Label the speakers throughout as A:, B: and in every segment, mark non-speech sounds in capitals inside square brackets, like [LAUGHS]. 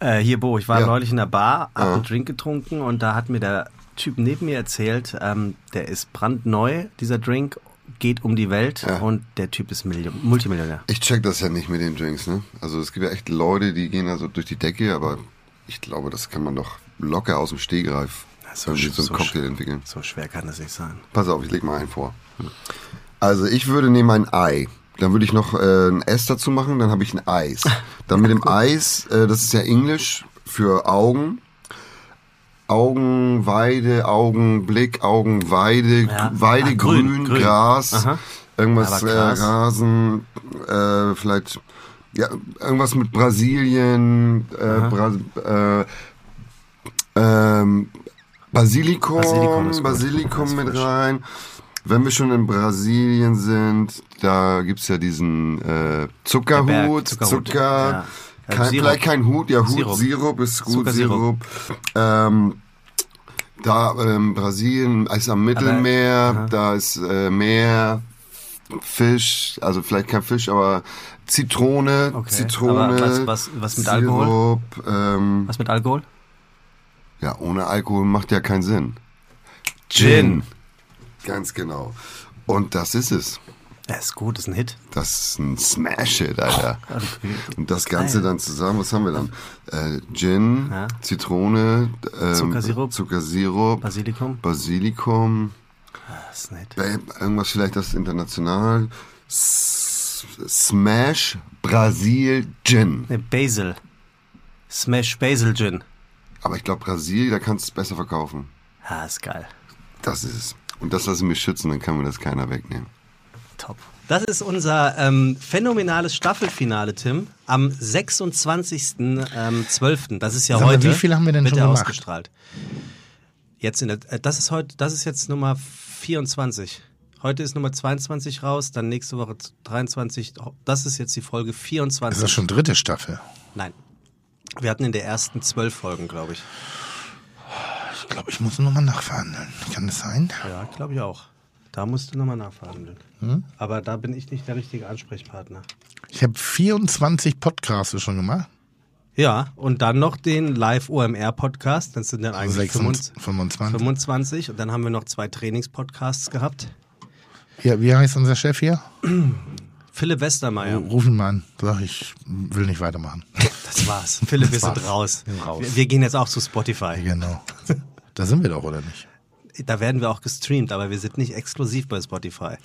A: Äh, hier, Bo, ich war
B: Ja.
A: neulich in der Bar, hab
B: Ja.
A: einen Drink getrunken und da hat mir der Typ neben mir erzählt, ähm, der ist brandneu, dieser Drink, geht um die Welt
B: Ja.
A: und der Typ ist Million Multimillionär.
B: Ich check das ja nicht mit den Drinks, ne? Also es gibt ja echt Leute, die gehen da so durch die Decke, aber ich glaube, das kann man doch locker aus dem Stegreif
A: so
B: irgendwie so einen
A: so
B: Cocktail entwickeln.
A: So schwer kann das nicht sein.
B: Pass auf, ich leg mal einen vor. Also ich würde nehmen ein Ei. Dann würde ich noch äh, ein S dazu machen, dann habe ich ein Eis. Dann mit dem [LAUGHS] Eis, äh, das ist ja Englisch für Augen. Augenweide, Augenblick, Augenweide,
A: Ja.
B: Weide,
A: Ah, grün,
B: grün,
A: grün.
B: Gras,
A: Aha.
B: irgendwas, äh. Rasen, äh, vielleicht, ja, irgendwas mit Brasilien, äh, Bra äh, ähm, Basilikum,
A: Basilikum.
B: Basilikum mit rein. Wenn wir schon in Brasilien sind, da gibt's ja diesen äh, Zuckerhut,
A: Berg, Zuckerhut,
B: Zucker,
A: ja.
B: Kein,
A: Sirup.
B: vielleicht kein Hut, ja Hut,
A: Sirup.
B: Sirup, ist gut. Sirup. Ähm, da ähm, Brasilien ist am Mittelmeer, da ist äh, Meer, Fisch, also vielleicht kein Fisch, aber Zitrone,
A: Okay.
B: Zitrone,
A: Aber was- was- was mit Alkohol?
B: Sirup, ähm,
A: Was mit Alkohol?
B: ja, ohne Alkohol macht ja keinen Sinn.
A: Gin.
B: Ganz genau. Und das ist es.
A: Ja, ist gut, ist ein Hit.
B: Das ist ein Smash-Hit, Alter. [LAUGHS] Und das Ganze dann zusammen, was haben wir dann? Äh, Gin,
A: Ja.
B: Zitrone, ähm,
A: Zuckersirup.
B: Zuckersirup,
A: Basilikum?
B: Basilikum,
A: Das ist nett.
B: äh, irgendwas vielleicht das international. S Smash Brasil Gin.
A: Ne, Basil. Smash Basil Gin.
B: Aber ich glaube, Brasil, da kannst du es besser verkaufen.
A: Ah, ist geil.
B: Das ist es. Und das lassen wir schützen, dann kann mir das keiner wegnehmen.
A: Top. Das ist unser ähm, phänomenales Staffelfinale, Tim. Am 26.12. Ähm, 12. Das ist ja
C: Sag mal,
A: heute.
C: wie viel haben wir denn schon
A: der
C: gemacht?
A: ausgestrahlt. Jetzt in der, äh, das ist heute, das ist jetzt Nummer 24. Heute ist Nummer 22 raus, dann nächste Woche 23. Das ist jetzt die Folge 24.
C: Ist das schon dritte Staffel?
A: Nein. Wir hatten in der ersten zwölf Folgen, glaube ich.
C: Ich glaube, ich muss nochmal nachverhandeln. Kann das sein?
A: Ja, glaube ich auch. Da musst du nochmal nachverhandeln.
C: Hm?
A: Aber da bin ich nicht der richtige Ansprechpartner.
C: Ich habe 24 Podcasts schon gemacht.
A: Ja, und dann noch den Live-OMR-Podcast. Das sind dann eigentlich
C: 26,
A: 25.
C: 25.
A: 25. Und dann haben wir noch zwei Trainingspodcasts gehabt.
C: Ja, wie heißt unser Chef hier? [CLEARS THROAT]
A: Philipp Westermeier.
C: Ruf ihn mal an. Sag, ich will nicht weitermachen.
A: Das war's. Philipp, wir
C: Das
A: sind
C: war's.
A: raus.
C: Wir sind raus.
A: Wir, wir gehen jetzt auch zu Spotify.
C: Genau. [LAUGHS] Da sind wir doch, oder nicht?
A: Da werden wir auch gestreamt, aber wir sind nicht exklusiv bei Spotify.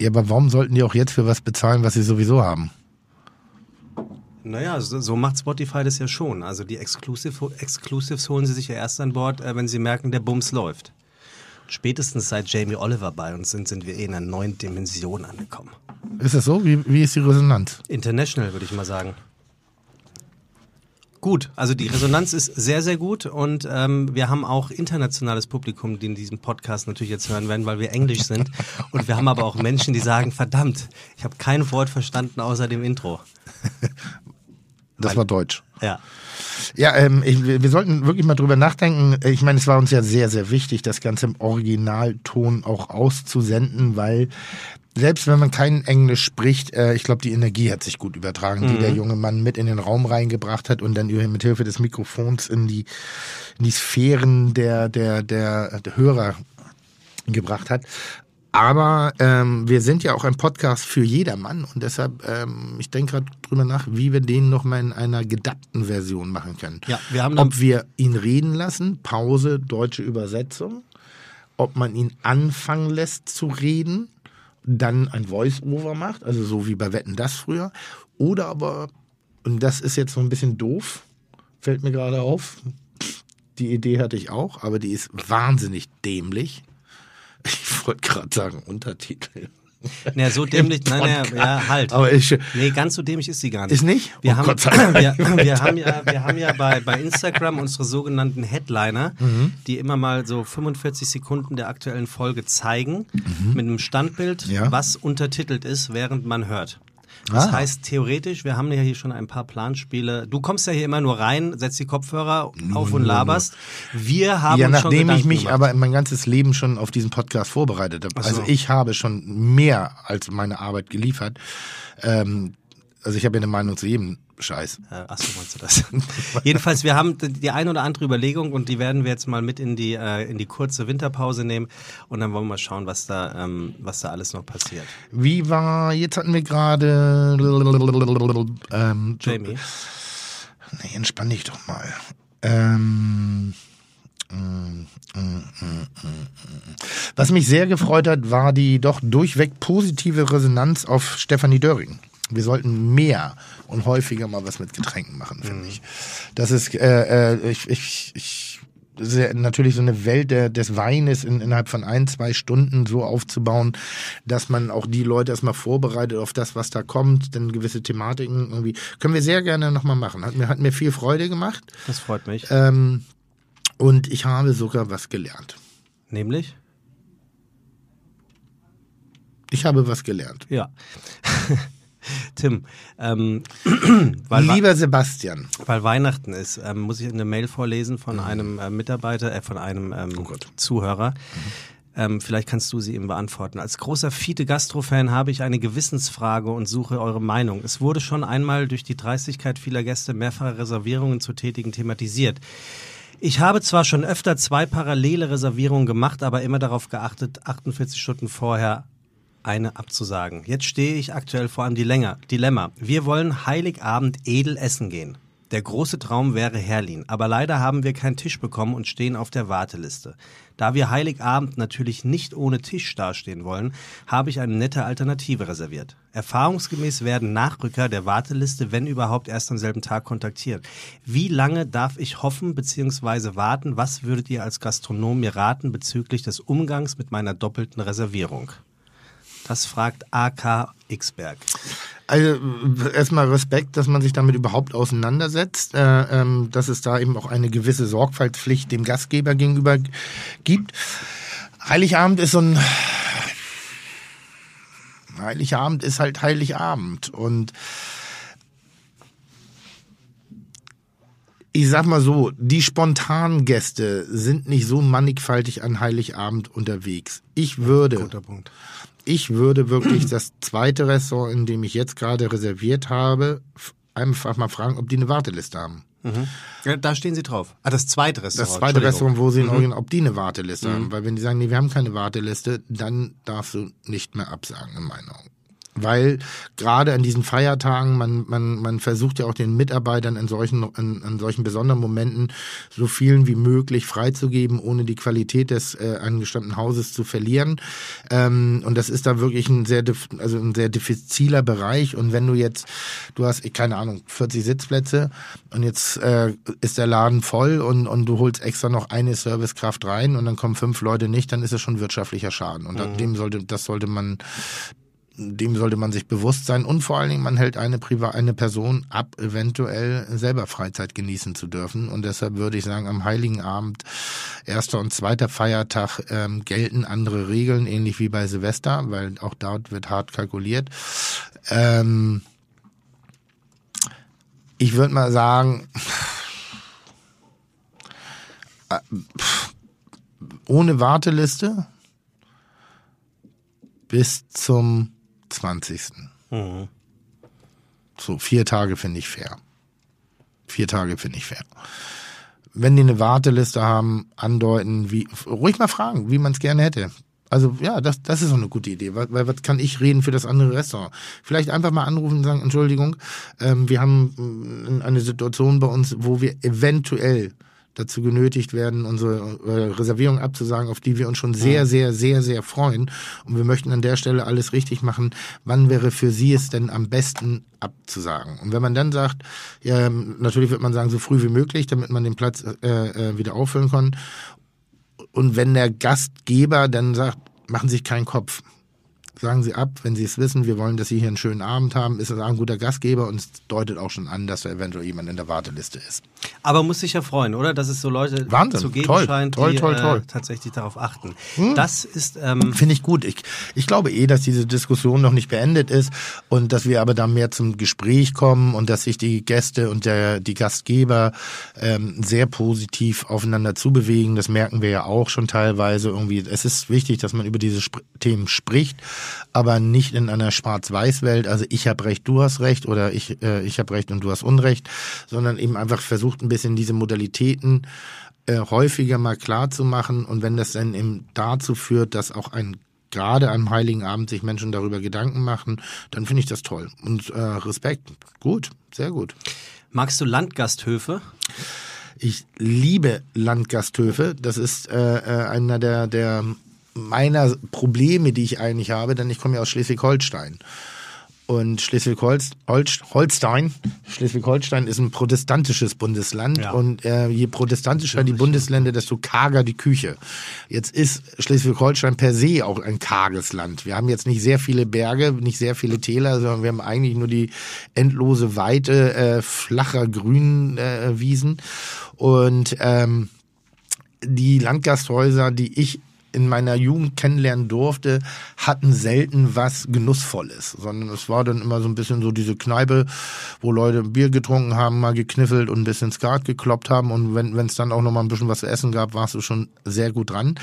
C: Ja, aber warum sollten die auch jetzt für was bezahlen, was sie sowieso haben?
A: Naja, so, so macht Spotify das ja schon. Also die Exclusive, Exclusives holen sie sich ja erst an Bord, äh, wenn sie merken, der Bums läuft. Spätestens seit Jamie Oliver bei uns sind, sind wir eh in einer neuen Dimension angekommen.
C: Ist das so? Wie, wie ist die Resonanz?
A: International, würde ich mal sagen. Gut, also die Resonanz ist sehr, sehr gut und ähm, wir haben auch internationales Publikum, die in diesem Podcast natürlich jetzt hören werden, weil wir Englisch sind. Und wir haben aber auch Menschen, die sagen, verdammt, ich habe kein Wort verstanden außer dem Intro.
C: Das war Deutsch.
A: Ja.
C: Ja, ähm, ich, wir sollten wirklich mal drüber nachdenken. Ich meine, es war uns ja sehr, sehr wichtig, das Ganze im Originalton auch auszusenden, weil selbst wenn man kein Englisch spricht, äh, ich glaube, die Energie hat sich gut übertragen, die der junge Mann mit in den Raum reingebracht hat und dann mit Hilfe des Mikrofons in die, in die Sphären der, der, der, der Hörer gebracht hat. Aber ähm, wir sind ja auch ein Podcast für jedermann und deshalb, ähm, ich denke gerade drüber nach, wie wir den nochmal in einer gedappten Version machen können.
A: Ja, wir haben
C: Ob wir ihn reden lassen, Pause, deutsche Übersetzung, ob man ihn anfangen lässt zu reden, dann ein Voice-Over macht, also so wie bei Wetten das früher, oder aber, und das ist jetzt so ein bisschen doof, fällt mir gerade auf, die Idee hatte ich auch, aber die ist wahnsinnig dämlich. Ich wollte gerade sagen Untertitel.
A: Naja, so [LAUGHS] dämlich, nein,
C: Podcast.
A: ja, halt.
C: Aber ich,
A: Nee, ganz so dämlich ist sie gar nicht.
C: Ist nicht?
A: Wir,
C: Oh
A: haben,
C: Gott sei [CLEARS THROAT] Dank.
A: wir, [CLEARS THROAT] wir haben ja, wir haben ja bei, bei Instagram unsere sogenannten Headliner,
C: Mhm.
A: die immer mal so 45 Sekunden der aktuellen Folge zeigen, mit einem Standbild,
C: Mhm. Ja.
A: was untertitelt ist, während man hört. Das
C: Ah.
A: heißt, theoretisch, wir haben ja hier schon ein paar Planspiele. Du kommst ja hier immer nur rein, setzt die Kopfhörer auf und laberst. Wir haben
C: ja,
A: uns schon
C: nachdem ich mich
A: gemacht.
C: aber mein ganzes Leben schon auf diesen Podcast vorbereitet habe.
A: Ach so.
C: Also ich habe schon mehr als meine Arbeit geliefert. Ähm, Also ich habe ja eine Meinung zu jedem Scheiß.
A: Äh, achso, meinst du das? [LAUGHS] Jedenfalls, wir haben die ein oder andere Überlegung und die werden wir jetzt mal mit in die, äh, in die kurze Winterpause nehmen und dann wollen wir mal schauen, was da, ähm, was da alles noch passiert.
C: Wie war, jetzt hatten wir gerade ähm,
A: Jamie.
C: Nee, entspann dich doch mal. Ähm, was mich sehr gefreut hat, war die doch durchweg positive Resonanz auf Stefanie Döring. Wir sollten mehr und häufiger mal was mit Getränken machen, finde ich. Das ist, äh, äh, ich, ich, ich sehr, natürlich so eine Welt der, des Weines in, innerhalb von ein, zwei Stunden so aufzubauen, dass man auch die Leute erstmal vorbereitet auf das, was da kommt, denn gewisse Thematiken irgendwie, können wir sehr gerne nochmal machen. Hat mir, hat mir viel Freude gemacht.
A: Das freut mich.
C: Ähm, und ich habe sogar was gelernt.
A: Nämlich?
C: Ich habe was gelernt.
A: Ja. [LAUGHS] [LAUGHS] Tim, ähm, [CLEARS THROAT]
C: weil, Lieber Sebastian.
A: Weil Weihnachten ist, ähm, muss ich eine Mail vorlesen von einem äh, Mitarbeiter, äh, von einem ähm, oh Zuhörer. Mhm. Ähm, vielleicht kannst du sie ihm beantworten. Als großer Fiete-Gastro-Fan habe ich eine Gewissensfrage und suche eure Meinung. Es wurde schon einmal durch die Dreistigkeit vieler Gäste mehrfache Reservierungen zu tätigen thematisiert. Ich habe zwar schon öfter zwei parallele Reservierungen gemacht, aber immer darauf geachtet, 48 Stunden vorher eine abzusagen. Jetzt stehe ich aktuell vor einem Dilemma. Wir wollen Heiligabend edel essen gehen. Der große Traum wäre Herlin, aber leider haben wir keinen Tisch bekommen und stehen auf der Warteliste. Da wir Heiligabend natürlich nicht ohne Tisch dastehen wollen, habe ich eine nette Alternative reserviert. Erfahrungsgemäß werden Nachrücker der Warteliste, wenn überhaupt, erst am selben Tag kontaktiert. Wie lange darf ich hoffen bzw. warten? Was würdet ihr als Gastronom mir raten bezüglich des Umgangs mit meiner doppelten Reservierung? Das fragt AK Xberg.
C: Also erstmal Respekt, dass man sich damit überhaupt auseinandersetzt, äh, ähm, dass es da eben auch eine gewisse Sorgfaltspflicht dem Gastgeber gegenüber gibt. Heiligabend ist so ein Heiligabend ist halt Heiligabend und ich sag mal so, die spontanen Gäste sind nicht so mannigfaltig an Heiligabend unterwegs. Ich würde,
A: Guter Punkt
C: ich würde wirklich das zweite Restaurant, in dem ich jetzt gerade reserviert habe, einfach mal fragen, ob die eine Warteliste haben.
A: Mhm. Ja, da stehen sie drauf. Ah, das zweite Restaurant.
C: Das zweite Restaurant, wo sie in mhm. Original, ob die eine Warteliste mhm. haben. Weil wenn die sagen, nee, wir haben keine Warteliste, dann darfst du nicht mehr absagen, in meinen Augen weil gerade an diesen Feiertagen man man man versucht ja auch den Mitarbeitern in solchen in, in solchen besonderen Momenten so vielen wie möglich freizugeben, ohne die Qualität des äh, angestammten Hauses zu verlieren. Ähm, und das ist da wirklich ein sehr also ein sehr diffiziler Bereich. Und wenn du jetzt du hast keine Ahnung 40 Sitzplätze und jetzt äh, ist der Laden voll und und du holst extra noch eine Servicekraft rein und dann kommen fünf Leute nicht, dann ist es schon wirtschaftlicher Schaden. Und mhm. dem sollte das sollte man dem sollte man sich bewusst sein und vor allen Dingen, man hält eine, Priva eine Person ab, eventuell selber Freizeit genießen zu dürfen. Und deshalb würde ich sagen, am Heiligen Abend, erster und zweiter Feiertag, ähm, gelten andere Regeln, ähnlich wie bei Silvester, weil auch dort wird hart kalkuliert. Ähm, ich würde mal sagen, äh, ohne Warteliste bis zum 20. Mhm. So, vier Tage finde ich fair. Vier Tage finde ich fair. Wenn die eine Warteliste haben, andeuten, wie, ruhig mal fragen, wie man es gerne hätte. Also ja, das, das ist so eine gute Idee, weil, weil was kann ich reden für das andere Restaurant? Vielleicht einfach mal anrufen und sagen, Entschuldigung, ähm, wir haben äh, eine Situation bei uns, wo wir eventuell dazu genötigt werden, unsere äh, Reservierung abzusagen, auf die wir uns schon sehr, sehr, sehr, sehr freuen. Und wir möchten an der Stelle alles richtig machen. Wann wäre für Sie es denn am besten abzusagen? Und wenn man dann sagt, ja, natürlich wird man sagen, so früh wie möglich, damit man den Platz äh, äh, wieder auffüllen kann. Und wenn der Gastgeber dann sagt, machen Sie sich keinen Kopf sagen Sie ab, wenn Sie es wissen, wir wollen, dass Sie hier einen schönen Abend haben, ist das ein guter Gastgeber und es deutet auch schon an, dass da eventuell jemand in der Warteliste ist.
A: Aber muss sich ja freuen, oder? Dass es so Leute
C: Wahnsinn.
A: zu geben
C: toll,
A: scheint,
C: toll,
A: die
C: toll, toll.
A: Äh, tatsächlich darauf achten. Hm. Das ist ähm
C: finde ich gut. Ich, ich glaube eh, dass diese Diskussion noch nicht beendet ist und dass wir aber da mehr zum Gespräch kommen und dass sich die Gäste und der die Gastgeber ähm, sehr positiv aufeinander zubewegen. Das merken wir ja auch schon teilweise irgendwie. Es ist wichtig, dass man über diese Sp Themen spricht aber nicht in einer Schwarz-Weiß-Welt, also ich habe recht, du hast recht oder ich, äh, ich habe recht und du hast Unrecht, sondern eben einfach versucht ein bisschen diese Modalitäten äh, häufiger mal klar zu machen und wenn das dann eben dazu führt, dass auch ein gerade am Heiligen Abend sich Menschen darüber Gedanken machen, dann finde ich das toll. Und äh, Respekt, gut, sehr gut.
A: Magst du Landgasthöfe?
C: Ich liebe Landgasthöfe. Das ist äh, äh, einer der, der meiner Probleme, die ich eigentlich habe, denn ich komme ja aus Schleswig-Holstein. Und Schleswig-Holstein, Schleswig-Holstein ist ein protestantisches Bundesland
A: Ja.
C: und äh, je protestantischer die Bundesländer, desto karger die Küche. Jetzt ist Schleswig-Holstein per se auch ein karges Land. Wir haben jetzt nicht sehr viele Berge, nicht sehr viele Täler, sondern wir haben eigentlich nur die endlose Weite äh, flacher Grünwiesen äh, Wiesen. und ähm, die Landgasthäuser, die ich in meiner Jugend kennenlernen durfte, hatten selten was Genussvolles, sondern es war dann immer so ein bisschen so diese Kneipe, wo Leute Bier getrunken haben, mal gekniffelt und ein bisschen Skat gekloppt haben und wenn es dann auch noch mal ein bisschen was zu essen gab, warst du schon sehr gut dran.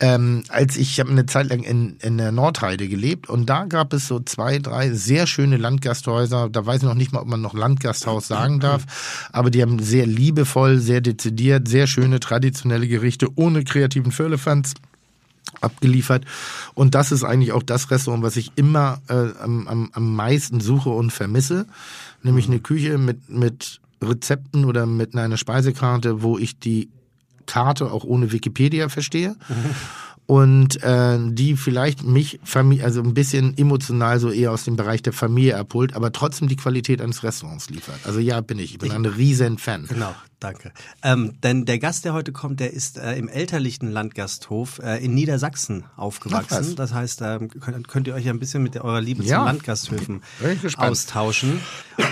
C: Ähm, als ich, ich habe eine Zeit lang in, in der Nordheide gelebt und da gab es so zwei, drei sehr schöne Landgasthäuser. Da weiß ich noch nicht mal, ob man noch Landgasthaus sagen darf, aber die haben sehr liebevoll, sehr dezidiert, sehr schöne traditionelle Gerichte ohne kreativen Firlefanz abgeliefert. Und das ist eigentlich auch das Restaurant, was ich immer äh, am, am, am meisten suche und vermisse. Nämlich eine Küche mit, mit Rezepten oder mit einer Speisekarte, wo ich die Karte auch ohne Wikipedia verstehe. Und äh, die vielleicht mich Familie, also ein bisschen emotional so eher aus dem Bereich der Familie abholt, aber trotzdem die Qualität eines Restaurants liefert. Also ja, bin ich. Ich bin ein riesen Fan.
A: Genau, danke. Ähm, denn der Gast, der heute kommt, der ist äh, im elterlichen Landgasthof äh, in Niedersachsen
C: Ach
A: aufgewachsen. Das heißt, ähm, könnt, könnt ihr euch ja ein bisschen mit eurer Liebe
C: Ja.
A: zu Landgasthöfen [LAUGHS] austauschen.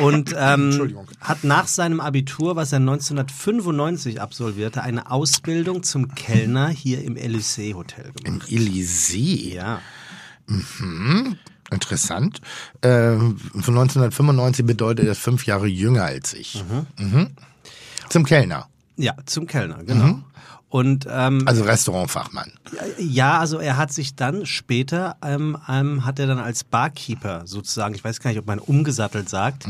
A: Und [LAUGHS] ähm, hat nach seinem Abitur, was er 1995 absolvierte, eine Ausbildung zum Kellner hier im Elysée Hotel
C: Im
A: gemacht.
C: Elysée.
A: Ja.
C: Interessant. Ähm, von 1995 bedeutet das fünf Jahre jünger als ich. Mhm. Zum Kellner,
A: Ja, zum Kellner, genau.
C: Mhm.
A: Und ähm,
C: also Restaurantfachmann.
A: Ja, also er hat sich dann später, ähm, ähm, hat er dann als Barkeeper sozusagen, ich weiß gar nicht, ob man umgesattelt sagt,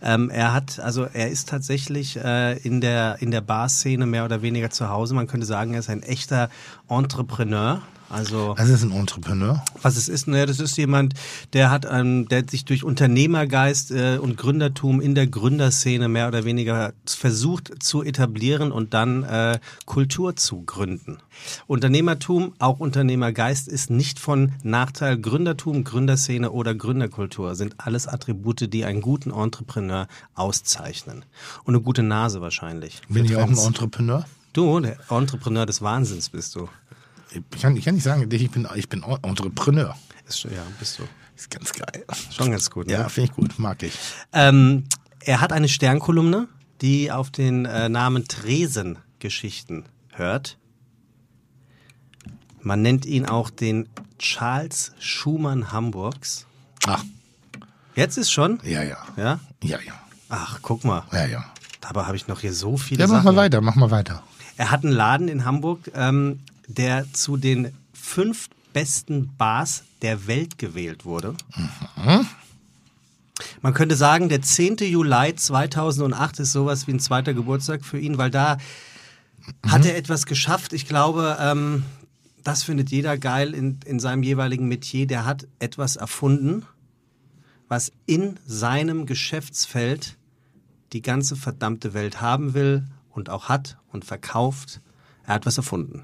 A: ähm, er hat, also er ist tatsächlich äh, in der in der Barszene mehr oder weniger zu Hause. Man könnte sagen, er ist ein echter Entrepreneur. Also
C: Das ist ein Entrepreneur.
A: was es ist, naja, das ist jemand, der hat, ähm, der sich durch Unternehmergeist äh, und Gründertum in der Gründerszene mehr oder weniger versucht zu etablieren und dann äh, Kultur zu gründen. Unternehmertum, auch Unternehmergeist ist nicht von Nachteil. Gründertum, Gründerszene oder Gründerkultur sind alles Attribute, die einen guten Entrepreneur auszeichnen. Und eine gute Nase wahrscheinlich.
C: Bin ich auch ein. Entrepreneur?
A: Du, der Entrepreneur des Wahnsinns bist du.
C: Ich kann, ich kann nicht sagen, ich bin, ich bin Entrepreneur.
A: Ist, schon- ja, bist du.
C: Ist ganz geil.
A: Schon ganz gut, ne?
C: Ja, finde ich gut, mag ich.
A: Ähm, er hat eine Sternkolumne, die auf den äh, Namen Tresen-Geschichten hört. Man nennt ihn auch den Charles Schumann Hamburgs.
C: Ach,
A: Jetzt ist schon?
C: ja, ja.
A: Ja?
C: Ja, ja.
A: Ach, guck mal.
C: Ja, ja.
A: Dabei habe ich noch hier so viele
C: Ja, mach
A: Sachen.
C: mal weiter, mach mal weiter.
A: Er hat einen Laden in Hamburg, ähm, der zu den fünf besten Bars der Welt gewählt wurde. Man könnte sagen, der 10. Juli 2008 ist sowas wie ein zweiter Geburtstag für ihn, weil da hat er etwas geschafft. Ich glaube, ähm, das findet jeder geil in, in seinem jeweiligen Metier. Der hat etwas erfunden, was in seinem Geschäftsfeld die ganze verdammte Welt haben will und auch hat und verkauft. Er hat was erfunden.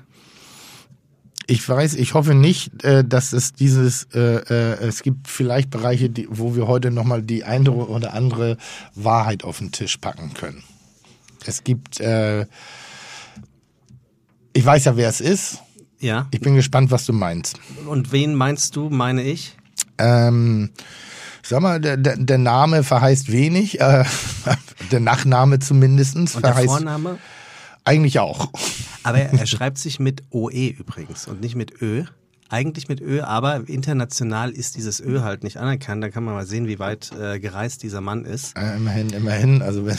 C: Ich weiß, ich hoffe nicht, äh, dass es dieses, äh, äh, es gibt vielleicht Bereiche, wo wir heute nochmal die eine oder andere Wahrheit auf den Tisch packen können. Es gibt, äh, ich weiß ja, wer es ist.
A: Ja.
C: Ich bin gespannt, was du meinst.
A: Und wen meinst du, meine ich?
C: Ähm, sag mal, der, der, der Name verheißt wenig, äh, [LAUGHS] der Nachname zumindestens
A: Und der
C: verheißt
A: Vorname?
C: eigentlich auch.
A: Aber er, schreibt sich mit OE übrigens und nicht mit Ö. eigentlich mit Ö, aber international ist dieses Ö halt nicht anerkannt. Da kann man mal sehen, wie weit äh, gereist dieser Mann ist.
C: Äh, immerhin, immerhin. Also [LAUGHS] wenn,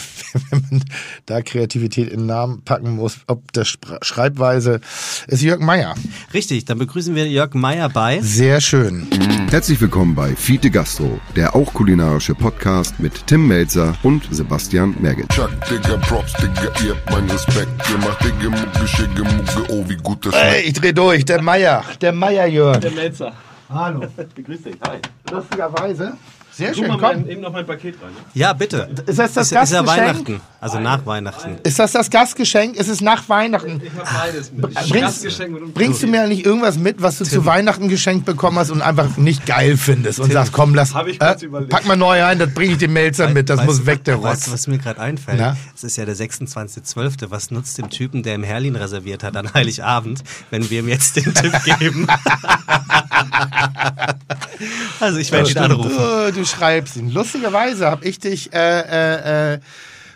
C: wenn man da Kreativität in den Namen packen muss, ob der Schreibweise ist Jörg Meier.
A: Richtig, dann begrüßen wir Jörg Meier bei.
C: Sehr schön.
B: Herzlich willkommen bei Fiete Gastro, der auch kulinarische Podcast mit Tim Melzer und Sebastian Merget. Chuck, Digga, Props, Digga, ihr habt meinen Respekt. Ihr macht Digga, Mucke, Schicke, Mucke, oh, wie gut das
C: Ey, ich dreh durch, der Meier, der Meier Jörg.
A: Der Melzer.
C: Hallo. [LAUGHS]
A: Begrüß dich, hi.
C: Lustigerweise
A: sehr schön, komm. Mein, eben noch mein Paket rein. Ne? Ja, bitte.
C: Ist das das
A: ist,
C: Gastgeschenk?
A: Ist ja Weihnachten, also nach Weihnachten.
C: Ist das das Gastgeschenk? Ist es nach Weihnachten?
A: Ich habe beides mit.
C: Bringst, bringst du mir nicht irgendwas mit, was du Tim. zu Weihnachten geschenkt bekommen hast und einfach nicht geil findest und Tim. sagst, komm, lass,
A: ich äh,
C: pack mal neu ein, das bringe ich dem Melzer mit, das weißt, muss weg, der Rotz.
A: Weißt du, was mir gerade einfällt? Es ist ja der 26.12. Was nutzt dem Typen, der im Herlin reserviert hat, an Heiligabend, wenn wir ihm jetzt den Tipp geben? [LAUGHS] [LAUGHS] also ich werde ihn anrufen.
C: Du, du schreibst ihn. Lustigerweise habe ich dich äh, äh, äh,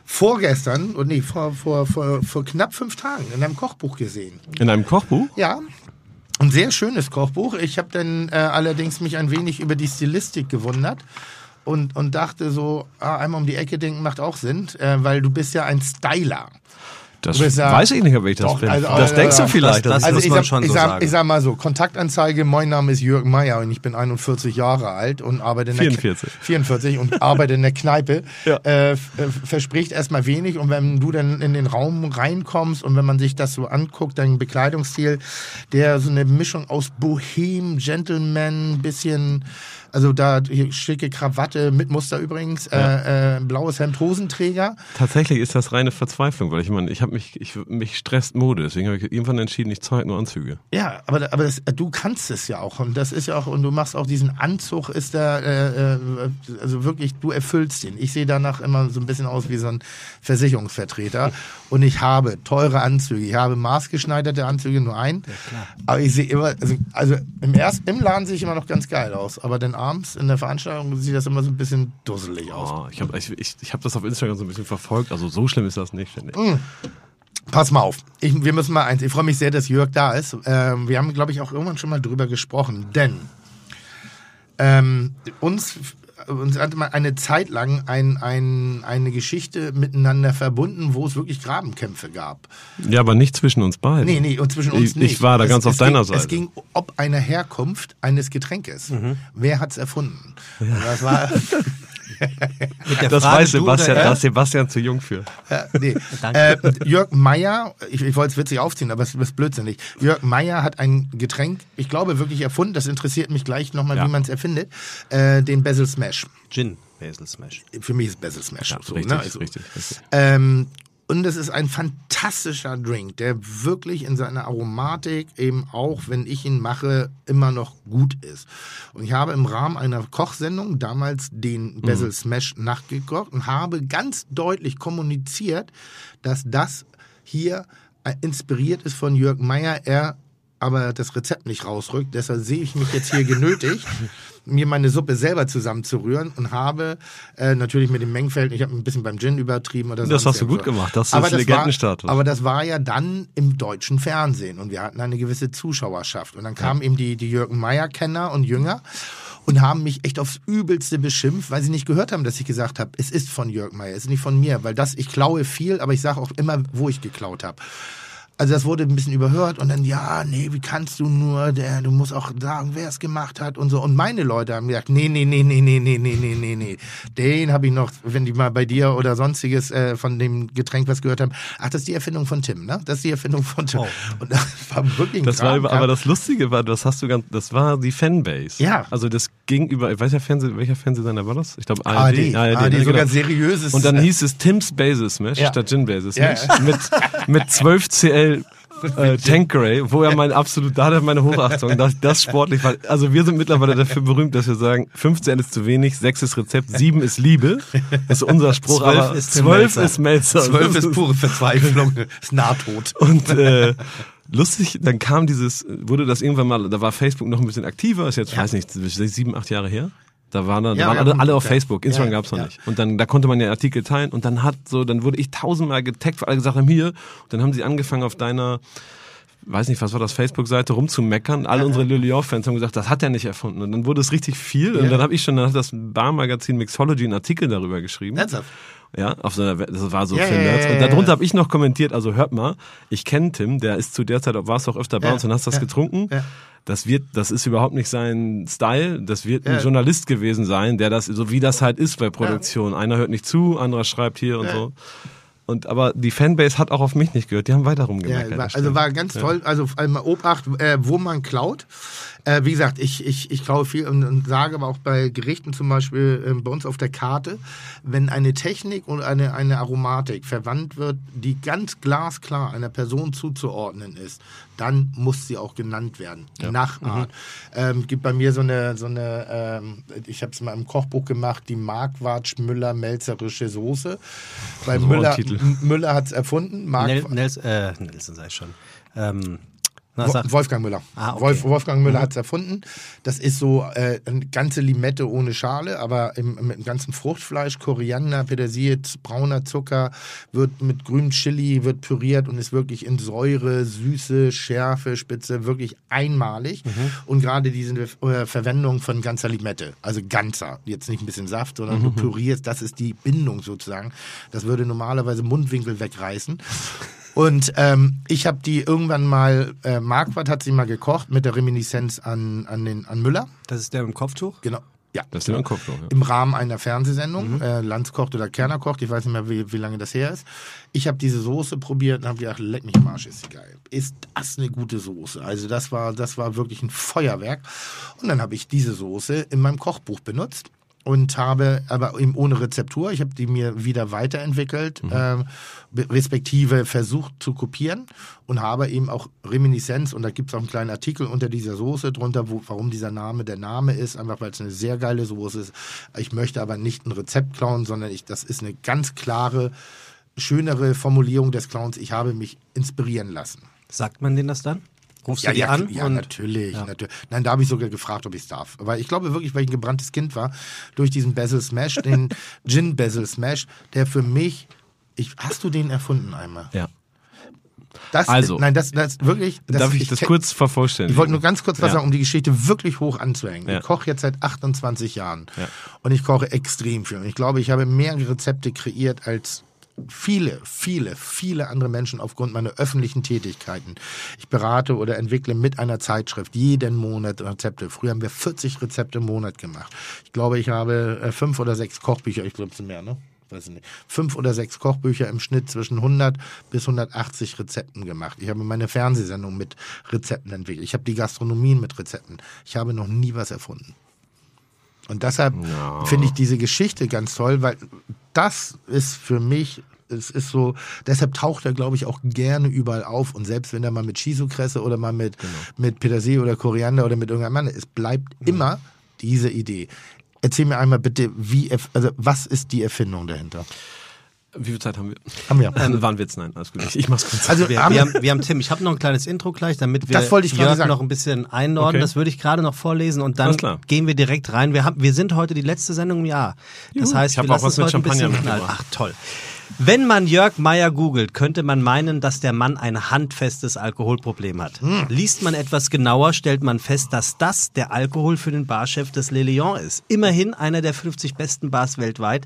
C: vorgestern, und nee, vor, vor, vor, vor knapp fünf Tagen in einem Kochbuch gesehen.
D: In einem Kochbuch?
C: Ja. Ein sehr schönes Kochbuch. Ich habe dann äh, allerdings mich ein wenig über die Stilistik gewundert und, und dachte so, ah, einmal um die Ecke denken macht auch Sinn, äh, weil du bist ja ein Styler.
D: Das ja, weiß ich nicht, ob ich das doch, bin. Also, das äh, denkst du vielleicht.
A: Das, das also muss man sag, schon
C: ich
A: so
C: sag,
A: sagen.
C: Ich sag mal so, Kontaktanzeige, mein Name ist Jürgen Meier und ich bin 41 Jahre alt und arbeite in
D: 44.
C: der 44 und arbeite in der Kneipe. ja. äh, verspricht erstmal wenig und wenn du dann in den Raum reinkommst und wenn man sich das so anguckt, dein Bekleidungsstil, der so eine Mischung aus Bohem, Gentleman, bisschen also da schicke Krawatte mit Muster übrigens, ja. äh, äh, blaues Hemd, Hosenträger.
D: Tatsächlich ist das reine Verzweiflung, weil ich meine, ich habe mich, ich, mich stresst Mode, deswegen habe ich irgendwann entschieden, ich zeige nur Anzüge.
C: Ja, aber, aber das, du kannst es ja auch und das ist ja auch, und du machst auch diesen Anzug, ist da, äh, äh, also wirklich, du erfüllst ihn. Ich sehe danach immer so ein bisschen aus wie so ein Versicherungsvertreter [LAUGHS] und ich habe teure Anzüge, ich habe maßgeschneiderte Anzüge, nur ein, ja, aber ich sehe immer, also, also im, ersten, im Laden sehe ich immer noch ganz geil aus, aber dann abends in der Veranstaltung sieht das immer so ein bisschen dusselig aus.
D: Oh, ich habe ich, ich, ich hab das auf Instagram so ein bisschen verfolgt. Also so schlimm ist das nicht, finde ich. Mm.
C: Pass mal auf. Ich, wir müssen mal eins. Ich freue mich sehr, dass Jörg da ist. Ähm, wir haben, glaube ich, auch irgendwann schon mal drüber gesprochen. Denn ähm, uns uns hatte mal eine Zeit lang ein, ein, eine Geschichte miteinander verbunden, wo es wirklich Grabenkämpfe gab.
D: Ja, aber nicht zwischen uns beiden.
C: Nee, nee, und zwischen uns
D: ich,
C: nicht.
D: Ich war da
C: es,
D: ganz auf deiner
C: ging,
D: Seite.
C: Es ging ob eine Herkunft eines Getränkes. Mhm. Wer hat's erfunden? Ja. Das war [LAUGHS] [LAUGHS]
D: das Frage, weiß Sebastian, da ist Sebastian zu jung für.
C: Ja, [LAUGHS] nee. äh, Jörg Meyer, ich, ich wollte es witzig aufziehen, aber es ist blödsinnig. Jörg Meyer hat ein Getränk, ich glaube wirklich erfunden, das interessiert mich gleich nochmal, ja. wie man es erfindet, äh, den Basil Smash.
A: Gin. Basil Smash.
C: Für mich ist Basil Smash
D: ja,
C: so.
D: Richtig, ne? also, richtig, richtig.
C: Ähm, und es ist ein fantastischer Drink, der wirklich in seiner Aromatik eben auch, wenn ich ihn mache, immer noch gut ist. Und ich habe im Rahmen einer Kochsendung damals den Basil mhm. Smash nachgekocht und habe ganz deutlich kommuniziert, dass das hier inspiriert ist von Jörg Meyer. Er aber das Rezept nicht rausrückt. Deshalb sehe ich mich jetzt hier genötigt, [LAUGHS] mir meine Suppe selber zusammenzurühren und habe äh, natürlich mit dem Mengenfeld, ich habe ein bisschen beim Gin übertrieben oder so.
D: Das hast du gut gemacht, das ist Legendenstatus.
C: aber das war ja dann im deutschen Fernsehen und wir hatten eine gewisse Zuschauerschaft. Und dann kamen ja. eben die, die Jürgen Meyer-Kenner und Jünger und haben mich echt aufs Übelste beschimpft, weil sie nicht gehört haben, dass ich gesagt habe, es ist von Jörg Meyer, es ist nicht von mir, weil das, ich klaue viel, aber ich sage auch immer, wo ich geklaut habe. Also das wurde ein bisschen überhört und dann, ja, nee, wie kannst du nur, der, du musst auch sagen, wer es gemacht hat und so. Und meine Leute haben gesagt, nee, nee, nee, nee, nee, nee, nee, nee, nee, nee. Den habe ich noch, wenn die mal bei dir oder sonstiges äh, von dem Getränk was gehört haben. Ach, das ist die Erfindung von Tim, ne? Das ist die Erfindung von Tim. Oh. Und das war wirklich ein
D: das war über, Aber das Lustige war, das hast du ganz, das war die Fanbase.
C: Ja.
D: Also das gegenüber, ich weiß ja, Fernseh, welcher Fernsehsender war das? Ich glaube
C: ARD. ARD,
D: ARD,
C: ARD sogar genau. seriöses.
D: Und dann hieß es Tim's Basis Smash ja. statt Gin Basis Smash. Ja. Mit, mit 12 CL äh, Tankeray, wo er mein absolut, da hat er meine Hochachtung, dass das sportlich war. Also wir sind mittlerweile dafür berühmt, dass wir sagen, 15 ist zu wenig, 6 ist Rezept, 7 ist Liebe. Das ist unser Spruch, 12 aber ist 12 ist Melzer.
C: 12 ist pure Verzweiflung, ist Nahtod.
D: Und äh, lustig, dann kam dieses, wurde das irgendwann mal, da war Facebook noch ein bisschen aktiver, ist jetzt, ja. weiß nicht, sieben, acht Jahre her. Da waren, dann, ja, da waren alle, alle auf Facebook, Instagram ja, gab's noch ja. nicht. Und dann da konnte man ja Artikel teilen und dann hat so, dann wurde ich tausendmal getaggt, weil alle gesagt haben, hier. Und dann haben sie angefangen auf deiner weiß nicht, was war das, Facebook-Seite rumzumeckern. Alle ja, unsere Le Lyon-Fans haben gesagt, das hat er nicht erfunden. Und dann wurde es richtig viel. Ja. Und dann habe ich schon, dann hat das Barmagazin Mixology einen Artikel darüber geschrieben. Ernsthaft? Ja, auf so einer, das war so ja, für Nerds. Und darunter habe ich noch kommentiert, also hört mal, ich kenne Tim, der ist zu der Zeit, warst du auch öfter bei uns und hast das getrunken. Das wird, das ist überhaupt nicht sein Style. Das wird ein Journalist gewesen sein, der das, so wie das halt ist bei Produktion. Einer hört nicht zu, anderer schreibt hier und so. Und aber die Fanbase hat auch auf mich nicht gehört. Die haben weiter rumgemeckert.
C: Ja, also war ganz toll. Also einmal Obacht, äh, wo man klaut. Äh, wie gesagt, ich, ich, ich glaube viel und, und, sage aber auch bei Gerichten zum Beispiel äh, bei uns auf der Karte, wenn eine Technik und eine, eine Aromatik verwandt wird, die ganz glasklar einer Person zuzuordnen ist, dann muss sie auch genannt werden. Ja. Nach Art. Mhm. Ähm, gibt bei mir so eine, so eine ähm, ich habe es mal im Kochbuch gemacht, die Markwatsch [LAUGHS] Müller Melzerische Soße. Weil Müller, Müller hat es erfunden.
A: Mark Nel, Nels, äh, Nelson sei schon. Ähm,
C: na, Wolfgang Müller. Ah, okay. Wolf, Wolfgang Müller mhm. hat es erfunden. Das ist so äh, eine ganze Limette ohne Schale, aber im, mit dem ganzen Fruchtfleisch, Koriander, Petersilie, brauner Zucker, wird mit grünem Chili, wird püriert und ist wirklich in Säure, Süße, Schärfe, Spitze, wirklich einmalig. Mhm. Und gerade diese äh, Verwendung von ganzer Limette, also ganzer, jetzt nicht ein bisschen Saft, sondern mhm. du pürierst, das ist die Bindung sozusagen. Das würde normalerweise Mundwinkel wegreißen. Und ähm, ich habe die irgendwann mal, äh, Marquardt hat sie mal gekocht mit der Reminiszenz an, an, den, an Müller.
A: Das ist der im Kopftuch?
C: Genau. Ja.
D: Das ist der im Kopftuch. Ja.
C: Im Rahmen einer Fernsehsendung, mhm. äh, Lanz kocht oder Kerner kocht, ich weiß nicht mehr, wie, wie lange das her ist. Ich habe diese Soße probiert und habe gedacht, leck mich Marsch, ist sie geil. Ist das eine gute Soße? Also das war, das war wirklich ein Feuerwerk. Und dann habe ich diese Soße in meinem Kochbuch benutzt und habe aber eben ohne Rezeptur. Ich habe die mir wieder weiterentwickelt, mhm. äh, respektive versucht zu kopieren und habe eben auch Reminiszenz und da gibt es auch einen kleinen Artikel unter dieser Soße drunter, wo, warum dieser Name der Name ist, einfach weil es eine sehr geile Soße ist. Ich möchte aber nicht ein Rezept klauen, sondern ich, das ist eine ganz klare, schönere Formulierung des Clowns. Ich habe mich inspirieren lassen.
A: Sagt man denen das dann? Rufst
C: ja,
A: du die
C: ja,
A: an?
C: Ja, natürlich, ja. natürlich. Nein, da habe ich sogar gefragt, ob ich es darf. Aber ich glaube wirklich, weil ich ein gebranntes Kind war, durch diesen Basil Smash, den [LAUGHS] Gin Basil Smash, der für mich, ich, hast du den erfunden einmal?
D: Ja.
C: Das, also, nein, das, das wirklich. Das,
D: darf ich, ich das kurz vervollständigen?
C: Ich wollte nur ganz kurz was ja. sagen, um die Geschichte wirklich hoch anzuhängen. Ja. Ich koche jetzt seit 28 Jahren ja. und ich koche extrem viel. Und ich glaube, ich habe mehr Rezepte kreiert als viele, viele, viele andere Menschen aufgrund meiner öffentlichen Tätigkeiten. Ich berate oder entwickle mit einer Zeitschrift jeden Monat Rezepte. Früher haben wir 40 Rezepte im Monat gemacht. Ich glaube, ich habe äh, fünf oder sechs Kochbücher, ich glaube es sind mehr, ne? Weiß nicht. Fünf oder sechs Kochbücher im Schnitt zwischen 100 bis 180 Rezepten gemacht. Ich habe meine Fernsehsendung mit Rezepten entwickelt. Ich habe die Gastronomien mit Rezepten. Ich habe noch nie was erfunden. Und deshalb ja. finde ich diese Geschichte ganz toll, weil das ist für mich, es ist so, deshalb taucht er, glaube ich, auch gerne überall auf. Und selbst wenn er mal mit Shiso-Kresse oder mal mit, genau. mit Petersilie oder Koriander oder mit irgendeinem Mann, es bleibt mhm. immer diese Idee. Erzähl mir einmal bitte, wie, also was ist die Erfindung dahinter?
D: Wie viel Zeit haben wir?
C: Haben wir.
D: Ähm, waren Witz, nein, alles gut. Ich mach's kurz.
A: Also wir, wir, haben, wir haben Tim, ich habe noch ein kleines Intro gleich, damit wir
C: das wollte ich Jörg
A: sagen. noch ein bisschen einordnen. Okay. Das würde ich gerade noch vorlesen und dann gehen wir direkt rein. Wir, haben, wir sind heute die letzte Sendung im Jahr. Das Juhu. heißt,
D: ich wir lassen es heute ein bisschen knallen.
A: Ach toll. Wenn man Jörg Meyer googelt, könnte man meinen, dass der Mann ein handfestes Alkoholproblem hat. Hm. Liest man etwas genauer, stellt man fest, dass das der Alkohol für den Barchef des Le Lion ist. Immerhin einer der 50 besten Bars weltweit.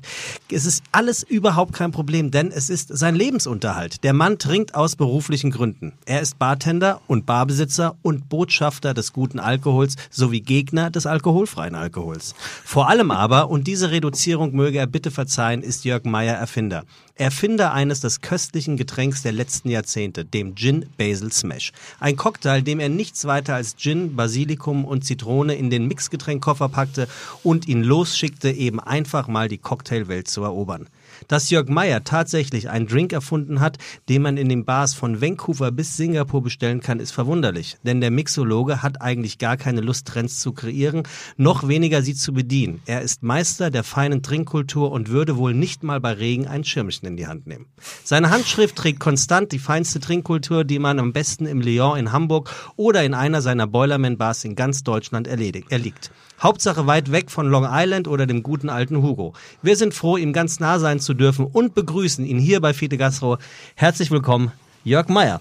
A: Es ist alles überhaupt kein Problem, denn es ist sein Lebensunterhalt. Der Mann trinkt aus beruflichen Gründen. Er ist Bartender und Barbesitzer und Botschafter des guten Alkohols sowie Gegner des alkoholfreien Alkohols. Vor allem aber, und diese Reduzierung möge er bitte verzeihen, ist Jörg Meyer Erfinder. Erfinder eines des köstlichen Getränks der letzten Jahrzehnte, dem Gin Basil Smash. Ein Cocktail, dem er nichts weiter als Gin, Basilikum und Zitrone in den Mixgetränkkoffer packte und ihn losschickte, eben einfach mal die Cocktailwelt zu erobern. Dass Jörg Meyer tatsächlich einen Drink erfunden hat, den man in den Bars von Vancouver bis Singapur bestellen kann, ist verwunderlich. Denn der Mixologe hat eigentlich gar keine Lust, Trends zu kreieren, noch weniger sie zu bedienen. Er ist Meister der feinen Trinkkultur und würde wohl nicht mal bei Regen ein Schirmchen in die Hand nehmen. Seine Handschrift trägt konstant die feinste Trinkkultur, die man am besten im Lyon in Hamburg oder in einer seiner Boilerman-Bars in ganz Deutschland erledigt, erliegt. Hauptsache weit weg von Long Island oder dem guten alten Hugo. Wir sind froh, ihm ganz nah sein zu dürfen und begrüßen ihn hier bei Fide Gastro. Herzlich willkommen, Jörg Meyer.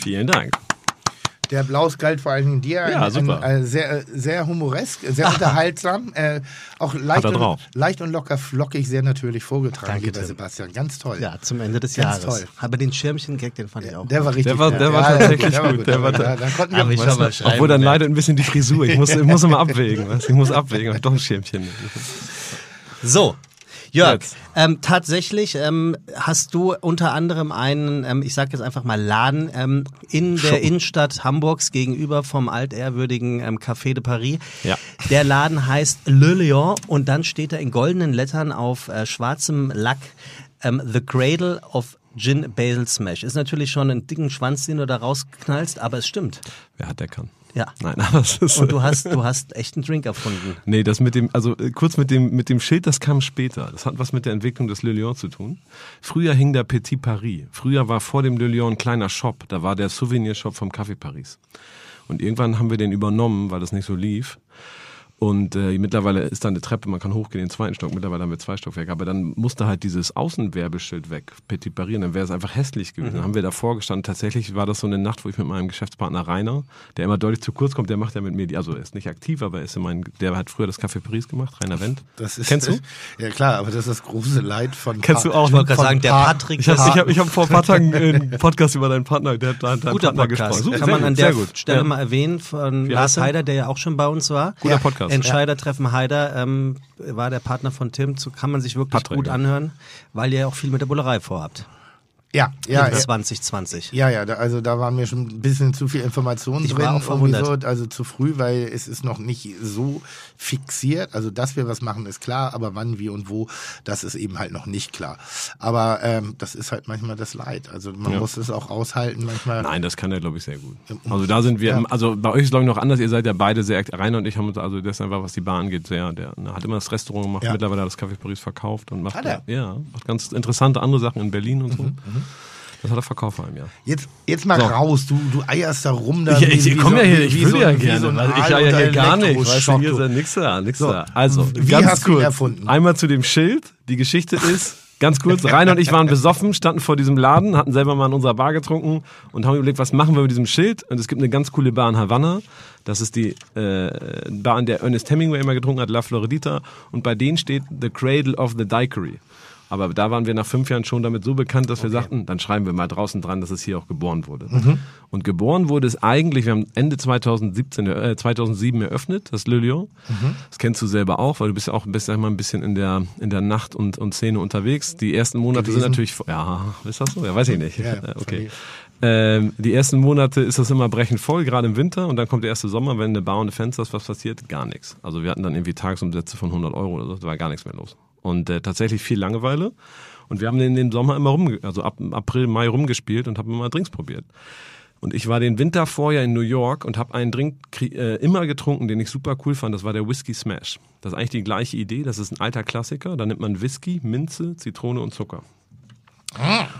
D: Vielen Dank.
C: Der Applaus galt vor allen Dingen dir.
D: Ja,
C: ein,
D: super.
C: Ein, ein, sehr, sehr humoresk, sehr [LAUGHS] unterhaltsam. Äh, auch leicht und, leicht und locker flockig, sehr natürlich vorgetragen,
A: Danke,
C: lieber
A: Tim.
C: Sebastian. Ganz toll.
A: Ja, zum Ende des
C: Ganz
A: Jahres.
C: toll.
A: Aber den Schirmchen-Gag, den fand ich auch.
C: Der war richtig
D: Der war-
C: gut.
D: der war
C: Ja,
D: tatsächlich
C: der war
D: gut. Der
C: aber
D: war-
C: da, konnten wir
A: ich mal
C: was-
A: schreiben.
D: Obwohl dann leidet ein bisschen die Frisur. Ich muss, ich muss immer abwägen. Du? Ich muss abwägen. Hab doch ein Schirmchen.
A: So. Jörg, ähm, tatsächlich ähm, hast du unter anderem einen, ähm, ich sage jetzt einfach mal Laden ähm, in der Innenstadt Hamburgs gegenüber vom altehrwürdigen ähm, Café de Paris.
D: Ja.
A: Der Laden heißt Le Lion und dann steht da in goldenen Lettern auf äh, schwarzem Lack ähm, The Cradle of Gin Basil Smash. Ist natürlich schon ein dicken Schwanz, den du da rausknallst, aber es stimmt.
D: Wer hat, der kann.
A: Ja.
D: Nein, [LAUGHS] aber es ist.
A: Und du hast, du hast echt einen Drink erfunden.
D: Nee, das mit dem, also äh, kurz mit dem, mit dem Schild, das kam später. Das hat was mit der Entwicklung des Le Lion zu tun. Früher hing der Petit Paris. Früher war vor dem Le Lion ein kleiner Shop. Da war der Souvenirshop vom Café Paris. Und irgendwann haben wir den übernommen, weil das nicht so lief. Und äh, mittlerweile ist da eine Treppe, man kann hochgehen in den zweiten Stock, mittlerweile haben wir zwei Stockwerke. Aber dann musste halt dieses Außenwerbeschild weg, Petit und dann wäre es einfach hässlich gewesen. Dann haben wir davor gestanden. Tatsächlich war das so eine Nacht, wo ich mit meinem Geschäftspartner Rainer, der immer deutlich zu kurz kommt, der macht ja mit mir, die, also er ist nicht aktiv, aber er ist in mein, der hat früher das Café Paris gemacht, Rainer Wendt.
C: Das ist,
D: Kennst du? [LAUGHS]
C: Ja klar, aber das ist das große Leid von
D: Kennst du auch?
A: Ich wollte gerade sagen, der
C: Pa-
A: Patrick.
D: Ich habe ich hab, ich hab vor ein paar Tagen einen [LAUGHS] Podcast über deinen Partner, der hat da deinen
A: Guter
D: Partner
A: Podcast.
D: gesprochen.
A: Kann man an der. Stelle
D: Ja.
A: mal erwähnen von Lars
D: er?
A: Heider, der ja auch schon bei uns war.
D: Guter Podcast.
A: Entscheidertreffen Heider ähm, war der Partner von Tim. So kann man sich wirklich
D: Patrick,
A: gut anhören, weil ihr ja auch viel mit der Bullerei vorhabt.
C: Ja, ja,
A: in
C: ja.
A: 2020.
C: Ja, ja, da, also da waren mir schon ein bisschen zu viel Informationen
A: Ich
C: drin.
A: war auch verwundert.
C: So, also zu früh, weil es ist noch nicht so fixiert. Also, dass wir was machen, ist klar, aber wann, wie und wo, das ist eben halt noch nicht klar. Aber ähm, das ist halt manchmal das Leid. Also man
D: Ja.
C: muss es auch aushalten manchmal.
D: Nein, das kann er, glaube ich, sehr gut. Also da sind wir,
C: Ja.
D: also bei euch ist glaube ich noch anders, ihr seid ja beide sehr. Rainer und ich haben uns, also das ist einfach, was die Bar angeht, sehr, der ne, hat immer das Restaurant gemacht,
C: Ja.
D: mittlerweile hat er das Café Paris verkauft und macht,
C: Hat er?
D: ja, macht ganz interessante andere Sachen in Berlin und so.
C: Mhm,
D: Das hat er verkauft vor einem Jahr.
C: Jetzt, jetzt mal
D: So.
C: raus, du, du eierst da rum. Da
D: Ich, ich, ich komme ja hier, ich will ja gerne,
C: ein
D: weil ich
C: unter
D: hier gar nicht, weißt du, hier ist ja nix da, nix
C: So,
D: da. Also,
C: wie
D: ganz
C: hast du ihn
D: kurz,
C: erfunden?
D: einmal zu dem Schild, die Geschichte ist, ganz kurz, Rainer und ich waren besoffen, standen vor diesem Laden, hatten selber mal in unserer Bar getrunken und haben überlegt, was machen wir mit diesem Schild? Und es gibt eine ganz coole Bar in Havanna, das ist die äh, Bar, in der Ernest Hemingway immer getrunken hat, La Floridita, und bei denen steht The Cradle of the Daiquiri. Aber da waren wir nach fünf Jahren schon damit so bekannt, dass wir sagten, dann schreiben wir mal draußen dran, dass es hier auch geboren wurde. Und geboren wurde es eigentlich, wir haben Ende 2017, äh, 2007 eröffnet, das Le Lion. Das kennst du selber auch, weil du bist ja auch bist ja immer ein bisschen in der, in der Nacht und, und Szene unterwegs. Die ersten Monate
C: Gewesen.
D: sind natürlich, ja, ist das so? Ja, weiß ich nicht.
C: Ja, [LAUGHS]
D: okay. Ähm, die ersten Monate ist das immer brechend voll, gerade im Winter. Und dann kommt der erste Sommer, wenn eine Bar und eine Fenster ist, was passiert? Gar nichts. Also wir hatten dann irgendwie Tagesumsätze von 100 Euro oder so, da war gar nichts mehr los. Und äh, tatsächlich viel Langeweile. Und wir haben in den Sommer immer rum, also ab April, Mai rumgespielt und haben immer Drinks probiert. Und ich war den Winter vorher in New York und habe einen Drink äh, immer getrunken, den ich super cool fand. Das war der Whisky Smash. Das ist eigentlich die gleiche Idee. Das ist ein alter Klassiker. Da nimmt man Whisky, Minze, Zitrone und Zucker.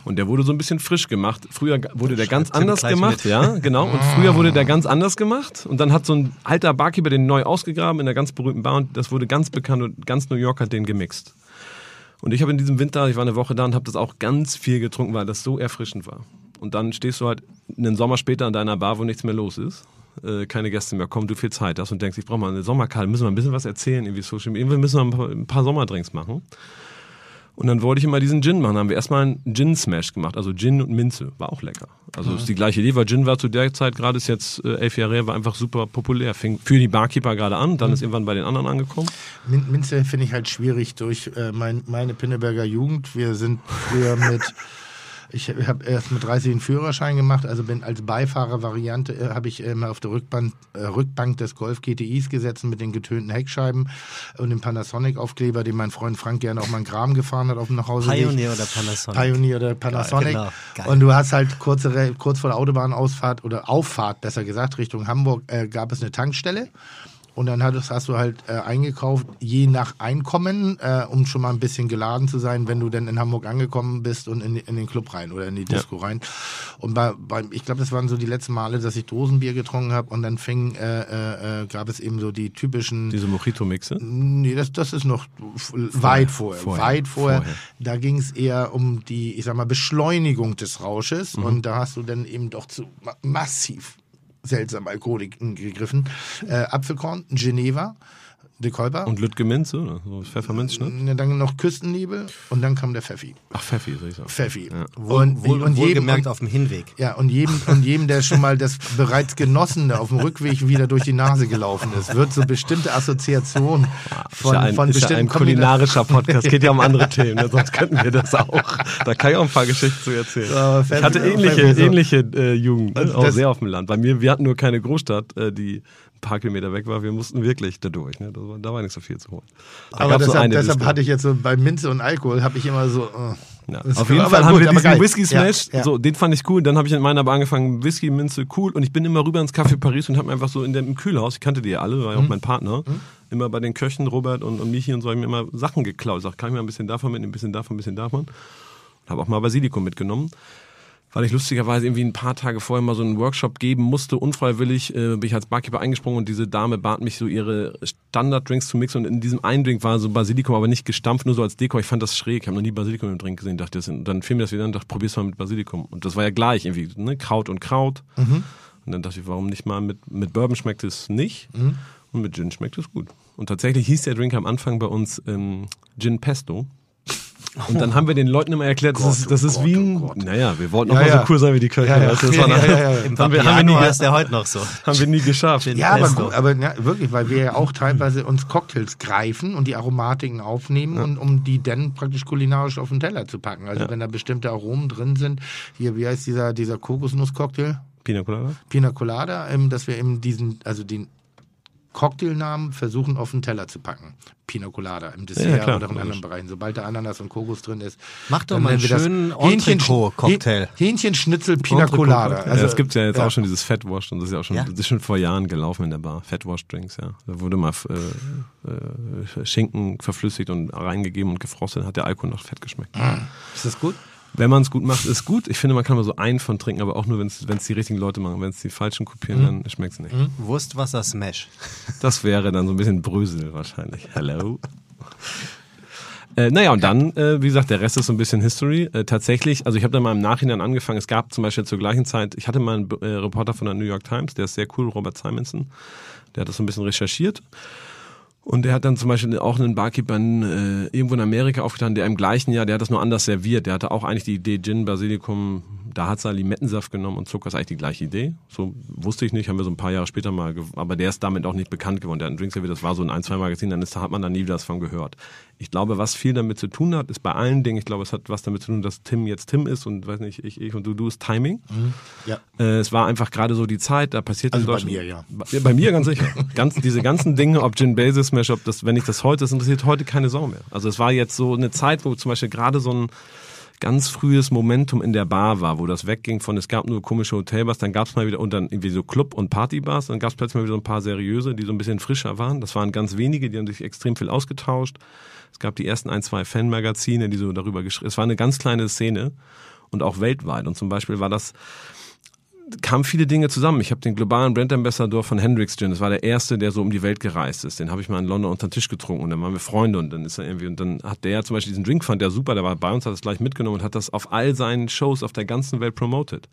D: Und der wurde so ein bisschen frisch gemacht. Früher wurde der ganz anders gemacht,
A: mit.
D: ja, genau. Und früher wurde der ganz anders gemacht. Und dann hat so ein alter Barkeeper den neu ausgegraben in einer ganz berühmten Bar und das wurde ganz bekannt und ganz New York hat den gemixt. Und ich habe in diesem Winter, ich war eine Woche da und habe das auch ganz viel getrunken, weil das so erfrischend war. Und dann stehst du halt einen Sommer später an deiner Bar, wo nichts mehr los ist. Äh, keine Gäste mehr kommen, du viel Zeit hast und denkst, ich brauche mal eine Sommerkarte, müssen wir ein bisschen was erzählen, irgendwie Social Media, müssen wir ein paar, ein paar Sommerdrinks machen. Und dann wollte ich immer diesen Gin machen. Dann haben wir erstmal einen Gin Smash gemacht, also Gin und Minze. War auch lecker. Also ist die gleiche Idee, weil Gin war zu der Zeit gerade, ist jetzt äh, elf Jahre her, war einfach super populär. Fing für die Barkeeper gerade an, dann ist irgendwann bei den anderen angekommen.
C: Min Minze finde ich halt schwierig durch äh, mein, meine Pinneberger Jugend. Wir sind früher mit, [LAUGHS] ich habe erst mit 30 einen Führerschein gemacht, also bin als Beifahrervariante äh, habe ich immer auf der Rückbank, äh, Rückbank des Golf GTIs gesessen mit den getönten Heckscheiben und dem Panasonic-Aufkleber, den mein Freund Frank gerne auch mal einen Graben gefahren hat auf dem Nachhauseweg.
A: Pioneer oder Panasonic?
C: Pioneer oder Panasonic.
A: Geil, genau. Geil.
C: Und du hast halt kurze, kurz vor der Autobahnausfahrt oder Auffahrt, besser gesagt, Richtung Hamburg, äh, gab es eine Tankstelle. Und dann hattest, hast du halt äh, eingekauft, je nach Einkommen, äh, um schon mal ein bisschen geladen zu sein, wenn du dann in Hamburg angekommen bist und in, in den Club rein oder in die Disco rein. Und bei, bei ich glaube, das waren so die letzten Male, dass ich Dosenbier getrunken habe und dann fing, äh, äh, äh, gab es eben so die typischen
D: Diese Mojito-Mixe.
C: Nee, das, das ist noch f- weit vorher.
D: vorher,
C: Weit vorher.
D: vorher.
C: Da ging es eher um die, ich sag mal, Beschleunigung des Rausches.
D: Mhm.
C: Und da hast du dann eben doch zu ma massiv seltsamen Alkoholiken gegriffen. Äh, Apfelkorn, Geneva, De Kolber.
D: Und Lütge Minze, oder? So Pfefferminzschnitt?
C: Ja, dann noch Küstennebel und dann kam der Pfeffi.
D: Ach, Pfeffi, soll ich sagen.
C: Pfeffi.
D: Ja.
A: Wohl, wohl,
C: und jedem,
A: wohlgemerkt auf dem Hinweg.
C: ja, und jedem, und jedem, der schon mal das bereits Genossene auf dem Rückweg wieder durch die Nase gelaufen ist, wird so bestimmte Assoziationen von,
D: ist ja ein,
C: von
D: ist ja ein kulinarischer Podcast, geht ja um andere Themen, ne? sonst könnten wir das auch. Da kann ich auch ein paar Geschichten zu erzählen.
C: Ja,
D: ich hatte
C: Pfeffi-
D: ähnliche,
C: Pfeffi so.
D: ähnliche äh, Jugend, ne? Auch sehr auf dem Land. Bei mir, wir hatten nur keine Großstadt, äh, die paar Kilometer weg war. Wir mussten wirklich da durch. Ne? Da, war, da war nicht so viel zu holen. Da
C: Aber deshalb, deshalb hatte ich jetzt so bei Minze und Alkohol habe ich immer so. Äh,
D: Ja, auf jeden Fall haben
C: gut,
D: wir diesen. Whisky Smash,
C: Ja, ja.
D: so den fand ich cool. Dann habe ich in meiner aber angefangen Whisky Minze cool und ich bin immer rüber ins Café Paris und habe mir einfach so in dem im Kühlhaus, ich kannte die ja alle, war ja
C: Mhm.
D: auch mein Partner, immer bei den Köchen Robert und, und Michi und so habe ich mir immer Sachen geklaut. Ich sag, kann ich mir ein bisschen davon mitnehmen, ein bisschen davon, ein bisschen davon. Habe auch mal Basilikum mitgenommen. Weil ich lustigerweise irgendwie ein paar Tage vorher mal so einen Workshop geben musste, unfreiwillig, äh, bin ich als Barkeeper eingesprungen und diese Dame bat mich so ihre Standarddrinks zu mixen und in diesem einen Drink war so Basilikum, aber nicht gestampft, nur so als Deko. Ich fand das schräg, ich habe noch nie Basilikum im Drink gesehen, dachte, das sind, dann fiel mir das wieder an, dachte, probier's mal mit Basilikum. Und das war ja gleich irgendwie, ne? Kraut und Kraut. Und dann dachte ich, warum nicht mal mit, mit Bourbon schmeckt es nicht und mit Gin schmeckt es gut. Und tatsächlich hieß der Drink am Anfang bei uns ähm, Gin Pesto. Und dann haben wir den Leuten immer erklärt, das ist, das ist wie ein, naja, wir wollten auch
C: Ja,
D: mal
C: ja.
D: so cool sein wie die Köche.
C: Ja, ja.
D: du, das war
C: Ja, ja.
A: Im
D: Haben wir, haben wir nie,
A: ist der heute noch so.
D: haben wir nie geschafft.
C: Ja, aber, gut, aber ja, wirklich, weil wir ja auch teilweise uns Cocktails greifen und die Aromatiken aufnehmen und um die dann praktisch kulinarisch auf den Teller zu packen. Also wenn da bestimmte Aromen drin sind, hier, wie heißt dieser, dieser Kokosnuss-Cocktail?
D: Pina Colada?
C: Pina Colada, ähm, dass wir eben diesen, also den Cocktailnamen versuchen auf den Teller zu packen. Pina Colada im Dessert
D: Ja, klar,
C: oder in anderen. Bereichen. Sobald da Ananas und Kokos drin ist.
A: Mach doch mal einen schönen
C: Hähnchen-
A: Entrecot-Cocktail.
C: Häh- Hähnchenschnitzel Pina Colada.
D: Also, ja, es gibt ja jetzt
C: ja.
D: auch schon dieses Fatwash und das ist ja auch schon,
A: Ja?
D: das ist schon vor Jahren gelaufen in der Bar. Fatwash Drinks, ja. Da wurde mal äh, äh, Schinken verflüssigt und reingegeben und gefrostet, hat der Alkohol noch fett geschmeckt.
A: Ist das gut?
D: Wenn man es gut macht, ist gut. Ich finde, man kann mal so einen von trinken, aber auch nur, wenn es die richtigen Leute machen. Wenn es die falschen kopieren,
C: Mhm.
D: dann schmeckt es nicht.
A: Wurstwasser Smash. [LAUGHS]
D: Das wäre dann so ein bisschen Brösel wahrscheinlich. Hello. [LAUGHS] Äh, naja, und dann, äh, wie gesagt, der Rest ist so ein bisschen History. Äh, tatsächlich, also ich habe dann mal im Nachhinein angefangen, es gab zum Beispiel zur gleichen Zeit, ich hatte mal einen äh, Reporter von der New York Times, der ist sehr cool, Robert Simonson, der hat das so ein bisschen recherchiert. Und der hat dann zum Beispiel auch einen Barkeeper in, äh, irgendwo in Amerika aufgetan, der im gleichen Jahr, der hat das nur anders serviert. Der hatte auch eigentlich die Idee Gin, Basilikum, da hat er Limettensaft genommen und Zucker, ist eigentlich die gleiche Idee. So wusste ich nicht, haben wir so ein paar Jahre später mal, aber der ist damit auch nicht bekannt geworden. Der hat einen Drink serviert, das war so ein ein, zwei Magazin, dann ist, da hat man da nie wieder was von gehört. Ich glaube, was viel damit zu tun hat, ist bei allen Dingen, ich glaube, es hat was damit zu tun, dass Tim jetzt Tim ist und weiß nicht, ich, ich und du, du ist Timing.
C: Ja.
D: Äh, es war einfach gerade so die Zeit, da passiert
C: Also
D: in
C: bei
D: Deutschland.
C: mir, ja.
D: Bei, bei mir ganz sicher. Ganz, diese ganzen Dinge, ob Gin Basis Smash, ob das, wenn ich das heute, das interessiert heute keine Sau mehr. Also es war jetzt so eine Zeit, wo zum Beispiel gerade so ein ganz frühes Momentum in der Bar war, wo das wegging von, es gab nur komische Hotelbars, dann gab es mal wieder, und dann irgendwie so Club- und Partybars, dann gab es plötzlich mal wieder so ein paar seriöse, die so ein bisschen frischer waren. Das waren ganz wenige, die haben sich extrem viel ausgetauscht. Es gab die ersten ein, zwei Fanmagazine, die so darüber geschrieben, es war eine ganz kleine Szene und auch weltweit. Und zum Beispiel war das, kamen viele Dinge zusammen. Ich habe den globalen Brand Ambassador von Hendrix Gin, das war der erste, der so um die Welt gereist ist. Den habe ich mal in London unter den Tisch getrunken und dann waren wir Freunde und dann ist er irgendwie und dann hat der zum Beispiel diesen Drink fand der super, der war bei uns, hat das gleich mitgenommen und hat das auf all seinen Shows auf der ganzen Welt promoted.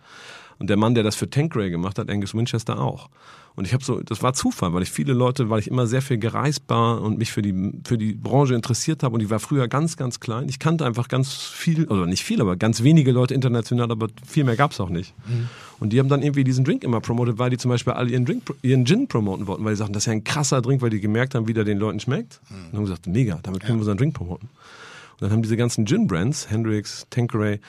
D: Und der Mann, der das für Tanqueray gemacht hat, Angus Winchester auch. Und ich habe so, das war Zufall, weil ich viele Leute, weil ich immer sehr viel gereist war und mich für die für die Branche interessiert habe und ich war früher ganz ganz klein. Ich kannte einfach ganz viel oder nicht viel, aber ganz wenige Leute international, aber viel mehr gab's auch nicht. Und die haben dann irgendwie diesen Drink immer promotet, weil die zum Beispiel alle ihren Drink, ihren Gin promoten wollten, weil die sagten, das ist ja ein krasser Drink, weil die gemerkt haben, wie der den Leuten schmeckt. Und haben gesagt, mega, damit können wir unseren Drink promoten. Und dann haben diese ganzen Gin-Brands, Hendrix, Tanqueray,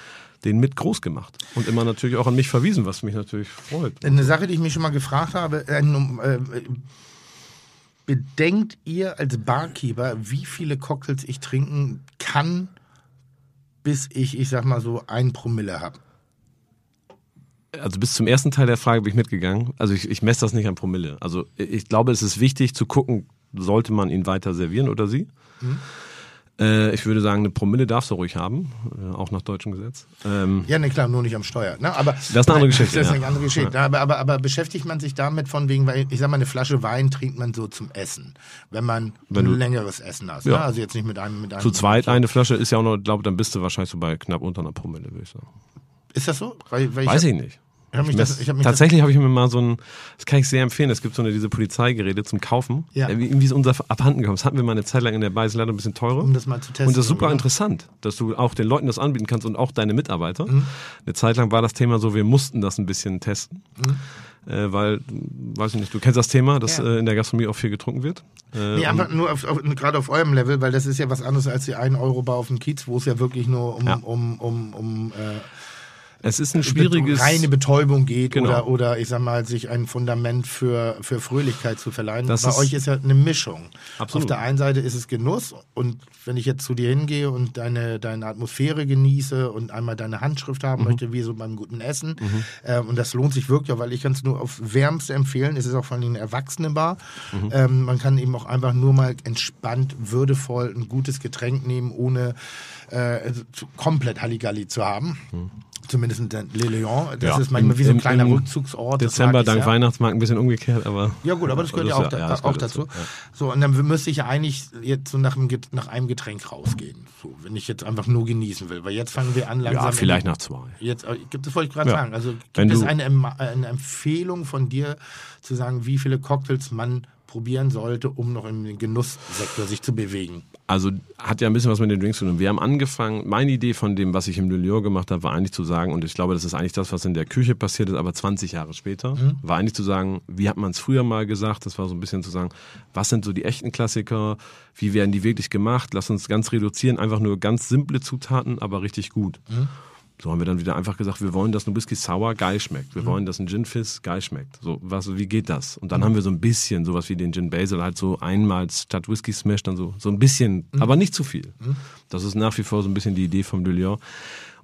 D: den mit groß gemacht. Und immer natürlich auch an mich verwiesen, was mich natürlich freut.
C: Eine Sache, die ich mich schon mal gefragt habe, äh, äh, bedenkt ihr als Barkeeper, wie viele Cocktails ich trinken kann, bis ich, ich sag mal so, ein Promille habe?
D: Also bis zum ersten Teil der Frage bin ich mitgegangen. Also ich, ich messe das nicht an Promille. Also ich glaube, es ist wichtig zu gucken, sollte man ihn weiter servieren oder sie. Äh, ich würde sagen, eine Promille darfst du ruhig haben, äh, auch nach deutschem Gesetz. Ähm,
C: Ja, ne, klar, nur nicht am Steuer. Ne? Aber,
D: Das ist eine andere Geschichte,
C: Das ist
D: ja.
C: eine andere Geschichte. Aber, aber, aber beschäftigt man sich damit von wegen, weil ich sag mal, eine Flasche Wein trinkt man so zum Essen, wenn man
D: Wenn
C: ein längeres Essen hast.
D: Ja.
C: Ne? Also jetzt nicht mit einem, mit einem.
D: zu zweit eine Flasche ist ja auch noch, glaube dann bist du wahrscheinlich so bei knapp unter einer Promille, würde ich sagen.
C: Ist das so? Weil, weil
D: Weiß
C: hab-
D: ich nicht. Hab ich das, hab tatsächlich habe ich mir mal so ein, das kann ich sehr empfehlen, es gibt so eine diese Polizeigeräte zum Kaufen. Ja. Irgendwie ist unser abhanden gekommen. Das hatten wir mal eine Zeit lang in der Bar, ist leider ein bisschen teurer.
C: Um das mal zu testen.
D: Und das ist super oder? interessant, dass du auch den Leuten das anbieten kannst und auch deine Mitarbeiter. Mhm. Eine Zeit lang war das Thema so, wir mussten das ein bisschen testen. Mhm äh, weil, weiß ich nicht, du kennst das Thema, dass ja. äh, in der Gastronomie auch viel getrunken wird.
C: Äh, nee, einfach nur auf, gerade auf eurem Level, weil das ist ja was anderes als die 1 Euro Bar auf dem Kiez, wo es ja wirklich nur um, ja. um, um, um äh,
D: es ist ein schwieriges.
C: reine Betäubung geht genau. oder, oder ich sag mal, sich ein Fundament für, für Fröhlichkeit zu verleihen. Das Bei ist euch ist ja eine Mischung. Absolut. Auf der einen Seite ist es Genuss und wenn ich jetzt zu dir hingehe und deine, deine Atmosphäre genieße und einmal deine Handschrift haben mhm. möchte, wie so beim guten Essen, mhm. äh, und das lohnt sich wirklich, weil ich kann es nur auf wärmste empfehlen. Es ist auch vor allem eine Erwachsenenbar. Mhm. Ähm, man kann eben auch einfach nur mal entspannt, würdevoll ein gutes Getränk nehmen, ohne äh, komplett Halligalli zu haben. Zumindest in Le Leon. Das ja, ist manchmal im, wie so ein kleiner Rückzugsort.
D: Dezember dank ja. Weihnachtsmarkt ein bisschen umgekehrt, aber.
C: Ja, gut, aber das gehört ja auch, ja, auch dazu. dazu. So, und dann müsste ich ja eigentlich jetzt so nach einem, nach einem Getränk rausgehen. So, wenn ich jetzt einfach nur genießen will. Weil jetzt fangen wir an langsam.
D: Ja, vielleicht nach zwei.
C: Jetzt, äh, gibt es, wollte ich gerade sagen. Also gibt es eine, eine Empfehlung von dir zu sagen, wie viele Cocktails man probieren sollte, um noch im Genusssektor sich zu bewegen?
D: Also hat ja ein bisschen was mit den Drinks zu tun. Wir haben angefangen, meine Idee von dem, was ich im Lyon gemacht habe, war eigentlich zu sagen, und ich glaube, das ist eigentlich das, was in der Küche passiert ist, aber 20 Jahre später, mhm. war eigentlich zu sagen, wie hat man es früher mal gesagt? Das war so ein bisschen zu sagen, was sind so die echten Klassiker? Wie werden die wirklich gemacht? Lass uns ganz reduzieren, einfach nur ganz simple Zutaten, aber richtig gut. Mhm. So haben wir dann wieder einfach gesagt, wir wollen, dass ein Whisky sauer geil schmeckt. Wir mhm. wollen, dass ein Gin Fizz geil schmeckt. So, was, wie geht das? Und dann mhm. haben wir so ein bisschen sowas wie den Gin Basil halt so einmal statt Whisky Smash dann so, so ein bisschen, mhm. aber nicht zu viel. Mhm. Das ist nach wie vor so ein bisschen die Idee vom Lilion.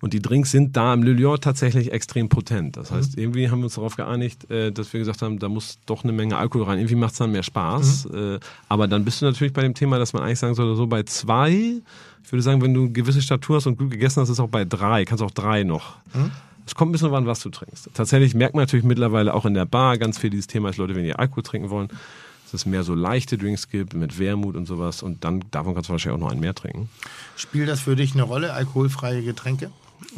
D: Und die Drinks sind da im Lilion tatsächlich extrem potent. Das heißt, mhm. irgendwie haben wir uns darauf geeinigt, äh, dass wir gesagt haben, da muss doch eine Menge Alkohol rein. Irgendwie macht es dann mehr Spaß. Mhm. Äh, aber dann bist du natürlich bei dem Thema, dass man eigentlich sagen sollte, so bei zwei ich würde sagen, wenn du eine gewisse Statur hast und gut gegessen hast, ist auch bei drei. Kannst auch drei noch. Hm? Es kommt ein bisschen an, was du trinkst. Tatsächlich merkt man natürlich mittlerweile auch in der Bar ganz viel dieses Thema, dass Leute weniger Alkohol trinken wollen, dass es mehr so leichte Drinks gibt mit Wermut und sowas und dann davon kannst du wahrscheinlich auch noch einen mehr trinken.
C: Spielt das für dich eine Rolle, alkoholfreie Getränke?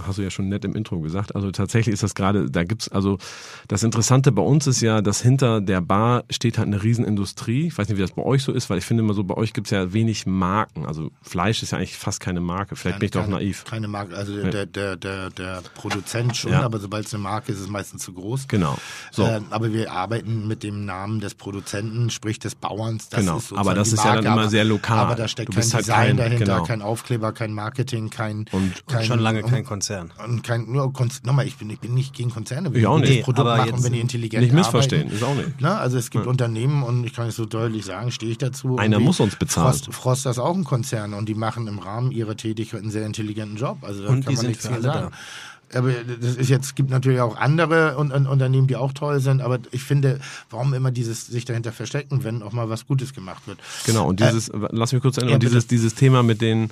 D: Hast du ja schon nett im Intro gesagt. Also tatsächlich ist das gerade, da gibt's also das Interessante bei uns ist ja, dass hinter der Bar steht halt eine Riesenindustrie. Ich weiß nicht, wie das bei euch so ist, weil ich finde immer so, bei euch gibt's ja wenig Marken. Also Fleisch ist ja eigentlich fast keine Marke. Vielleicht keine, bin ich doch naiv.
C: Keine Marke, also ja. der, der, der, der Produzent schon, ja. aber sobald es eine Marke ist, ist es meistens zu groß.
D: Genau.
C: So. Äh, aber wir arbeiten mit dem Namen des Produzenten, sprich des Bauerns.
D: Das genau. Aber das ist Marke, ja dann immer sehr lokal.
C: Aber da steckt kein halt Design kein, dahinter, genau. kein Aufkleber, kein Marketing, kein
A: und, kein, und schon lange kein Konzern.
C: Und kein, nur nochmal, ich bin, ich bin nicht gegen Konzerne.
D: Wenn ich auch nicht.
C: Das Produkt aber machen, wenn die intelligent
D: Nicht missverstehen, arbeiten. ist auch nicht.
C: Na, also es gibt ja. Unternehmen und ich kann es so deutlich sagen, stehe ich dazu.
D: Einer muss uns bezahlen.
C: Frost, Frost ist auch ein Konzern und die machen im Rahmen ihrer Tätigkeit einen sehr intelligenten Job. Also da
A: und
C: kann
A: man nichts sagen. Da.
C: Aber das ist jetzt, gibt natürlich auch andere Unternehmen, die auch toll sind, aber ich finde, warum immer dieses sich dahinter verstecken, wenn auch mal was Gutes gemacht wird.
D: Genau, und dieses, äh, lass mich kurz ändern, ja, und dieses, dieses Thema mit den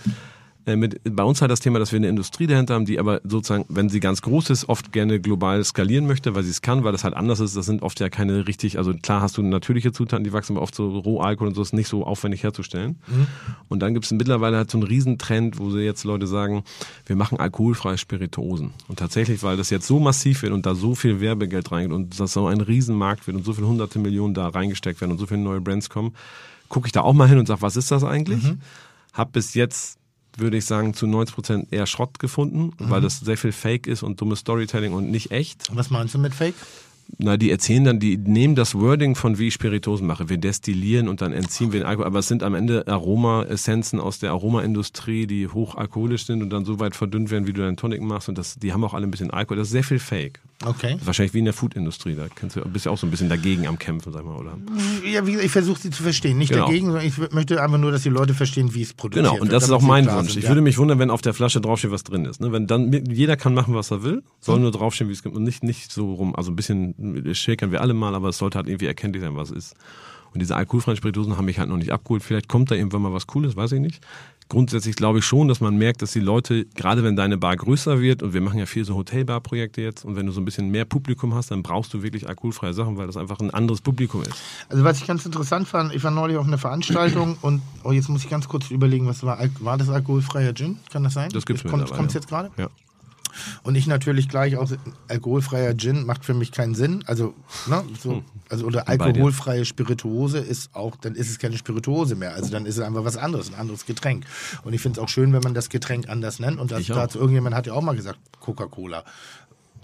D: mit, bei uns halt das Thema, dass wir eine Industrie dahinter haben, die aber sozusagen, wenn sie ganz groß ist, oft gerne global skalieren möchte, weil sie es kann, weil das halt anders ist. Das sind oft ja keine richtig, also klar hast du natürliche Zutaten, die wachsen, aber oft so Rohalkohol und so ist nicht so aufwendig herzustellen. Mhm. Und dann gibt es mittlerweile halt so einen Riesentrend, wo sie jetzt Leute sagen, wir machen alkoholfreie Spirituosen. Und tatsächlich, weil das jetzt so massiv wird und da so viel Werbegeld reingeht und das so ein Riesenmarkt wird und so viele hunderte Millionen da reingesteckt werden und so viele neue Brands kommen, gucke ich da auch mal hin und sage, was ist das eigentlich? Mhm. Hab bis jetzt würde ich sagen, zu 90 Prozent eher Schrott gefunden, mhm. weil das sehr viel Fake ist und dummes Storytelling und nicht echt.
C: Was meinst du mit Fake?
D: Na, die erzählen dann, die nehmen das Wording von wie ich Spiritosen mache. Wir destillieren und dann entziehen wir den Alkohol. Aber es sind am Ende Aroma-Essenzen aus der Aromaindustrie, die hochalkoholisch sind und dann so weit verdünnt werden, wie du deinen Tonic machst. Und das, die haben auch alle ein bisschen Alkohol. Das ist sehr viel Fake.
C: Okay.
D: Wahrscheinlich wie in der Foodindustrie. Da kennst du, bist du auch so ein bisschen dagegen am Kämpfen, sag mal, oder?
C: Ja, wie, ich versuche sie zu verstehen. Nicht genau. dagegen, sondern ich möchte einfach nur, dass die Leute verstehen, wie es produziert
D: Genau, und das ist auch mein Wunsch. Sind, ich ja. würde mich wundern, wenn auf der Flasche draufsteht, was drin ist. Ne? Wenn dann jeder kann machen, was er will, soll hm. nur draufstehen, wie es gibt und nicht, nicht so rum. Also ein bisschen schäkern wir alle mal, aber es sollte halt irgendwie erkenntlich sein, was es ist. Und diese alkoholfreien Spirituosen haben mich halt noch nicht abgeholt. Vielleicht kommt da irgendwann mal was Cooles, weiß ich nicht. Grundsätzlich glaube ich schon, dass man merkt, dass die Leute, gerade wenn deine Bar größer wird, und wir machen ja viel so Hotelbar-Projekte jetzt, und wenn du so ein bisschen mehr Publikum hast, dann brauchst du wirklich alkoholfreie Sachen, weil das einfach ein anderes Publikum ist.
C: Also was ich ganz interessant fand, ich war neulich auf einer Veranstaltung und oh, jetzt muss ich ganz kurz überlegen, was war, war das alkoholfreier Gin? Kann das sein?
D: Das gibt's
C: Kommt es jetzt gerade?
D: Ja.
C: Und ich natürlich gleich auch, alkoholfreier Gin macht für mich keinen Sinn. Also, ne, so, hm. also oder alkoholfreie Spirituose ist auch, dann ist es keine Spirituose mehr. Also dann ist es einfach was anderes, ein anderes Getränk. Und ich finde es auch schön, wenn man das Getränk anders nennt. Und das dazu irgendjemand hat ja auch mal gesagt, Coca-Cola.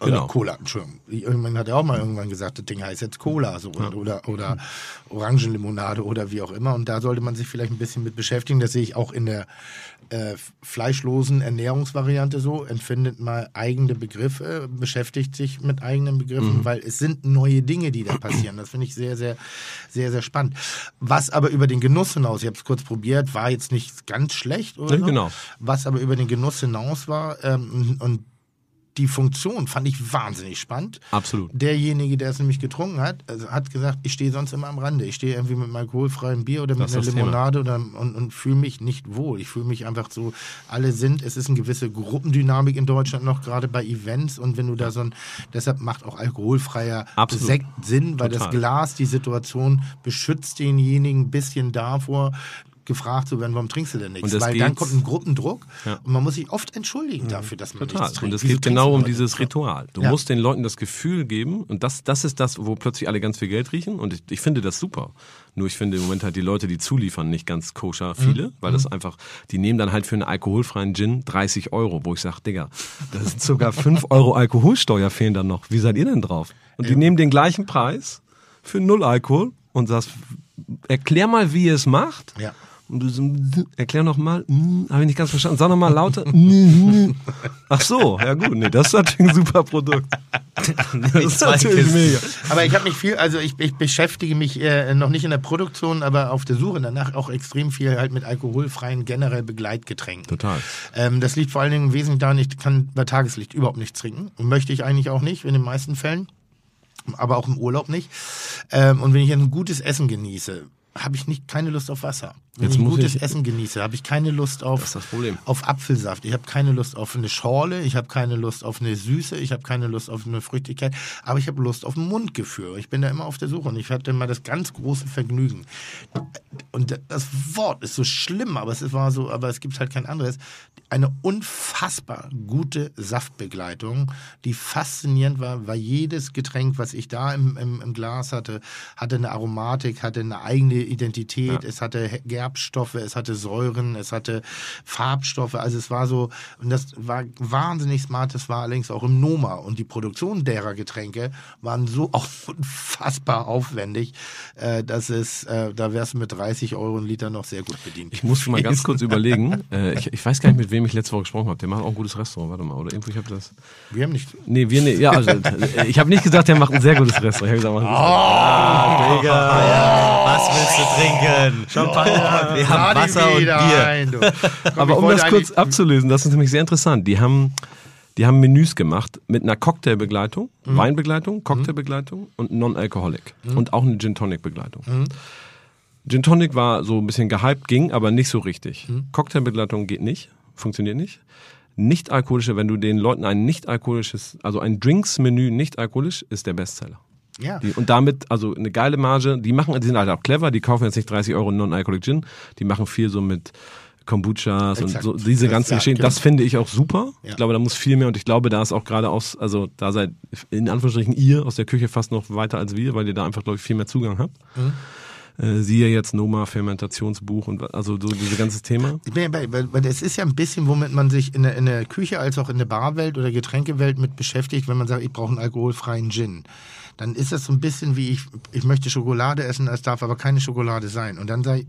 C: Oder genau. Cola, Entschuldigung. Irgendwann hat er auch mal irgendwann gesagt, das Ding heißt jetzt Cola so, ja. oder, oder Orangenlimonade oder wie auch immer. Und da sollte man sich vielleicht ein bisschen mit beschäftigen. Das sehe ich auch in der äh, fleischlosen Ernährungsvariante so. Entfindet mal eigene Begriffe, beschäftigt sich mit eigenen Begriffen, mhm. weil es sind neue Dinge, die da passieren. Das finde ich sehr, sehr, sehr, sehr spannend. Was aber über den Genuss hinaus, ich habe es kurz probiert, war jetzt nicht ganz schlecht oder ja, so.
D: Genau.
C: Was aber über den Genuss hinaus war ähm, und die Funktion fand ich wahnsinnig spannend.
D: Absolut.
C: Derjenige, der es nämlich getrunken hat, also hat gesagt, ich stehe sonst immer am Rande. Ich stehe irgendwie mit einem alkoholfreien Bier oder mit einer Limonade oder, und, und fühle mich nicht wohl. Ich fühle mich einfach so, alle sind, es ist eine gewisse Gruppendynamik in Deutschland noch, gerade bei Events. Und wenn du da so ein, deshalb macht auch alkoholfreier Absolut. Sekt Sinn, weil Total. das Glas die Situation beschützt denjenigen ein bisschen davor, gefragt zu werden, warum trinkst du denn nichts? Weil dann kommt ein Gruppendruck ja. und man muss sich oft entschuldigen dafür, dass man Total. nichts trinkt.
D: Und es geht genau um dieses Ritual. Du ja. musst den Leuten das Gefühl geben und das, das ist das, wo plötzlich alle ganz viel Geld riechen und ich, ich finde das super. Nur ich finde im Moment halt die Leute, die zuliefern, nicht ganz koscher viele, mhm. weil das mhm. einfach, die nehmen dann halt für einen alkoholfreien Gin 30 Euro, wo ich sage, Digga, das sind sogar 5 [LAUGHS] Euro Alkoholsteuer fehlen dann noch. Wie seid ihr denn drauf? Und die nehmen den gleichen Preis für null Alkohol und sagst, erklär mal, wie ihr es macht.
C: Ja.
D: Und du so, erklär noch mal, hm, habe ich nicht ganz verstanden. Sag noch mal lauter. Ach so, ja gut, nee, das ist natürlich ein super Produkt. [LAUGHS]
C: das ist natürlich mega. Aber ich habe mich viel, also ich, ich beschäftige mich äh, noch nicht in der Produktion, aber auf der Suche danach auch extrem viel halt mit alkoholfreien generell Begleitgetränken.
D: Total.
C: Ähm, das liegt vor allen Dingen wesentlich daran, ich kann bei Tageslicht überhaupt nichts trinken und möchte ich eigentlich auch nicht in den meisten Fällen aber auch im Urlaub nicht. Ähm, und wenn ich ein gutes Essen genieße, habe ich nicht keine Lust auf Wasser. Wenn Jetzt ich gutes ich, Essen genieße, habe ich keine Lust auf, auf Apfelsaft. Ich habe keine Lust auf eine Schorle, ich habe keine Lust auf eine Süße, ich habe keine Lust auf eine Früchtigkeit, aber ich habe Lust auf ein Mundgefühl. Ich bin da immer auf der Suche und ich hatte mal das ganz große Vergnügen. Und das Wort ist so schlimm, aber es war so, aber es gibt halt kein anderes eine unfassbar gute Saftbegleitung, die faszinierend war, weil jedes Getränk, was ich da im, im, im Glas hatte, hatte eine Aromatik, hatte eine eigene Identität, ja. es hatte Gerbstoffe, es hatte Säuren, es hatte Farbstoffe, also es war so, und das war wahnsinnig smart, das war allerdings auch im Noma und die Produktion derer Getränke waren so auch [LAUGHS] unfassbar aufwendig, äh, dass es, äh, da wärst du mit 30 Euro ein Liter noch sehr gut bedient.
D: Ich muss mal ganz kurz [LAUGHS] überlegen, äh, ich, ich weiß gar nicht, mit wem ich letzte Woche gesprochen habe. Der macht auch ein gutes Restaurant, warte mal, oder irgendwo, ich habe das.
C: Wir haben nicht.
D: Nee, wir nicht. Ja, also, ich habe nicht gesagt, der macht ein sehr gutes Restaurant. Ich habe gesagt,
A: oh, Digga. Oh, was willst du trinken? Champagner. Oh, wir haben Wasser und Bier. Ein,
D: Komm, Aber um das kurz abzulösen, das ist nämlich sehr interessant. Die haben, die haben Menüs gemacht mit einer Cocktailbegleitung, mhm. Weinbegleitung, Cocktailbegleitung mhm. und Non-Alcoholic. Mhm. Und auch eine Gin Tonic Begleitung. Mhm. Gin Tonic war so ein bisschen gehypt, ging aber nicht so richtig. Mhm. Cocktailbegleitung geht nicht funktioniert nicht. Nicht alkoholische, wenn du den Leuten ein nicht alkoholisches, also ein Drinks-Menü nicht alkoholisch, ist der Bestseller.
C: Ja.
D: Die, und damit, also eine geile Marge, die machen, die sind halt auch clever, die kaufen jetzt nicht 30 Euro Non-Alcoholic Gin, die machen viel so mit Kombuchas Exakt. und so, diese ganzen ja, Geschichten. Genau. Das finde ich auch super. Ja. Ich glaube, da muss viel mehr und ich glaube, da ist auch gerade aus, also da seid in Anführungsstrichen ihr aus der Küche fast noch weiter als wir, weil ihr da einfach, glaube ich, viel mehr Zugang habt. Mhm äh, siehe jetzt Noma Fermentationsbuch und also so dieses ganze Thema.
C: Weil es ist ja ein bisschen, womit man sich in der, in der Küche als auch in der Barwelt oder Getränkewelt mit beschäftigt, wenn man sagt, ich brauche einen alkoholfreien Gin. Dann ist das so ein bisschen wie ich, ich möchte Schokolade essen, es darf aber keine Schokolade sein. Und dann sei,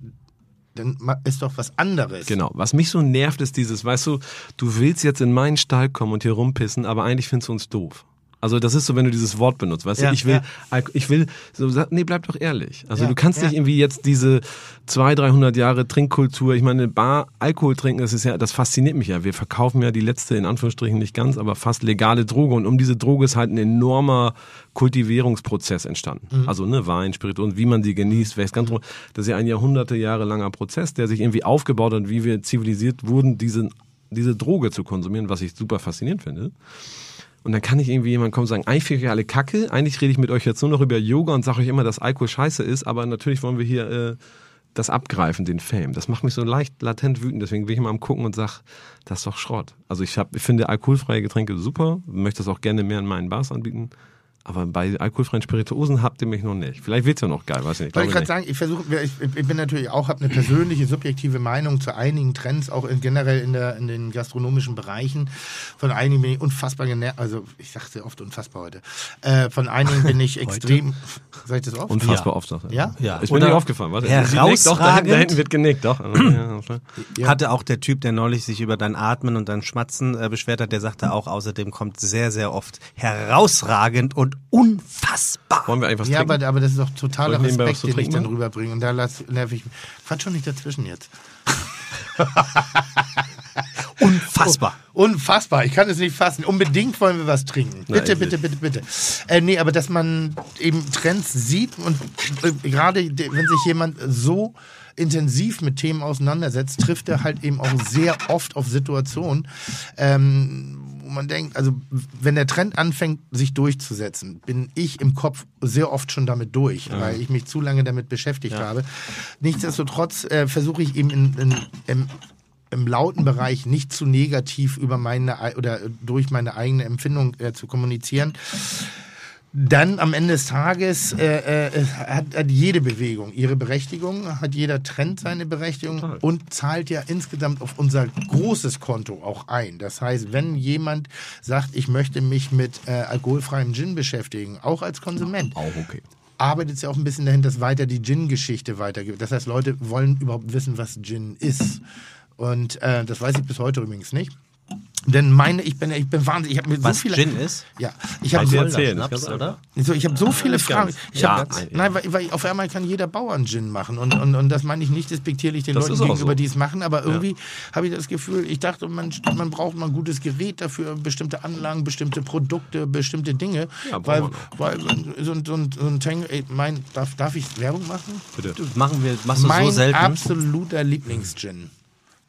C: dann ist doch was anderes.
D: Genau. Was mich so nervt, ist dieses, weißt du, du willst jetzt in meinen Stall kommen und hier rumpissen, aber eigentlich findest du uns doof. Also das ist so, wenn du dieses Wort benutzt, weißt ja, du, ich will, ja. ich will, so, nee, bleib doch ehrlich. Also ja, du kannst nicht irgendwie jetzt diese 200, 300 Jahre Trinkkultur, ich meine, Bar, Alkohol trinken, das ist ja, das fasziniert mich ja. Wir verkaufen ja die letzte, in Anführungsstrichen nicht ganz, aber fast legale Droge und um diese Droge ist halt ein enormer Kultivierungsprozess entstanden. Mhm. Also ne, Wein, Spirituosen, wie man sie genießt, welches ganz, das ist ja ein Jahrhunderte Jahre langer Prozess, der sich irgendwie aufgebaut hat, wie wir zivilisiert wurden, diese, diese Droge zu konsumieren, was ich super faszinierend finde. Und dann kann ich irgendwie jemand kommen und sagen, eigentlich finde ich alle Kacke, eigentlich rede ich mit euch jetzt nur noch über Yoga und sage euch immer, dass Alkohol scheiße ist, aber natürlich wollen wir hier äh, das abgreifen, den Fame. Das macht mich so leicht latent wütend. Deswegen will ich immer am gucken und sag, das ist doch Schrott. Also ich, hab, ich finde alkoholfreie Getränke super, möchte das auch gerne mehr in meinen Bars anbieten. Aber bei alkoholfreien Spirituosen habt ihr mich noch nicht. Vielleicht wird's ja noch geil, weiß ich nicht.
C: Wollte ich gerade sagen, ich versuche, ich, ich, bin natürlich auch, habe eine persönliche, subjektive Meinung zu einigen Trends, auch in, generell in, der, in den gastronomischen Bereichen. Von einigen bin ich unfassbar genervt, also ich sagte oft unfassbar heute. Äh, von einigen bin ich [LAUGHS] extrem, sag ich das oft?
D: Unfassbar
C: ja.
D: oft. Auch,
C: ja?
D: Ja. Ist mir nicht aufgefallen. Warte,
A: herausragend.
D: Doch, da, da hinten wird genickt, doch. [CLEARS THROAT]
A: ja. Hatte auch der Typ, der neulich sich über dein Atmen und dein Schmatzen äh, beschwert hat, der sagte auch, außerdem kommt sehr, sehr oft herausragend und unfassbar unfassbar.
D: Wollen wir einfach
C: Ja,
D: trinken?
C: aber, aber das ist doch totaler
D: nebenbei
C: Respekt, den ich dann rüberbringe. Und da nerv ich. Quatsch schon nicht dazwischen jetzt. [LAUGHS]
A: Unfassbar.
C: Oh, unfassbar. Ich kann es nicht fassen. Unbedingt wollen wir was trinken. Bitte,
D: Nein,
C: bitte, bitte, bitte. Äh, nee, aber dass man eben Trends sieht und äh, gerade wenn sich jemand so intensiv mit Themen auseinandersetzt, trifft er halt eben auch sehr oft auf Situationen, ähm, wo man denkt, also wenn der Trend anfängt, sich durchzusetzen, bin ich im Kopf sehr oft schon damit durch, ja. weil ich mich zu lange damit beschäftigt ja. habe. Nichtsdestotrotz äh, versuche ich eben in, in, im, im lauten Bereich nicht zu negativ über meine oder durch meine eigene Empfindung äh, zu kommunizieren dann am Ende des Tages äh, äh, hat, hat, jede Bewegung ihre Berechtigung, hat jeder Trend seine Berechtigung Total. und zahlt ja insgesamt auf unser großes Konto auch ein. Das heißt, wenn jemand sagt, ich möchte mich mit äh, alkoholfreiem Gin beschäftigen, auch als Konsument.
D: Auch okay
C: arbeitet es ja auch ein bisschen dahin, dass weiter die Gin-Geschichte weitergeht. Das heißt, Leute wollen überhaupt wissen, was Gin ist. Und äh, das weiß ich bis heute übrigens nicht. Denn meine, ich bin, ich bin wahnsinnig. Ich habe mir
A: Was
C: so viele.
A: Gin ist?
C: Ja, ich habe so,
D: erzählen,
A: Schnaps, oder?
C: so, ich habe so viele Fragen. Ich
D: Ja,
C: hab,
D: nein,
C: nein, weil, weil auf einmal kann jeder Bauern Gin machen und, und, und das meine ich nicht despektierlich den
D: Das
C: Leuten gegenüber,
D: so.
C: die es machen, aber irgendwie habe ich das Gefühl, ich dachte, man, man braucht mal ein gutes Gerät dafür, bestimmte Anlagen, bestimmte Produkte, bestimmte Dinge,
D: Ja,
C: weil, weil so, ein- so, ein- so ein Tang, ey, mein, darf, darf ich Werbung machen?
D: Bitte.
A: Machen wir, machst du
C: mein
A: so selten?
C: absoluter Lieblingsgin,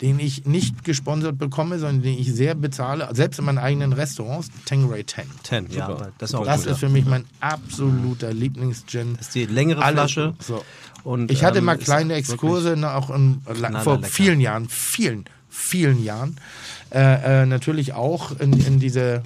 C: den ich nicht gesponsert bekomme, sondern den ich sehr bezahle, selbst in meinen eigenen Restaurants, Tangeray 10.
A: Ten, ja, aber das ist auch
C: Das
A: gut.
C: ist für mich mein absoluter Lieblingsgin.
A: Das ist die längere
C: Alle-
A: Flasche.
C: So.
A: Und,
C: Ich hatte
A: ähm,
C: mal kleine Exkurse, ne, auch in, vor
A: lecker.
C: vielen Jahren, vielen, vielen Jahren. Äh, äh, natürlich auch in, in diese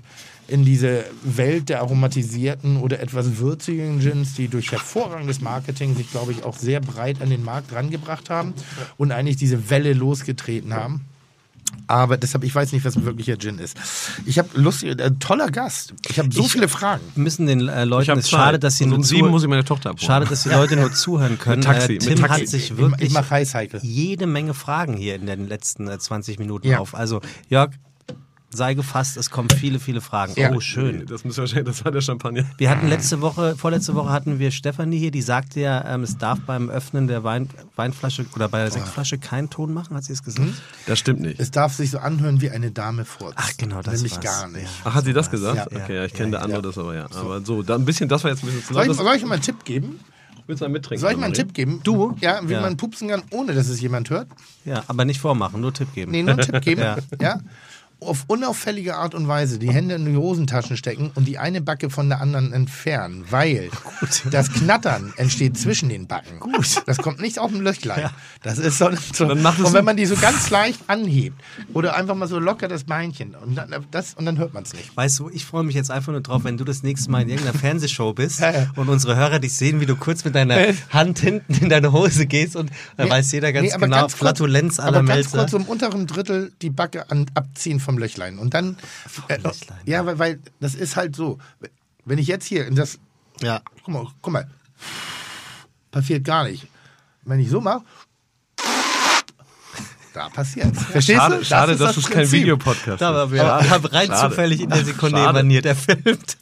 C: in diese Welt der aromatisierten oder etwas würzigen Gins, die durch hervorragendes Marketing sich, glaube ich, auch sehr breit an den Markt rangebracht haben und eigentlich diese Welle losgetreten haben. Aber deshalb, ich weiß nicht, was ein wirklicher Gin ist. Ich habe lustig, äh, toller Gast. Ich habe so
A: Ich-
C: viele Fragen.
A: müssen den äh,
D: Ich
A: Leuten, es schade, dass sie
D: Und
A: nur
D: sieben muss ich meine Tochter abholen.
A: Schade, dass die Leute nur zuhören können.
D: Taxi,
A: äh, Tim
D: Taxi.
A: hat sich
C: Ich,
A: wirklich
C: ich mache Highcycle.
A: jede Menge Fragen hier in den letzten äh, 20 Minuten
C: Ja.
A: auf. Also Jörg, sei gefasst, es kommen viele, viele Fragen.
C: Ja.
A: Oh, schön.
D: Das muss wahrscheinlich, das war der Champagner.
A: Wir hatten letzte Woche, vorletzte Woche hatten wir Stefanie hier, die sagte ja, ähm, es darf beim Öffnen der Wein, Weinflasche oder bei der Sektflasche keinen Ton machen, hat sie es gesagt?
D: Das stimmt nicht.
C: Es darf sich so anhören wie eine Dame furzt.
A: Ach, genau, das
C: Nämlich
A: war's.
C: gar nicht.
D: Ach, hat sie das gesagt?
C: Ja.
D: Okay, ja, ich
A: Ja,
D: kenne der
C: ja.
D: andere das aber ja. Aber so, da ein bisschen, das war jetzt ein bisschen zu
C: Soll ich, soll ich mal einen Tipp geben?
D: Willst du mal mittrinken?
C: Soll ich mal einen? Tipp geben?
A: Du?
C: Ja, wie
A: Ja.
C: man pupsen kann, ohne dass es jemand hört?
A: Ja, aber nicht vormachen, nur Tipp geben.
C: Nee, nur einen Tipp geben. [LAUGHS]
A: Ja.
C: Ja. Auf unauffällige Art und Weise die Hände in die Hosentaschen stecken und die eine Backe von der anderen entfernen, weil [LAUGHS] das Knattern entsteht zwischen den Backen. Gut. Das kommt nicht auf dem Löchlein. Das ist so, so
D: Dann macht
C: und wenn man die so ganz leicht anhebt oder einfach mal so locker das Beinchen und dann, das, und dann hört man es nicht.
A: Weißt du, ich freue mich jetzt einfach nur drauf, wenn du das nächste Mal in irgendeiner Fernsehshow bist [LAUGHS]
C: Ja, ja.
A: und unsere Hörer dich sehen, wie du kurz mit deiner Hand hinten in deine Hose gehst und dann weiß jeder ganz
C: nee,
A: genau,
C: ganz kurz-
A: Flatulenz aller
C: Aber ganz
A: Melzer.
C: kurz im unteren Drittel die Backe an, abziehen vom Löchlein. Und dann. Äh,
A: Löchlein,
C: ja, weil, weil das ist halt so. Wenn ich jetzt hier in das.
A: Ja.
C: Guck mal, guck mal. Passiert gar nicht. Wenn ich so mache. Da passiert's. Verstehst
D: Schade,
C: du?
D: schade dass
C: das
D: es kein
C: Prinzip.
D: Videopodcast
A: Da
D: ist.
A: war wir haben rein
D: Schade.
A: zufällig in der Sekunde
D: Schade.
A: emaniert, der filmt.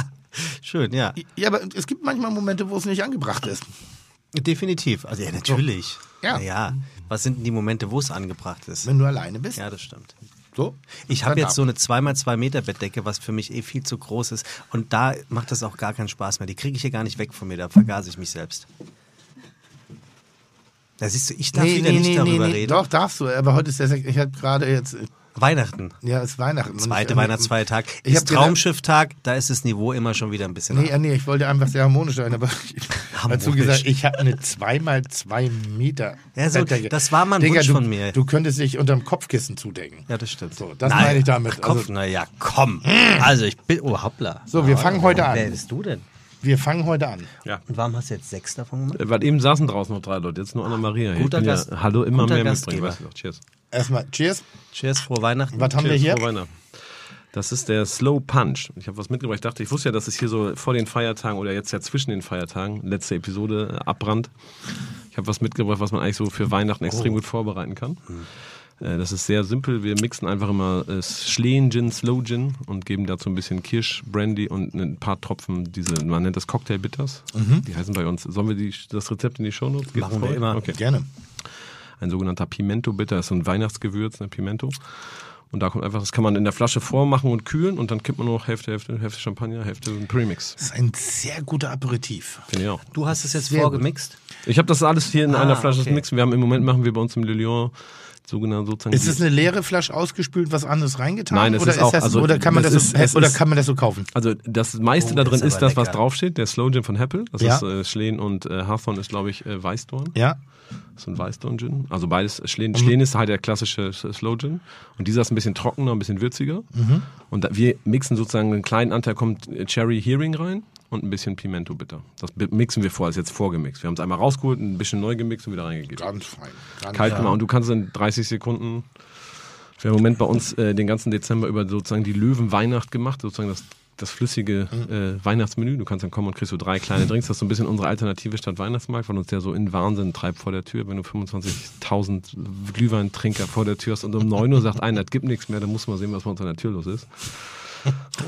A: [LAUGHS] Schön, ja.
C: Ja, aber es gibt manchmal Momente, wo es nicht angebracht ist.
A: Definitiv. Also ja, natürlich.
C: Ja.
A: ja. Was sind denn die Momente, wo es angebracht ist?
C: Wenn du alleine bist.
A: Ja, das stimmt.
C: So.
A: Ich habe jetzt so eine 2x2 Meter Bettdecke, was für mich eh viel zu groß ist. Und da macht das auch gar keinen Spaß mehr. Die kriege ich hier gar nicht weg von mir, da vergase ich mich selbst. Da siehst du, ich darf wieder nicht darüber reden.
C: Doch, darfst du. Aber heute ist der Sek Ich habe gerade jetzt.
A: Weihnachten.
C: Ja, ist Weihnachten.
A: Zweite Weihnachtsfeiertag. Ich ist Traumschifftag, da ist das Niveau immer schon wieder ein bisschen.
C: Nee, nee, ich wollte einfach sehr harmonisch sein, aber [LAUGHS] ich, harmonisch. dazu gesagt, ich habe eine 2 mal 2 Meter.
A: Ja, so, das war mal ein Digga, Wunsch
C: du,
A: von mir.
C: Du könntest dich unterm Kopfkissen zudecken.
A: Ja, das stimmt.
C: So, das Nein, meine ich damit.
A: Kopf, also, naja, komm. Also ich bin, oh hoppla.
C: So, wir fangen heute an.
A: Wer bist du denn?
C: Wir fangen heute an.
A: Ja. Und warum hast du jetzt sechs davon gemacht?
D: Äh, weil eben saßen draußen noch drei Leute, jetzt nur Anna-Maria.
A: Guter Gast.
D: Ja, hallo, immer mehr mitbringen. Weißt du noch. Cheers.
C: Erstmal Cheers.
A: Cheers, frohe Weihnachten.
C: Was haben
A: Cheers,
C: wir hier?
D: Frohe Weihnachten. Das ist der Slow Punch. Ich habe was mitgebracht. Ich dachte, ich wusste ja, dass es hier so vor den Feiertagen oder jetzt ja zwischen den Feiertagen, letzte Episode, äh, abbrannt. Ich habe was mitgebracht, was man eigentlich so für Weihnachten extrem oh. gut vorbereiten kann. Mhm. Äh, das ist sehr simpel. Wir mixen einfach immer äh, Schleen Gin, Slow Gin und geben dazu ein bisschen Kirsch, Brandy und ein paar Tropfen, diese, man nennt das Cocktail Bitters. Mhm. Die heißen bei uns. Sollen wir die, das Rezept in die Show Notes?
A: Machen wir immer.
C: Okay. Gerne.
D: Ein sogenannter Pimento Bitter, ist so ein Weihnachtsgewürz, ein Pimento. Und da kommt einfach, das kann man in der Flasche vormachen und kühlen und dann kippt man nur noch Hälfte, Hälfte, Hälfte Champagner, Hälfte Premix.
C: Das ist ein sehr guter Aperitif.
A: Finde ich auch. Du hast es jetzt sehr vorgemixt?
D: Ich habe das alles hier in ah, einer Flasche okay. mixen. Wir haben im Moment machen wir bei uns im Le Lyon sozusagen.
C: Ist es eine leere Flasche ausgespült, was anderes reingetan?
D: Nein, es
C: oder
D: ist, auch,
C: das,
D: also,
C: oder kann man das, das ist, so, oder kann man das so kaufen?
D: Also das meiste oh, da drin ist, ist das, was draufsteht. Der Slow Gin von Heppel. Das ja. ist äh, Schleen und äh, Hawthorne ist, glaube ich, äh, Weißdorn.
C: Ja.
D: Das ist ein Weißdorn-Gin. Also beides. Schleen, mhm. Schleen ist halt der klassische Slow Gin. Und dieser ist ein bisschen trockener, ein bisschen würziger. Mhm. Und da, wir mixen sozusagen einen kleinen Anteil, kommt Cherry Hearing rein und ein bisschen Pimento bitter. Das mixen wir vor, ist jetzt vorgemixt. Wir haben es einmal rausgeholt, ein bisschen neu gemixt und wieder reingegeben.
C: Ganz fein.
D: Ganz Kalt gemacht. Und du kannst in 30 Sekunden. Wir haben im Moment bei uns äh, den ganzen Dezember über sozusagen die Löwenweihnacht gemacht, sozusagen das, das flüssige mhm. äh, Weihnachtsmenü. Du kannst dann kommen und kriegst so drei kleine Drinks. Das ist so ein bisschen unsere Alternative statt Weihnachtsmarkt, weil uns der so in Wahnsinn treibt vor der Tür. Wenn du 25.000 Glühweintrinker vor der Tür hast und um 9 Uhr sagt einer, das gibt nichts mehr, dann muss man sehen, was bei uns an der Tür los ist.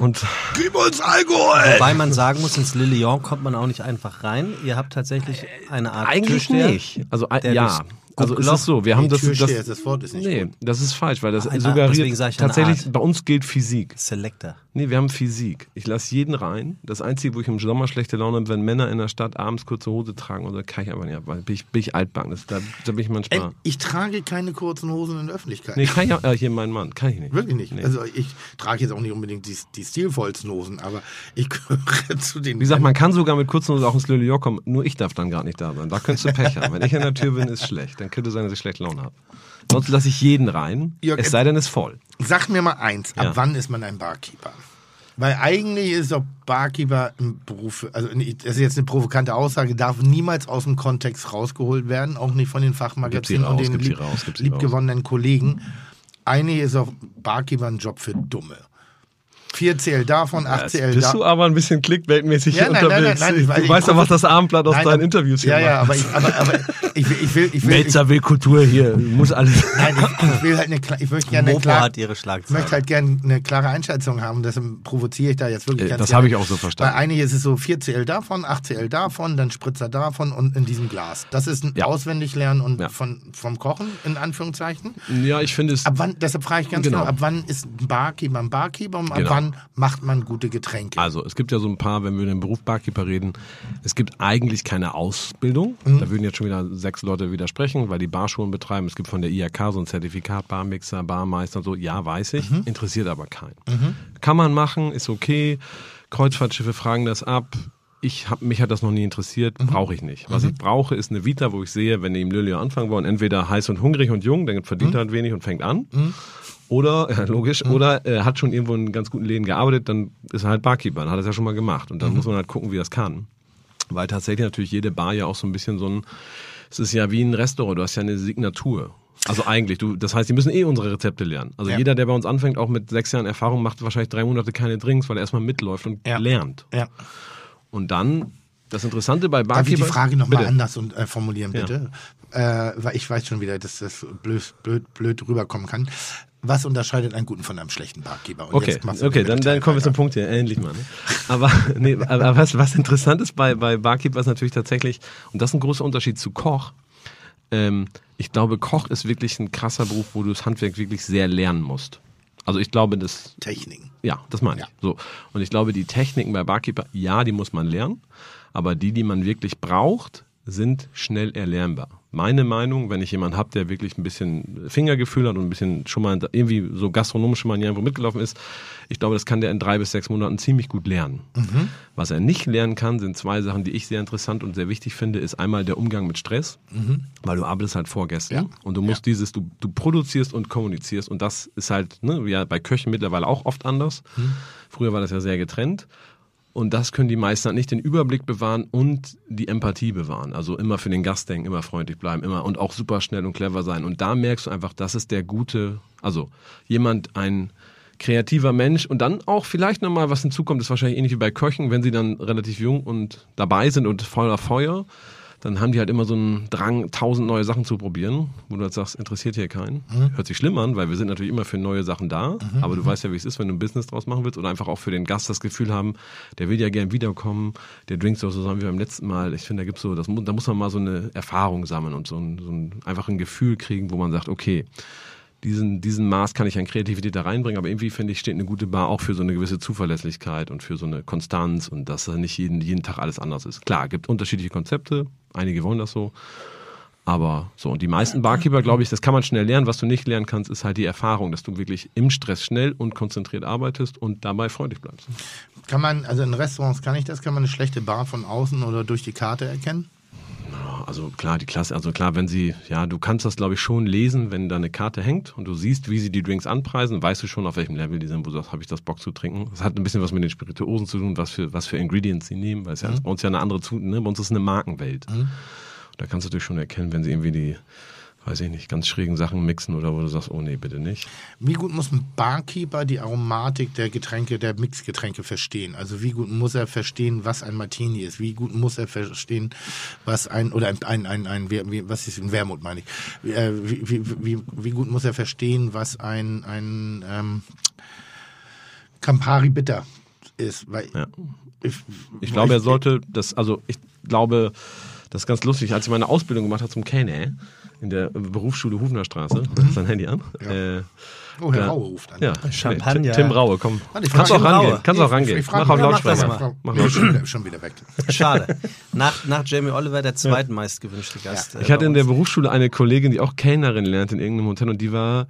D: Und
C: Gib uns Alkohol!
A: Wobei man sagen muss, ins Le Lyon kommt man auch nicht einfach rein. Ihr habt tatsächlich eine Art
D: Eigentlich
A: Türsteher,
D: nicht. Also ja. Also ist es so, wir haben das, das,
C: das Wort ist nicht
D: Nee, gut. das ist falsch, weil das Ach, suggeriert tatsächlich bei uns gilt Physik.
A: Selector.
D: Nee, wir haben Physik. Ich lasse jeden rein. Das Einzige, wo ich im Sommer schlechte Laune habe, wenn Männer in der Stadt abends kurze Hose tragen oder kann ich einfach nicht, weil bin ich, bin ich altbacken. Das, da, da bin ich manchmal.
C: Ich trage keine kurzen Hosen in der Öffentlichkeit.
D: Nee, kann ich auch, äh, hier mein Mann, kann ich nicht.
C: Wirklich nicht. Nee. Also ich trage jetzt auch nicht unbedingt die, die stilvollsten Hosen, aber ich gehöre [LAUGHS] zu den.
D: Wie gesagt, man kann sogar mit kurzen Hosen auch ins Le kommen, nur ich darf dann gar nicht da sein. Da könntest du Pech haben. Wenn ich an der Tür bin, ist schlecht. Dann könnte sein, dass ich schlecht Laune habe. Sonst lasse ich jeden rein, Jörg, es sei denn, es ist voll.
C: Sag mir mal eins, ab ja. wann ist man ein Barkeeper? Weil eigentlich ist doch Barkeeper ein Beruf, also das ist jetzt eine provokante Aussage, darf niemals aus dem Kontext rausgeholt werden, auch nicht von den Fachmagazinen und den lieb, liebgewonnenen Kollegen. Eigentlich ist auch Barkeeper ein Job für Dumme. 4 CL davon, 8 CL davon.
D: Bist du aber ein bisschen clickbaitmäßig ja, nein, unterwegs. Nein, nein, nein, du weißt ja, was das Abendblatt aus nein, deinen Interviews hier
C: ja, macht. Ja, aber ich, aber, aber ich will, ich will, ich will
D: Melzer will Kultur hier, muss alles.
C: Nein, ich, ich will halt eine, ich möchte gerne eine klare,
A: hat ihre
C: ich möchte halt gerne eine klare Einschätzung haben, deshalb provoziere ich da jetzt wirklich.
D: Äh, das habe ich auch so verstanden.
C: Bei einigen ist es so 4 CL davon, 8 CL davon, dann Spritzer davon und in diesem Glas. Das ist ein ja. Auswendiglernen und ja. von, vom Kochen, in Anführungszeichen.
D: Ja, ich finde es.
C: Ab wann, deshalb frage ich ganz genau, genau ab wann ist ein Barkeeper ein Barkeeper und ab genau. wann macht man gute Getränke?
D: Also es gibt ja so ein paar, wenn wir über den Beruf Barkeeper reden, es gibt eigentlich keine Ausbildung. Mhm. Da würden jetzt schon wieder sechs Leute widersprechen, weil die Barschulen betreiben. Es gibt von der IHK so ein Zertifikat, Barmixer, Barmeister, so. Ja, weiß ich, mhm. interessiert aber keinen. Mhm. Kann man machen, ist okay. Kreuzfahrtschiffe fragen das ab ich hab, mich hat das noch nie interessiert, mhm. brauche ich nicht. Was mhm. ich brauche, ist eine Vita, wo ich sehe, wenn die im Lilio anfangen wollen, entweder heiß und hungrig und jung, dann verdient mhm. er halt wenig und fängt an. Mhm. Oder, [LAUGHS] ja, logisch, mhm. oder er hat schon irgendwo in ganz guten Läden gearbeitet, dann ist er halt Barkeeper, dann hat er es ja schon mal gemacht. Und dann mhm. muss man halt gucken, wie er es kann. Weil tatsächlich natürlich jede Bar ja auch so ein bisschen so ein, es ist ja wie ein Restaurant, du hast ja eine Signatur. Also eigentlich, du, das heißt, die müssen eh unsere Rezepte lernen. Also ja. jeder, der bei uns anfängt, auch mit sechs Jahren Erfahrung, macht wahrscheinlich drei Monate keine Drinks, weil er erstmal mitläuft und ja. lernt.
C: Ja.
D: Und dann, das Interessante bei Barkeeper... Darf
C: ich die Frage nochmal anders und, äh, formulieren, bitte? Ja. Äh, weil ich weiß schon wieder, dass das blöd, blöd, blöd rüberkommen kann. Was unterscheidet einen guten von einem schlechten Barkeeper?
D: Und okay, okay dann, dann kommen wir zum Punkt hier, endlich mal. Ne? Aber, [LAUGHS] nee, aber was, was interessant ist bei, bei Barkeeper ist natürlich tatsächlich, und das ist ein großer Unterschied zu Koch, ähm, ich glaube, Koch ist wirklich ein krasser Beruf, wo du das Handwerk wirklich sehr lernen musst. Also ich glaube, das...
C: Techniken.
D: Ja, das meine ich. Ja. So. Und ich glaube, die Techniken bei Barkeeper, ja, die muss man lernen, aber die, die man wirklich braucht, sind schnell erlernbar. Meine Meinung, wenn ich jemanden habe, der wirklich ein bisschen Fingergefühl hat und ein bisschen schon mal irgendwie so gastronomische Manieren wo mitgelaufen ist, ich glaube, das kann der in drei bis sechs Monaten ziemlich gut lernen. Mhm. Was er nicht lernen kann, sind zwei Sachen, die ich sehr interessant und sehr wichtig finde, ist einmal der Umgang mit Stress, mhm. weil du arbeitest halt vor Gästen ja. und du musst ja. dieses, du, du produzierst und kommunizierst und das ist halt, ne, ja, bei Köchen mittlerweile auch oft anders. Mhm. Früher war das ja sehr getrennt. Und das können die meisten halt nicht den Überblick bewahren und die Empathie bewahren. Also immer für den Gast denken, immer freundlich bleiben, immer und auch super schnell und clever sein. Und da merkst du einfach, das ist der gute, also jemand, ein kreativer Mensch und dann auch vielleicht nochmal, was hinzukommt, ist wahrscheinlich ähnlich wie bei Köchen, wenn sie dann relativ jung und dabei sind und voller Feuer dann haben die halt immer so einen Drang, tausend neue Sachen zu probieren, wo du halt sagst, interessiert hier keinen. Mhm. Hört sich schlimm an, weil wir sind natürlich immer für neue Sachen da, mhm. aber du weißt ja, wie es ist, wenn du ein Business draus machen willst oder einfach auch für den Gast das Gefühl haben, der will ja gern wiederkommen, der drinkt so zusammen wie beim letzten Mal. Ich finde, da gibt's so, das, da muss man mal so eine Erfahrung sammeln und so ein, so ein einfach ein Gefühl kriegen, wo man sagt, okay, diesen, diesen Maß kann ich an Kreativität da reinbringen, aber irgendwie finde ich, steht eine gute Bar auch für so eine gewisse Zuverlässigkeit und für so eine Konstanz und dass nicht jeden, jeden Tag alles anders ist. Klar, gibt unterschiedliche Konzepte, einige wollen das so. Aber so, und die meisten Barkeeper, glaube ich, das kann man schnell lernen. Was du nicht lernen kannst, ist halt die Erfahrung, dass du wirklich im Stress schnell und konzentriert arbeitest und dabei freundlich bleibst.
C: Kann man, also in Restaurants kann ich das, kann man eine schlechte Bar von außen oder durch die Karte erkennen?
D: Also klar, die Klasse, also klar, wenn sie, ja, du kannst das glaube ich schon lesen, wenn da eine Karte hängt und du siehst, wie sie die Drinks anpreisen, weißt du schon, auf welchem Level die sind, wo du sagst, habe ich das Bock zu trinken. Das hat ein bisschen was mit den Spirituosen zu tun, was für, was für Ingredients sie nehmen, weil es ja mhm. bei uns ja eine andere, ne, bei uns ist eine Markenwelt. Mhm. Da kannst du natürlich schon erkennen, wenn sie irgendwie die, weiß ich nicht, ganz schrägen Sachen mixen oder wo du sagst, oh nee, bitte nicht.
C: Wie gut muss ein Barkeeper die Aromatik der Getränke, der Mixgetränke verstehen? Also wie gut muss er verstehen, was ein Martini ist? Wie gut muss er verstehen, was ein, oder ein, ein, ein, ein, was ist ein Wermut, meine ich? Äh, wie, wie, wie, wie gut muss er verstehen, was ein, ein ähm, Campari Bitter ist? Weil
D: ja. ich, ich glaube, er sollte das, also ich glaube, das ist ganz lustig, als ich meine Ausbildung gemacht habe zum Kenne, in der Berufsschule Hufner Straße. Mhm. Sein Handy an. Ja. Äh,
C: oh, Herr Raue ruft an.
D: Ja, Champagner. Tim Raue, komm. Warte, Kannst auch rangehen. Kannst auch rangehen.
C: Mach auf Lautsprecher. Mach Lautsprecher. Schon wieder weg.
A: Schade. [LAUGHS] Nach, nach Jamie Oliver der zweitmeist gewünschte Gast.
D: Ja. Ich hatte in der Berufsschule eine Kollegin, die auch Kellnerin lernte in irgendeinem Hotel und die war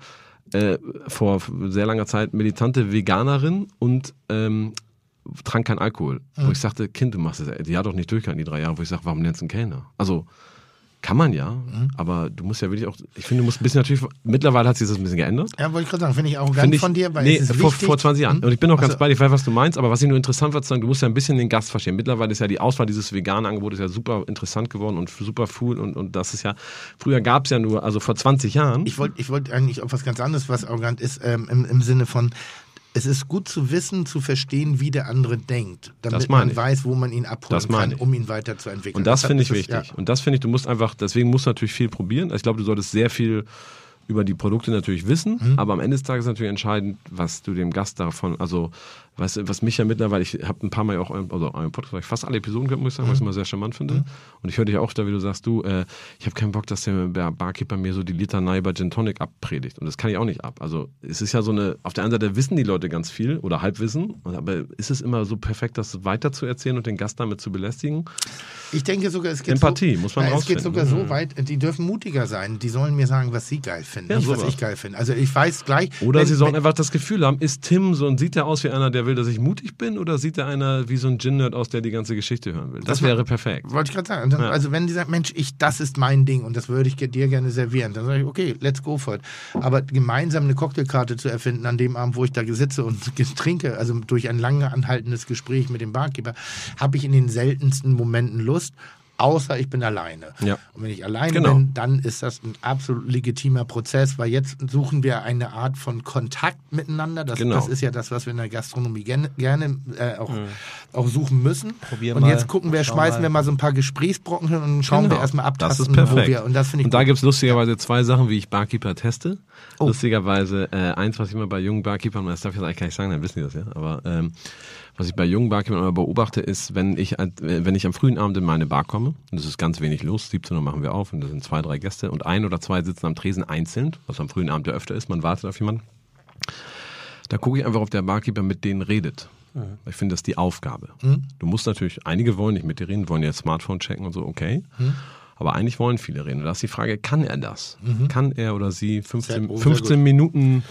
D: äh, vor sehr langer Zeit militante Veganerin und ähm, trank kein Alkohol. Mhm. Wo ich sagte, Kind, du machst das, die hat doch nicht durchgehalten, die drei Jahre, wo ich sage, warum lernst du einen Kellner? Also, kann man ja, mhm. aber du musst ja wirklich auch, ich finde, du musst ein bisschen natürlich, mittlerweile hat sich das ein bisschen geändert.
C: Ja, wollte ich gerade sagen, finde ich auch ganz von dir,
D: weil nee, es ist vor, vor 20 Jahren. Mhm. Und ich bin auch ganz also, bei dir, ich weiß, was du meinst, aber was ich nur interessant war zu sagen, du musst ja ein bisschen den Gast verstehen. Mittlerweile ist ja die Auswahl dieses veganen Angebotes ja super interessant geworden und super cool und, und das ist ja, früher gab es ja nur, also vor 20 Jahren.
C: Ich wollte ich wollte eigentlich auf was ganz anderes, was arrogant ist, ähm, im, im Sinne von, es ist gut zu wissen, zu verstehen, wie der andere denkt, damit man ich. weiß, wo man ihn abholen kann, um ihn weiterzuentwickeln.
D: Und das, das finde ich wichtig. Ja. Und das finde ich, du musst einfach, deswegen musst du natürlich viel probieren. Ich glaube, du solltest sehr viel über die Produkte natürlich wissen, mhm. aber am Ende des Tages ist natürlich entscheidend, was du dem Gast davon, also was, was mich ja mittlerweile, ich habe ein paar Mal auch, also einen Podcast, fast alle Episoden gehört, muss ich sagen, mhm. was ich immer sehr charmant finde. Mhm. Und ich höre dich auch da, wie du sagst, du, äh, ich habe keinen Bock, dass der Barkeeper mir so die Litanei bei Gin Tonic abpredigt. Und das kann ich auch nicht ab. Also es ist ja so eine, auf der einen Seite wissen die Leute ganz viel oder halbwissen, aber ist es immer so perfekt, das weiter zu erzählen und den Gast damit zu belästigen?
C: Ich denke sogar, es geht
D: Empathie, so, muss man
C: ja, Es geht sogar so mhm. weit, die dürfen mutiger sein. Die sollen mir sagen, was sie geil finden, ja, nicht was ich geil finde. Also ich weiß gleich.
D: Oder wenn, sie sollen wenn, einfach das Gefühl haben, ist Tim so und sieht er aus wie einer, der will, dass ich mutig bin? bin oder sieht da einer wie so ein Gin-Nerd aus, der die ganze Geschichte hören will? Das, das wäre perfekt.
C: Wollte ich gerade sagen. Dann, ja. Also wenn die sagt, Mensch, ich, das ist mein Ding und das würde ich dir gerne servieren, dann sage ich, okay, let's go for it. Aber gemeinsam eine Cocktailkarte zu erfinden an dem Abend, wo ich da sitze und [LAUGHS] trinke, also durch ein lange anhaltendes Gespräch mit dem Barkeeper, habe ich in den seltensten Momenten Lust außer ich bin alleine. Ja. Und wenn ich alleine genau. bin, dann ist das ein absolut legitimer Prozess, weil jetzt suchen wir eine Art von Kontakt miteinander. Das, genau. das ist ja das, was wir in der Gastronomie gerne, gerne äh, auch, mhm. auch suchen müssen. Probier und mal, jetzt gucken wir, schmeißen mal. wir mal so ein paar Gesprächsbrocken hin und schauen genau. wir erstmal ab.
D: Das ist perfekt. Wir, und das ich und da gibt es lustigerweise zwei Sachen, wie ich Barkeeper teste. Oh. Lustigerweise äh, eins, was ich immer bei jungen Barkeepern, das darf ich jetzt eigentlich gar nicht sagen, dann wissen die das ja, aber ähm, was ich bei jungen Barkeepern immer beobachte, ist, wenn ich, wenn ich am frühen Abend in meine Bar komme, und es ist ganz wenig los, 17 Uhr machen wir auf und da sind zwei, drei Gäste und ein oder zwei sitzen am Tresen einzeln, was am frühen Abend ja öfter ist, man wartet auf jemanden. Da gucke ich einfach, ob der Barkeeper mit denen redet. Mhm. Ich finde, das ist die Aufgabe. Mhm. Du musst natürlich, einige wollen nicht mit dir reden, wollen ihr Smartphone checken und so, okay. Mhm. Aber eigentlich wollen viele reden. Und da ist die Frage, kann er das? Mhm. Kann er oder sie 15, 15 Minuten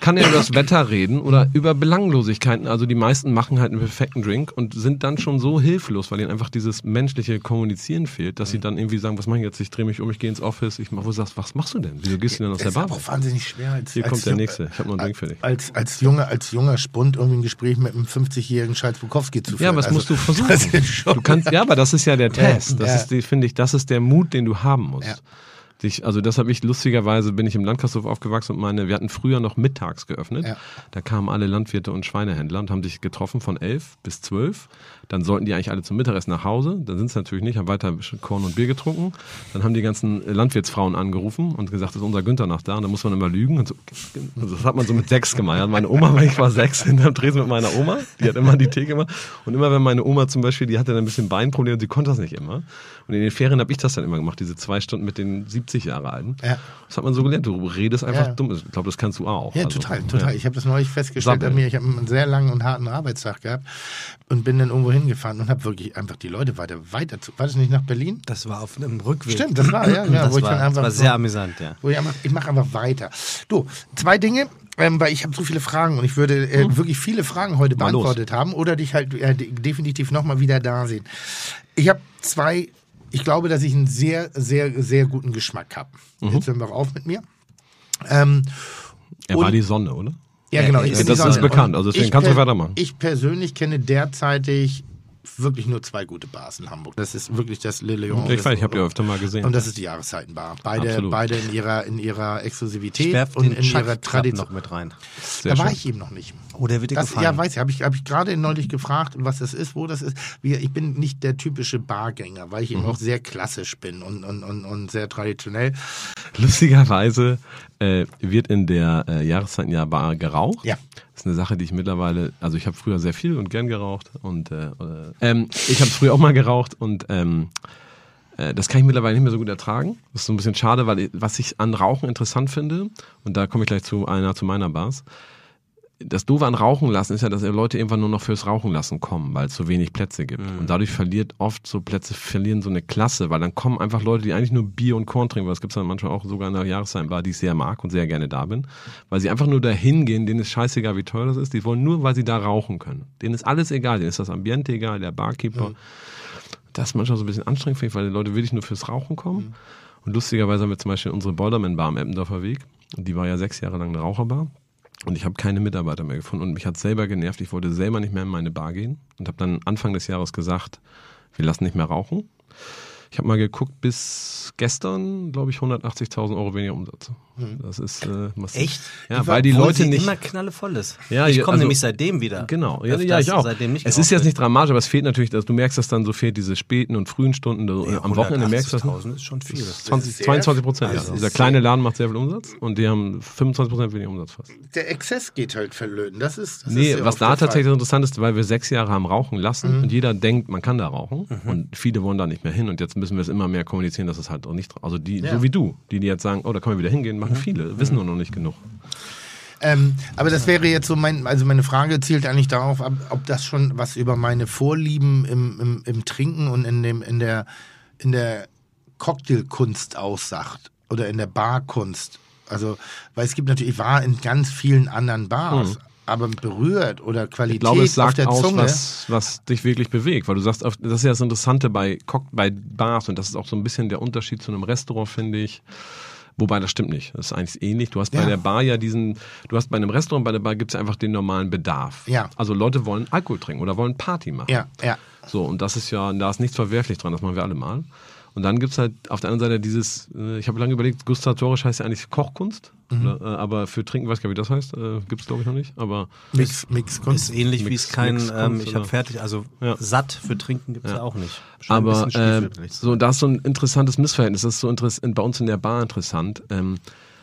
D: kann er über das Wetter reden oder über Belanglosigkeiten. Also die meisten machen halt einen perfekten Drink und sind dann schon so hilflos, weil ihnen einfach dieses menschliche Kommunizieren fehlt, dass sie dann irgendwie sagen, was mache ich jetzt? Ich drehe mich um, ich gehe ins Office, ich mach, wo sagst, was machst du denn? Wieso gehst du denn aus der Bar?
C: Das ist auch wahnsinnig schwer. Als,
D: Hier als kommt der nächste. Ich habe noch einen Drink für dich.
C: Als, als, junger, als junger Spund irgendwie ein Gespräch mit einem 50-jährigen Charles Bukowski zu führen.
D: Ja, was also, musst du [LAUGHS] versuchen? Du kannst, ja, aber das ist ja der Test. Das ja. ist, finde ich, das ist der Mut, den du haben musst. Ja sich, also das habe ich lustigerweise, bin ich im Landgasthof aufgewachsen und meine, wir hatten früher noch mittags geöffnet. Ja. Da kamen alle Landwirte und Schweinehändler und haben sich getroffen von elf bis zwölf. Dann sollten die eigentlich alle zum Mittagessen nach Hause. Dann sind sie natürlich nicht, haben weiter Korn und Bier getrunken. Dann haben die ganzen Landwirtsfrauen angerufen und gesagt, ist unser Günther noch da? Und dann muss man immer lügen. So, das hat man so mit sechs gemacht. Meine Oma, weil [LAUGHS] ich war sechs, hinterm Tresen mit meiner Oma. Die hat immer die Theke gemacht. Und immer wenn meine Oma zum Beispiel, die hatte dann ein bisschen Beinprobleme und sie konnte das nicht immer. Und in den Ferien habe ich das dann immer gemacht, diese zwei Stunden mit den 70 Jahre alten. Ja. Das hat man so gelernt. Du redest einfach ja. dumm. Ich glaube, das kannst du auch.
C: Ja, also, total, total. Ja. Ich habe das neulich festgestellt an mir. Ich habe einen sehr langen und harten Arbeitstag gehabt und bin dann irgendwo hingefahren und habe wirklich einfach die Leute weiter, weiter zu. War das nicht nach Berlin?
A: Das war auf einem Rückweg.
C: Stimmt, das war, ja. [CLEARS THROAT] ja
A: das, war, das war sehr so, amüsant, ja.
C: Ich, ich mache einfach weiter. Du, zwei Dinge. Ähm, weil ich habe so viele Fragen und ich würde äh, hm. wirklich viele Fragen heute Mal beantwortet los. haben oder dich halt äh, definitiv nochmal wieder da sehen. Ich habe zwei ich glaube, dass ich einen sehr, sehr, sehr guten Geschmack habe. Mhm. Jetzt hören wir auf mit mir.
D: Ähm, er war die Sonne, oder?
C: Ja, genau.
D: Ja, das ist bekannt, also deswegen kannst du weitermachen.
C: Ich persönlich kenne derzeitig wirklich nur zwei gute Bars in Hamburg. Das ist wirklich das Le Leon.
D: Ich weiß, ich habe die öfter mal gesehen.
C: Und das ist die Jahreszeitenbar. Beide, beide in ihrer in ihrer Exklusivität und in Chuck ihrer Tradition
A: noch mit rein.
C: Sehr da schön. war ich eben noch nicht.
A: Oh, der wird dir das, gefallen.
C: Ja, weiß ich. Habe ich, hab ich gerade neulich gefragt, was das ist, wo das ist. Ich bin nicht der typische Bargänger, weil ich eben mhm. auch sehr klassisch bin und, und, und, und sehr traditionell.
D: Lustigerweise äh, wird in der äh, Jahreszeitenbar geraucht.
C: Ja.
D: Das ist eine Sache, die ich mittlerweile, also ich habe früher sehr viel und gern geraucht und äh, ähm, ich habe früher auch mal geraucht und ähm, äh, das kann ich mittlerweile nicht mehr so gut ertragen. Das ist so ein bisschen schade, weil was ich an Rauchen interessant finde, und da komme ich gleich zu einer zu meiner Bars, das Doofe an Rauchen lassen ist ja, dass Leute irgendwann nur noch fürs Rauchen lassen kommen, weil es so wenig Plätze gibt. Mhm. Und dadurch verliert oft so Plätze, verlieren so eine Klasse, weil dann kommen einfach Leute, die eigentlich nur Bier und Korn trinken, weil es gibt dann manchmal auch sogar in der Jahreszeit die ich sehr mag und sehr gerne da bin, weil sie einfach nur dahin gehen, denen ist scheißegal, wie teuer das ist, die wollen nur, weil sie da rauchen können. Denen ist alles egal, denen ist das Ambiente egal, der Barkeeper. Mhm. Das ist manchmal so ein bisschen anstrengend, finde ich, weil die Leute wirklich nur fürs Rauchen kommen. Mhm. Und lustigerweise haben wir zum Beispiel unsere Boilerman Bar am Eppendorfer Weg. Die war ja sechs Jahre lang eine Raucherbar. Und ich habe keine Mitarbeiter mehr gefunden und mich hat selber genervt. Ich wollte selber nicht mehr in meine Bar gehen und habe dann Anfang des Jahres gesagt, wir lassen nicht mehr rauchen. Ich habe mal geguckt, bis gestern, glaube ich, 180.000 Euro weniger Umsatz. Hm. Das ist äh,
A: massiv. Echt?
D: Ja, weil die Leute nicht
A: immer knallevoll ist.
D: Ja,
A: ich komme also, nämlich seitdem wieder.
D: Genau, ja, ja ich auch. es ist jetzt nicht dramatisch, aber es fehlt natürlich, dass du merkst, dass dann so fehlt diese späten und frühen Stunden. Ja, am Wochenende merkst du das.
A: 1000 ist schon viel.
D: 20, 22 Prozent. Also ja. Dieser kleine Laden macht sehr viel Umsatz und die haben 25 Prozent weniger Umsatz fast.
C: Der Exzess geht halt verlöten. Das ist.
D: Das nee, ist was da tatsächlich interessant ist, weil wir sechs Jahre haben rauchen lassen mhm. und jeder denkt, man kann da rauchen mhm. und viele wollen da nicht mehr hin und jetzt müssen wir es immer mehr kommunizieren dass es halt auch nicht, also die, ja. so wie du, die, die jetzt sagen, oh, da können wir wieder hingehen, machen mhm. viele, wissen nur noch nicht genug.
C: Ähm, aber das wäre jetzt so mein, also meine Frage zielt eigentlich darauf ab, ob das schon was über meine Vorlieben im, im, im Trinken und in dem, in der, in der Cocktailkunst aussagt oder in der Barkunst. Also, weil es gibt natürlich, ich war in ganz vielen anderen Bars, mhm aber berührt oder Qualität ich glaube, es sagt auf der aus, Zunge.
D: Was, was dich wirklich bewegt, weil du sagst, das ist ja das Interessante bei, bei Bars und das ist auch so ein bisschen der Unterschied zu einem Restaurant, finde ich. Wobei das stimmt nicht. Das ist eigentlich ähnlich. Du hast ja. bei der Bar ja diesen, du hast bei einem Restaurant, bei der Bar gibt es einfach den normalen Bedarf.
C: Ja.
D: Also Leute wollen Alkohol trinken oder wollen Party machen.
C: Ja, ja.
D: So, und das ist ja, da ist nichts verwerflich dran, das machen wir alle mal. Und dann gibt es halt auf der anderen Seite dieses, äh, ich habe lange überlegt, gustatorisch heißt ja eigentlich Kochkunst. Mhm. Oder, äh, aber für Trinken weiß ich gar nicht, wie das heißt. Äh, Gibt es glaube ich noch nicht. Aber
A: Mix, Mix Ist ähnlich Mix, wie es kein, ähm, ich habe fertig, also ja. satt für Trinken gibt es ja. ja. auch nicht.
D: Schon aber äh, so, da ist so ein interessantes Missverhältnis. Das ist so interessant, bei uns in der Bar interessant. Ähm,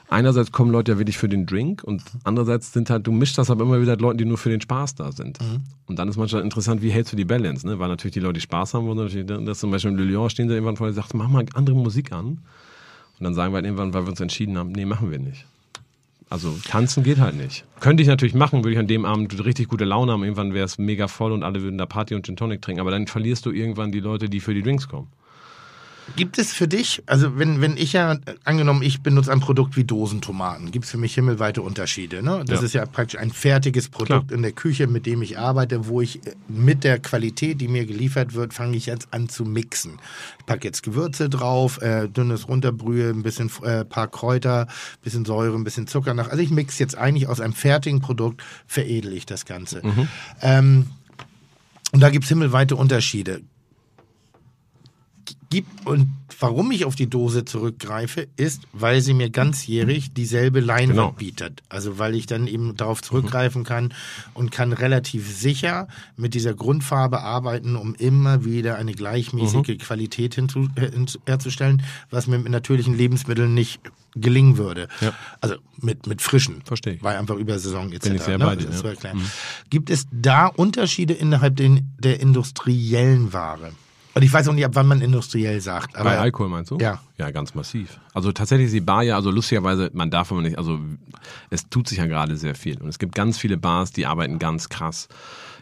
D: einerseits kommen Leute ja wirklich für den Drink und andererseits sind halt, du mischst das aber immer wieder mit Leuten, die nur für den Spaß da sind. Mhm. Und dann ist manchmal interessant, wie hältst du die Balance, ne? Weil natürlich die Leute, die Spaß haben wollen, natürlich, das zum Beispiel in Le Lyon stehen sie irgendwann vor und sagen, mach mal andere Musik an. Und dann sagen wir halt irgendwann, weil wir uns entschieden haben, nee, machen wir nicht. Also tanzen geht halt nicht. Könnte ich natürlich machen, würde ich an dem Abend richtig gute Laune haben. Irgendwann wäre es mega voll und alle würden da Party und Gin Tonic trinken. Aber dann verlierst du irgendwann die Leute, die für die Drinks kommen.
C: Gibt es für dich, also wenn, wenn ich ja, angenommen, ich benutze ein Produkt wie Dosentomaten, gibt es für mich himmelweite Unterschiede. Ne? Das ja. ist ja praktisch ein fertiges Produkt Klar. in der Küche, mit dem ich arbeite, wo ich mit der Qualität, die mir geliefert wird, fange ich jetzt an zu mixen. Ich packe jetzt Gewürze drauf, äh, dünnes Runterbrühe, ein bisschen äh, paar Kräuter, bisschen Säure, ein bisschen Zucker nach. Also ich mixe jetzt eigentlich aus einem fertigen Produkt, veredel ich das Ganze. Mhm. Ähm, und da gibt es himmelweite Unterschiede gibt und warum ich auf die Dose zurückgreife, ist, weil sie mir ganzjährig dieselbe Leinwand genau. bietet. Also weil ich dann eben darauf zurückgreifen kann und kann relativ sicher mit dieser Grundfarbe arbeiten, um immer wieder eine gleichmäßige mhm. Qualität hinzu, herzustellen, was mir mit natürlichen Lebensmitteln nicht gelingen würde. Ja. Also mit, mit frischen.
D: Verstehe.
C: Weil einfach über Saison etc.
D: Bin ich sehr ne? bei dir, ja.
C: mhm. Gibt es da Unterschiede innerhalb den, der industriellen Ware? Und ich weiß auch nicht, ab wann man industriell sagt.
D: Aber Bei Alkohol meinst du?
C: Ja.
D: Ja, ganz massiv. Also tatsächlich ist die Bar ja, also lustigerweise, man darf aber nicht, also es tut sich ja gerade sehr viel. Und es gibt ganz viele Bars, die arbeiten ganz krass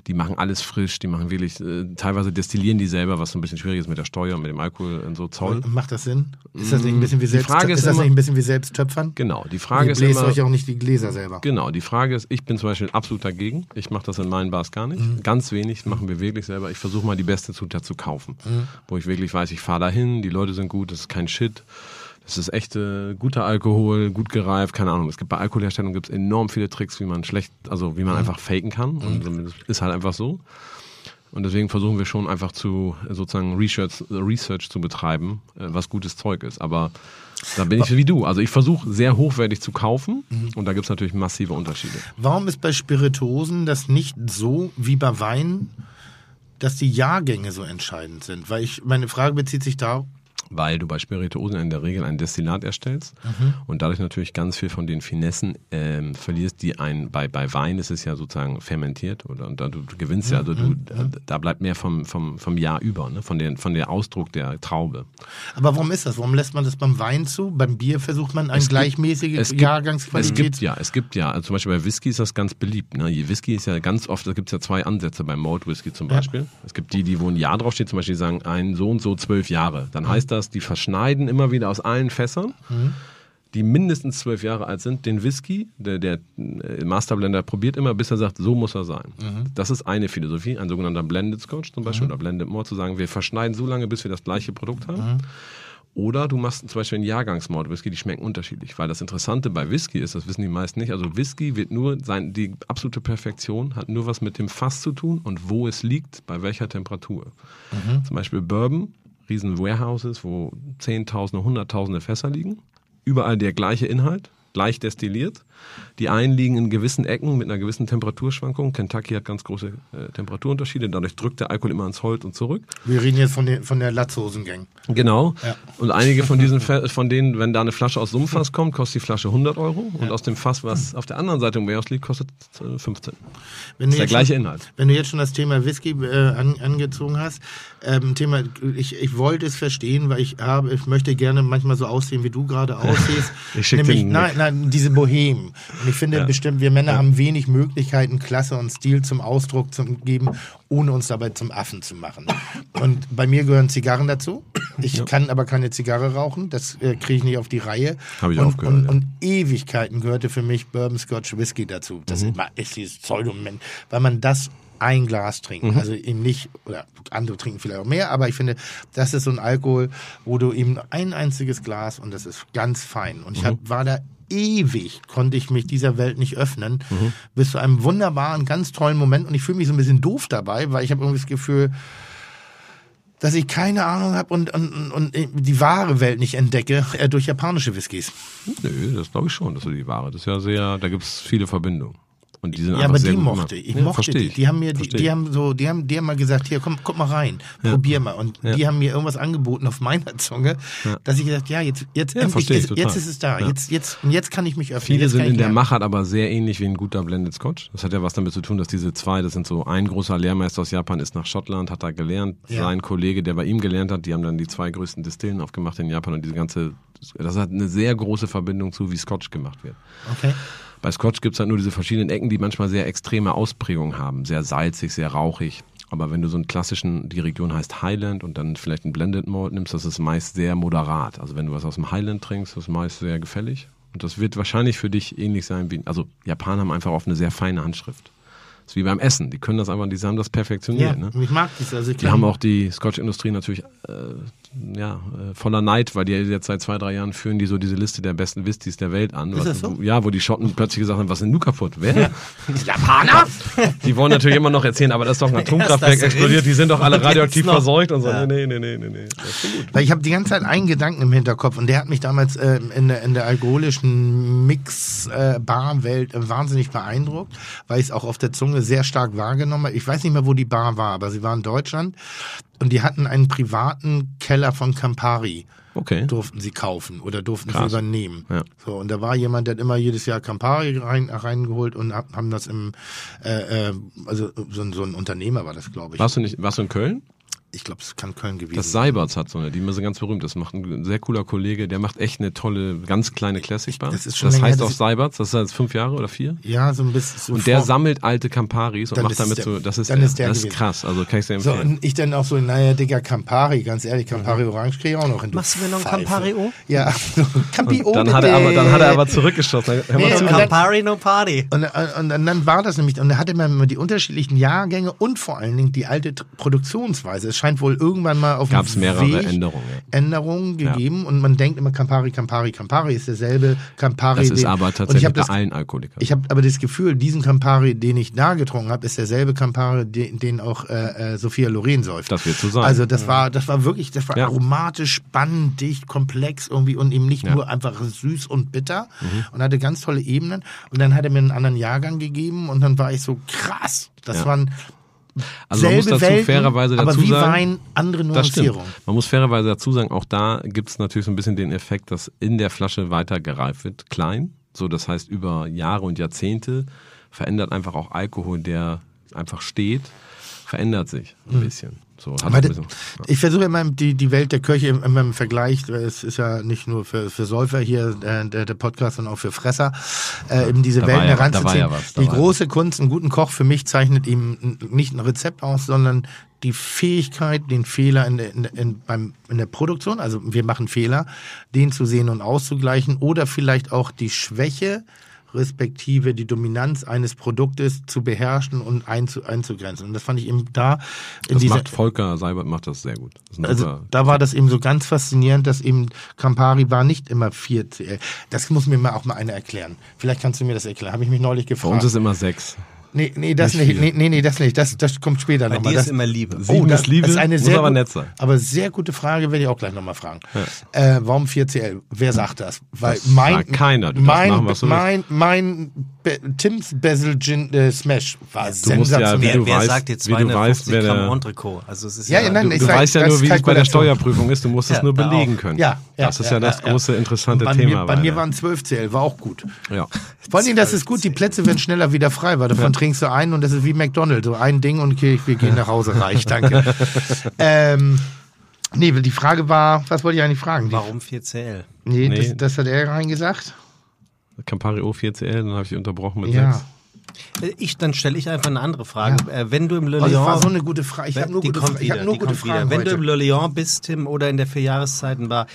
D: die machen alles frisch, die machen wirklich, äh, teilweise destillieren die selber, was so ein bisschen schwierig ist mit der Steuer und mit dem Alkohol und so Zoll.
C: Macht das Sinn? Ist das nicht ein bisschen wie selbst,
D: Frage ist,
C: ist das nicht ein bisschen wie selbst töpfern?
D: Genau, die Frage
C: ist
D: immer,
C: euch auch nicht die Gläser selber.
D: Genau, die Frage ist, ich bin zum Beispiel absolut dagegen. Ich mache das in meinen Bars gar nicht. Mhm. Ganz wenig machen wir wirklich selber. Ich versuche mal die beste Zutat zu kaufen, mhm. wo ich wirklich weiß, ich fahre dahin, die Leute sind gut, das ist kein Shit. Das ist echt äh, guter Alkohol, gut gereift, keine Ahnung. Es gibt bei Alkoholherstellung gibt es enorm viele Tricks, wie man schlecht, also wie man mhm. einfach faken kann. Und das ist halt einfach so. Und deswegen versuchen wir schon einfach zu sozusagen Research, Research zu betreiben, äh, was gutes Zeug ist. Aber da bin ich wie du. Also ich versuche sehr hochwertig zu kaufen mhm. und da gibt es natürlich massive Unterschiede.
C: Warum ist bei Spirituosen das nicht so wie bei Wein, dass die Jahrgänge so entscheidend sind? Weil ich, meine Frage bezieht sich darauf,
D: weil du bei Spirituosen in der Regel ein Destillat erstellst mhm. und dadurch natürlich ganz viel von den Finessen ähm, verlierst, die ein, bei, bei Wein ist es ja sozusagen fermentiert oder und da, du, du gewinnst mhm. ja, also du, mhm. da, da, bleibt mehr vom, vom, vom Jahr über, ne? von, den, von der Ausdruck der Traube.
C: Aber warum ist das? Warum lässt man das beim Wein zu? Beim Bier versucht man eine gleichmäßige gibt, Jahrgangsqualität?
D: Es gibt ja, es gibt ja, also zum Beispiel bei Whisky ist das ganz beliebt. Ne? Whisky ist ja ganz oft, da gibt es ja zwei Ansätze beim Malt Whisky zum Beispiel. Ja. Es gibt die, die wo ein Jahr draufsteht, zum Beispiel sagen, ein so und so zwölf Jahre. Dann mhm. heißt das, die verschneiden immer wieder aus allen Fässern, mhm. die mindestens zwölf Jahre alt sind, den Whisky. Der, der äh, Masterblender probiert immer, bis er sagt, so muss er sein. Mhm. Das ist eine Philosophie, ein sogenannter Blended Scotch zum Beispiel mhm. oder Blended More, zu sagen, wir verschneiden so lange, bis wir das gleiche Produkt haben. Mhm. Oder du machst zum Beispiel einen Jahrgangsmord Whisky, die schmecken unterschiedlich. Weil das Interessante bei Whisky ist, das wissen die meisten nicht, also Whisky wird nur, sein, die absolute Perfektion hat nur was mit dem Fass zu tun und wo es liegt, bei welcher Temperatur. Mhm. Zum Beispiel Bourbon riesen Warehouses, wo Zehntausende, Hunderttausende Fässer liegen. Überall der gleiche Inhalt, gleich destilliert. Die einen liegen in gewissen Ecken mit einer gewissen Temperaturschwankung. Kentucky hat ganz große äh, Temperaturunterschiede. Dadurch drückt der Alkohol immer ins Holz und zurück.
C: Wir reden jetzt von, den, von der Latzhosengang.
D: Genau. Ja. Und einige von diesen, von denen, wenn da eine Flasche aus so einem Fass kommt, kostet die Flasche 100 Euro. Und aus dem Fass, was auf der anderen Seite im Warehouse liegt, kostet 15.
C: Wenn das ist der gleiche schon, Inhalt. Wenn du jetzt schon das Thema Whisky äh, an, angezogen hast, ähm, Thema, ich, ich wollte es verstehen, weil ich habe, ich möchte gerne manchmal so aussehen, wie du gerade [LAUGHS] aussiehst.
D: ich schicke Nämlich,
C: nein, nein, diese Und ich finde ja. bestimmt, wir Männer ja. haben wenig Möglichkeiten, Klasse und Stil zum Ausdruck zu geben, ohne uns dabei zum Affen zu machen. Und bei mir gehören Zigarren dazu. Ich ja. kann aber keine Zigarre rauchen. Das äh, kriege ich nicht auf die Reihe.
D: Habe ich
C: und,
D: auch gehört.
C: Und, und, Ewigkeiten gehörte für mich Bourbon Scotch Whisky dazu. Das mhm. ist dieses Pseudomoment, weil man das ein Glas trinken. Mhm. Also eben nicht, oder andere trinken vielleicht auch mehr, aber ich finde, das ist so ein Alkohol, wo du eben ein einziges Glas und das ist ganz fein. Und ich mhm. hab, war da ewig konnte ich mich dieser Welt nicht öffnen, mhm. bis zu einem wunderbaren, ganz tollen Moment. Und ich fühle mich so ein bisschen doof dabei, weil ich habe irgendwie das Gefühl, dass ich keine Ahnung habe und, und, und die wahre Welt nicht entdecke äh, durch japanische Whiskys.
D: Nö, das glaube ich schon, dass du die wahre. Das ist ja sehr, da gibt es viele Verbindungen. Und die sind
C: ja, aber die mochte ich. Ich ja, mochte die. Die haben mir, die, die, haben so, die haben, die haben mal gesagt, hier, komm, komm mal rein, ja. probier mal. Und ja. die haben mir irgendwas angeboten auf meiner [LAUGHS] Zunge, dass ich gesagt, ja, jetzt, jetzt endlich, ist, jetzt ist es da. Jetzt, jetzt, und jetzt kann ich mich öffnen.
D: Viele
C: jetzt
D: sind in der Machart aber sehr ähnlich wie ein guter Blended Scotch. Das hat ja was damit zu tun, dass diese zwei, das sind so ein großer Lehrmeister aus Japan, ist nach Schottland, hat da gelernt. Sein Kollege, der bei ihm gelernt hat, die haben dann die zwei größten Distillen aufgemacht in Japan und diese ganze das hat eine sehr große Verbindung zu, wie Scotch gemacht wird.
C: Okay.
D: Bei Scotch gibt's halt nur diese verschiedenen Ecken, die manchmal sehr extreme Ausprägungen haben. Sehr salzig, sehr rauchig. Aber wenn du so einen klassischen, die Region heißt Highland und dann vielleicht einen Blended Malt nimmst, das ist meist sehr moderat. Also wenn du was aus dem Highland trinkst, das ist meist sehr gefällig. Und das wird wahrscheinlich für dich ähnlich sein wie, also Japaner haben einfach oft eine sehr feine Handschrift. Das ist wie beim Essen. Die können das einfach, die haben das perfektioniert.
C: Ja,
D: ne?
C: ich mag das. Also ich
D: Die haben auch die Scotch-Industrie natürlich äh, ja, äh, voller Neid, weil die jetzt seit zwei, drei Jahren führen die so diese Liste der besten Whistys der Welt an.
C: Ist das
D: Was-
C: so?
D: Ja, wo die Schotten plötzlich gesagt haben, was denn du kaputt? Wer? [LAUGHS]
C: Japaner? [LAUGHS]
D: Die wollen natürlich immer noch erzählen, aber das ist doch ein Atomkraftwerk explodiert, die sind doch alle radioaktiv verseucht und so.
A: Ja.
D: Nee, nee, nee, nee, nee.
C: Weil ich habe die ganze Zeit einen Gedanken im Hinterkopf und der hat mich damals äh, in, der, in der alkoholischen Mix-Bar-Welt äh, wahnsinnig beeindruckt, weil ich es auch auf der Zunge sehr stark wahrgenommen habe. Ich weiß nicht mehr, wo die Bar war, aber sie war in Deutschland und die hatten einen privaten Keller von Campari.
D: Okay.
C: Durften sie kaufen oder durften
D: Krass.
C: sie übernehmen.
D: Ja.
C: So, und da war jemand, der hat immer jedes Jahr Campari rein, reingeholt und hab- haben das im, äh, äh, also so, ein- so ein Unternehmer war das, glaube ich.
D: Warst du nicht, warst du in Köln?
C: Ich glaube, es kann Köln gewesen
D: Das Seiberts hat so eine, die ist ganz berühmt. Das macht ein sehr cooler Kollege, der macht echt eine tolle, ganz kleine Classic Bar.
C: das ist schon
D: das heißt
C: her,
D: auch Seiberts, das ist jetzt fünf Jahre oder vier.
C: Ja, so ein bisschen. So
D: Und der
C: vor-
D: sammelt alte Camparis und
C: Dann
D: macht damit
C: der-
D: so, das ist,
C: dann
D: der,
C: ist der
D: das ist krass, also kann ich dir
C: So,
D: empfehlen.
C: und ich dann auch so, naja, Digga, Campari, ganz ehrlich, Campari Orange kriege ich auch noch hin. du
A: Machst du mir noch ein
C: Pfeife.
A: Campari-O?
C: Ja, Campio
D: dann, hat er aber, dann hat er aber zurückgeschossen. Hör mal
C: Nee,
D: zu.
C: und dann-
A: Campari, no party.
C: Und, und, und dann war das nämlich, und da hatte man immer die unterschiedlichen Jahrgänge und vor allen Dingen die alte Produktionsweise. Es scheint wohl irgendwann mal auf dem
D: Gab's mehrere
C: Weg
D: Änderungen, ja.
C: Änderungen gegeben und man denkt immer Campari, Campari, Campari ist derselbe Campari.
D: Das ist
C: den-
D: aber tatsächlich
C: habe
D: bei
C: das,
D: allen Alkoholikern.
C: ich habe aber das Gefühl, diesen Campari, den ich da getrunken habe, ist derselbe Campari, den, den auch äh, äh, Sophia Loren säuft.
D: Das wird so sein.
C: Also das war, das war wirklich, das war
D: Ja.
C: aromatisch, spannend, dicht, komplex irgendwie und eben nicht
D: Ja. Mhm.
C: nur einfach süß und bitter und hatte ganz tolle Ebenen. Und dann hat er mir einen anderen Jahrgang gegeben und dann war ich so krass. Das
D: Ja.
C: waren
D: Also man muss dazu
C: Welten,
D: fairerweise
C: aber
D: dazu
C: wie
D: sagen,
C: Wein andere. Nuancierung.
D: Man muss fairerweise dazu sagen, auch da gibt es natürlich so ein bisschen den Effekt, dass in der Flasche weiter gereift wird, klein. So, das heißt, über Jahre und Jahrzehnte verändert einfach auch Alkohol, der einfach steht, verändert sich ein bisschen. So, bisschen,
C: ich versuche immer die, die Welt der Kirche im, immer im Vergleich, es ist ja nicht nur für, für Säufer hier äh, der, der Podcast, sondern auch für Fresser, äh, eben diese
D: Da
C: Welten
D: ja-
C: heranzuziehen.
D: ja
C: die große Kunst, einen guten Koch für mich zeichnet ihm nicht ein Rezept aus, sondern die Fähigkeit, den Fehler in der, in, in, beim, in der Produktion, also wir machen Fehler, den zu sehen und auszugleichen oder vielleicht auch die Schwäche respektive die Dominanz eines Produktes zu beherrschen und einzu, einzugrenzen. Und das fand ich eben da in
D: das
C: dieser
D: macht Volker Seibert macht das sehr gut. Das
C: also da war das eben so ganz faszinierend, dass eben Campari war nicht immer 4 CL. Das muss mir mal auch mal einer erklären. Vielleicht kannst du mir das erklären. Habe ich mich neulich
D: bei
C: gefragt.
D: uns ist immer sechs.
C: Nee, nee, das
D: nicht
C: nicht. Nee, nee, nee, das nicht. Das, das kommt später
A: Bei
C: nochmal.
A: dir
C: Das,
A: ist immer Liebe.
D: Sieben
C: das
D: ist Liebe,
C: ist eine
D: muss
C: sehr
D: aber
C: gut-
D: nett sein.
C: Aber sehr gute Frage, werde ich auch gleich nochmal fragen. Äh, warum 4CL? Wer sagt das? Weil
D: Das
C: mein,
D: sagt keiner. Du
C: mein,
D: machen, was du
C: mein, mein, Be Tims Basil Gin äh, Smash war
D: musst ja,
C: sensationell.
D: wie
A: Wer,
D: du
A: wer
D: weißt-
A: sagt
D: du weißt,
A: 250
D: wer
A: Gramm
D: der-
A: Entrecot? Also es ist
C: Ja,
A: ja,
C: ja, nein,
D: Du,
C: ich
D: du
C: sag,
D: weißt ja
C: das
D: nur, wie es bei der. Steuerprüfung ist. Du musst es
A: Ja,
D: nur
A: da
D: belegen
A: auch.
D: können.
C: Ja, ja,
D: das ist ja,
C: ja,
D: das
C: ja,
D: große interessante
C: bei
D: Thema.
C: Mir, bei mir waren 12 CL, war auch gut.
D: ja.
C: Vor Dingen, das ist gut, die Plätze werden schneller wieder frei, weil davon trinkst du einen und das ist wie McDonald's. So ein Ding und okay, wir gehen nach Hause reich, danke. [LAUGHS] ähm, nee, die Frage war, was wollte ich eigentlich fragen?
A: Warum 4CL?
C: Nee,
D: nee.
C: Das, das, hat er reingesagt.
D: Campari O 4CL, dann habe ich unterbrochen mit
C: ja.
A: 6. Ich, dann stelle ich einfach eine andere Frage. Äh, wenn du im Le
C: Oh, das
A: Lyon...
C: war so eine gute Frage. Ich habe nur, gute, Fra- ich hab nur gute. Fragen
A: Wenn
C: heute.
A: du im Le Lyon bist, Tim, oder in der Vierjahreszeitenbar,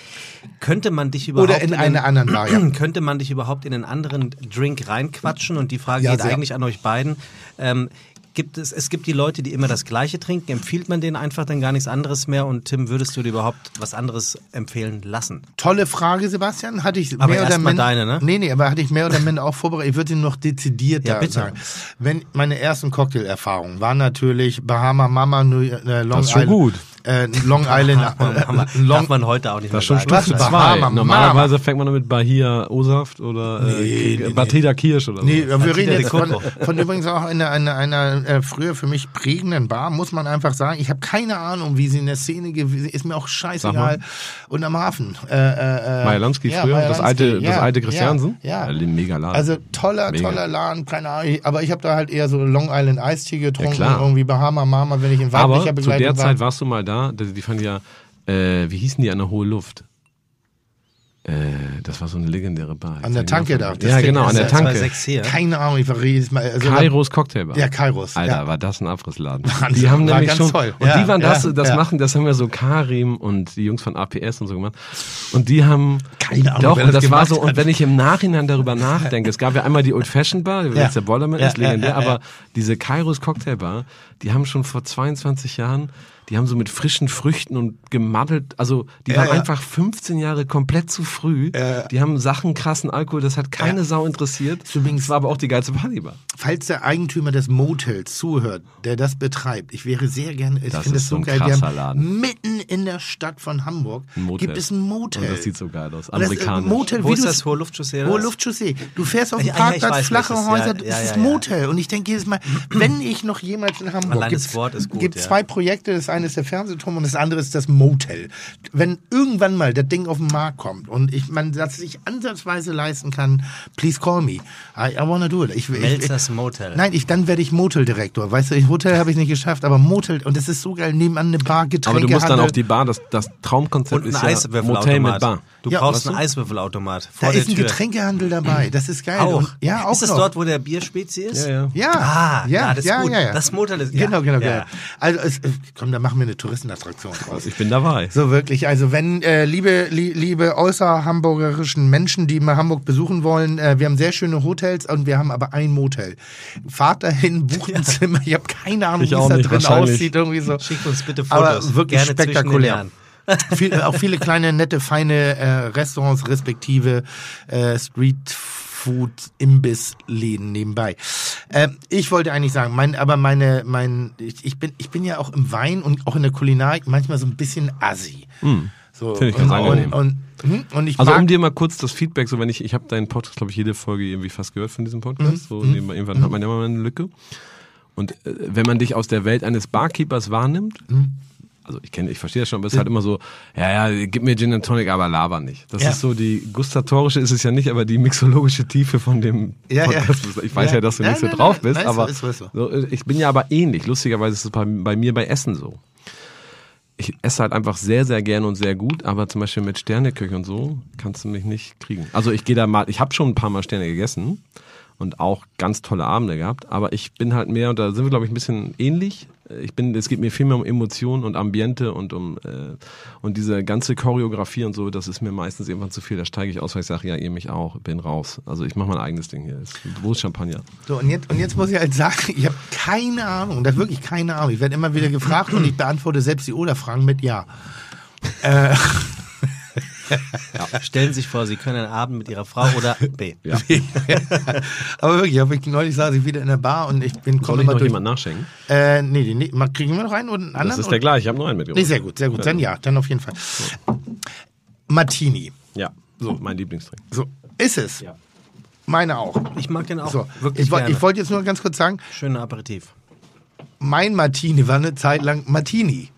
A: könnte man dich überhaupt
C: Oder in
A: den-
C: einer anderen Bar, ja. [CLEARS THROAT]
A: könnte man dich überhaupt in einen anderen Drink reinquatschen? Und die Frage
C: Ja,
A: geht
C: sehr.
A: eigentlich an euch beiden. Ähm, gibt es, es gibt die Leute, die immer das Gleiche trinken. Empfiehlt man denen einfach dann gar nichts anderes mehr? Und Tim, würdest du dir überhaupt was anderes empfehlen lassen?
C: Tolle Frage, Sebastian. Hatte ich
A: Aber
C: mehr oder
A: erst mal
C: minder.
A: deine, ne?
C: Nee, nee, aber hatte ich mehr oder minder auch vorbereitet. Ich würde ihn noch dezidierter
A: Ja, bitte.
C: sagen. Wenn meine ersten Cocktailerfahrungen waren natürlich Bahama Mama, New, äh, Long
D: Das ist schon
C: Island.
D: gut.
C: Äh, Long Island. Äh, Long,
A: Darf man heute auch nicht mehr
D: Das ist schon
A: sagen.
D: Stufe
C: Was?
D: 2.
C: Bahama,
D: Normalerweise fängt man damit Bahia O-Saft oder
C: Nee,
D: äh,
C: nee,
D: Kirsch oder so.
C: Nee, wir reden
A: de
C: jetzt von, von übrigens auch einer, einer, einer äh, früher für mich prägenden Bar, muss man einfach sagen. Ich habe keine Ahnung, wie sie in der Szene gewesen ist, mir auch scheißegal. Und am Hafen. Äh, äh, äh,
D: Meyer Lansky
C: ja,
D: früher,
C: Meyer
D: das alte, das
C: ja,
D: alte Christiansen.
C: Ja, ja.
D: ja. Mega Laden.
C: Also toller,
D: Mega.
C: toller Laden, keine Ahnung. Aber ich habe da halt eher so Long Island Tea getrunken,
D: klar.
C: irgendwie Bahama Mama, wenn ich in
D: Aber
C: weiblicher
D: zu
C: Begleitung
D: der
C: war.
D: Zeit warst du mal da, die, die fanden ja, äh, wie hießen die an der Hohe Luft? Äh, das war so eine legendäre Bar.
C: An der Tanke da.
D: ja, genau, an der Tanke.
A: Hier.
C: Keine Ahnung, ich war jedes Mal.
D: Also Kairos Cocktailbar.
C: Ja, Kairos.
D: Alter,
C: ja.
D: war das ein Abrissladen. Die haben
C: war
D: nämlich
C: ganz
D: schon,
C: toll.
D: Und
C: Ja,
D: die waren das,
C: ja,
D: das
C: ja.
D: machen, das haben ja so Karim und die Jungs von APS und so gemacht. Und die haben,
C: Keine Ahnung,
D: doch,
C: wer
D: und
C: das
D: das war so, und
C: hat.
D: wenn ich im Nachhinein darüber nachdenke, es gab ja einmal die Old Fashioned Bar,
C: Ja.
D: jetzt der Bollerman
C: Ja,
D: ist, legendär,
C: ja, ja, ja.
D: aber diese Kairos Cocktailbar, die haben schon vor 22 Jahren, die haben so mit frischen Früchten und gemaddelt, also die
C: Ja,
D: waren
C: ja.
D: einfach 15 Jahre komplett zu früh.
C: Ja.
D: Die haben Sachen, krassen Alkohol, das hat keine
C: Ja.
D: Sau interessiert.
C: Übrigens-
D: Es war aber auch die geilste Partybar.
C: Falls der Eigentümer des Motels zuhört, der das betreibt, ich wäre sehr gerne, ich
D: Das
C: finde
D: ist
C: es
D: so
C: geil, wir haben
D: Laden.
C: mitten in der Stadt von Hamburg
D: Ein Motel.
C: gibt es ein Motel.
D: Und das sieht so geil aus.
C: Und das, äh,
D: Amerikanisch.
C: Motel,
A: Wo ist das? Hohe Luftchaussee?
C: Hohe? Luftchaussee. Du fährst auf dem
A: Ja, ja, ich
C: Parkplatz,
A: weiß,
C: flache
A: welches.
C: Häuser,
A: Ja,
C: das
A: ja,
C: ist
A: ja, ja.
C: Motel. Und ich denke jedes Mal, [CLEARS THROAT] wenn ich noch jemals in Hamburg
A: Allein das
C: gibt's-
A: Wort ist gut,
C: gibt
A: ja.
C: zwei Projekte, das eine ist der Fernsehturm und das andere ist das Motel. Wenn irgendwann mal das Ding auf den Markt kommt und ich man das sich ansatzweise leisten kann, please call me. I, I wanna do it. Ich, ich,
A: Melzers Motel.
C: Nein, ich, dann werde ich Moteldirektor. Weißt du, Hotel habe ich nicht geschafft, aber Motel, und das ist so geil, nebenan eine Bar, Getränke.
D: Aber du musst dann auf die Bar, das, das Traumkonzept
A: Und ein
D: ist ja
A: Eiswürfelautomat.
D: Motel mit Bar.
A: Du
C: Ja,
A: brauchst einen
C: du?
A: Eiswürfelautomat
C: Da
A: vor der
C: ist ein
A: Tür.
C: Getränkehandel dabei. Das ist geil.
A: Auch.
C: Und, ja, auch
A: ist das
C: noch.
A: dort, wo der Bierspezi ist?
D: Ja, ja.
C: Ja,
A: Ah,
C: ja,
A: ja, das ist
C: ja,
A: gut.
C: ja, ja.
A: Das Motel ist- ja.
C: Genau, genau,
A: Ja.
C: genau. Also, es, es- komm, da machen wir eine Touristenattraktion draus.
D: Ich bin dabei.
C: So wirklich, also wenn äh, liebe li, liebe außerhamburgerischen Menschen, die mal Hamburg besuchen wollen, äh, wir haben sehr schöne Hotels und wir haben aber ein Motel. Fahrt dahin, bucht ein Zimmer. Ich habe keine Ahnung, wie es da drin aussieht irgendwie so.
A: Schick uns bitte
C: Aber
A: Fotos.
C: wirklich
A: Gerne
C: spektakulär. [LAUGHS] Viel, auch viele kleine, nette, feine äh, Restaurants, respektive äh, Street-Food-Imbiss-Läden nebenbei. Äh, ich wollte eigentlich sagen, mein, aber meine, mein, ich, ich, bin, ich bin ja auch im Wein und auch in der Kulinarik manchmal so ein bisschen assi. So,
D: Finde ich ganz angenehm.
C: und, und, und ich
D: Also um dir mal kurz das Feedback, so wenn ich, ich habe deinen Podcast, glaube ich, jede Folge irgendwie fast gehört von diesem Podcast. So nebenbei, irgendwann hat man ja mal eine Lücke. Und äh, wenn man dich aus der Welt eines Barkeepers wahrnimmt, also ich kenne, ich verstehe das schon, aber es ist halt immer so, ja, ja, gib mir Gin and Tonic, aber laber nicht. Das
C: Ja.
D: ist so die gustatorische ist es ja nicht, aber die mixologische Tiefe von dem
C: Ja, ja.
D: Podcast. Ich weiß ja,
C: Ja.
D: dass du nicht so drauf bist, aber
C: ist so, ist so.
D: ich bin ja aber ähnlich. Lustigerweise ist es bei, bei mir bei Essen so. Ich esse halt einfach sehr, sehr gern und sehr gut, aber zum Beispiel mit Sterneküche und so kannst du mich nicht kriegen. Also ich gehe da mal, ich habe schon ein paar Mal Sterne gegessen und auch ganz tolle Abende gehabt, aber ich bin halt mehr, und da sind wir, glaube ich, ein bisschen ähnlich. Ich bin, es geht mir viel mehr um Emotionen und Ambiente und um äh, und diese ganze Choreografie und so, das ist mir meistens irgendwann zu viel. Da steige ich aus, weil ich sage, ja, ihr mich auch, bin raus. Also ich mache mein eigenes Ding hier. Wo ist Champagner?
C: so, und, jetzt, und jetzt muss ich halt sagen, [LAUGHS] ich habe keine Ahnung, das wirklich keine Ahnung. Ich werde immer wieder gefragt und ich beantworte selbst die Oder-Fragen mit Ja. Äh, [LAUGHS]
A: Stellen Sie sich vor, Sie können einen Abend mit Ihrer Frau oder [LAUGHS] B.
D: Ja. [LAUGHS]
C: aber wirklich, hab ich, neulich saß ich wieder in der Bar und ich bin
D: Soll ich noch
C: durch.
D: jemand nachschenken?
C: Äh, nee, den, nee, kriegen wir noch einen oder einen anderen?
D: Das ist der gleiche, ich habe noch einen
C: Nee,
D: mitgebracht.
C: sehr gut, sehr gut. Dann ja, dann auf jeden Fall. Martini.
D: Ja, so mein Lieblingsdrink.
C: So, ist es.
D: Ja.
C: Meine auch.
A: Ich mag den auch
C: So,
A: wirklich
C: ich,
A: gerne.
C: ich wollte jetzt nur ganz kurz sagen,
A: Schöner Aperitif.
C: mein Martini war eine Zeit lang Martini.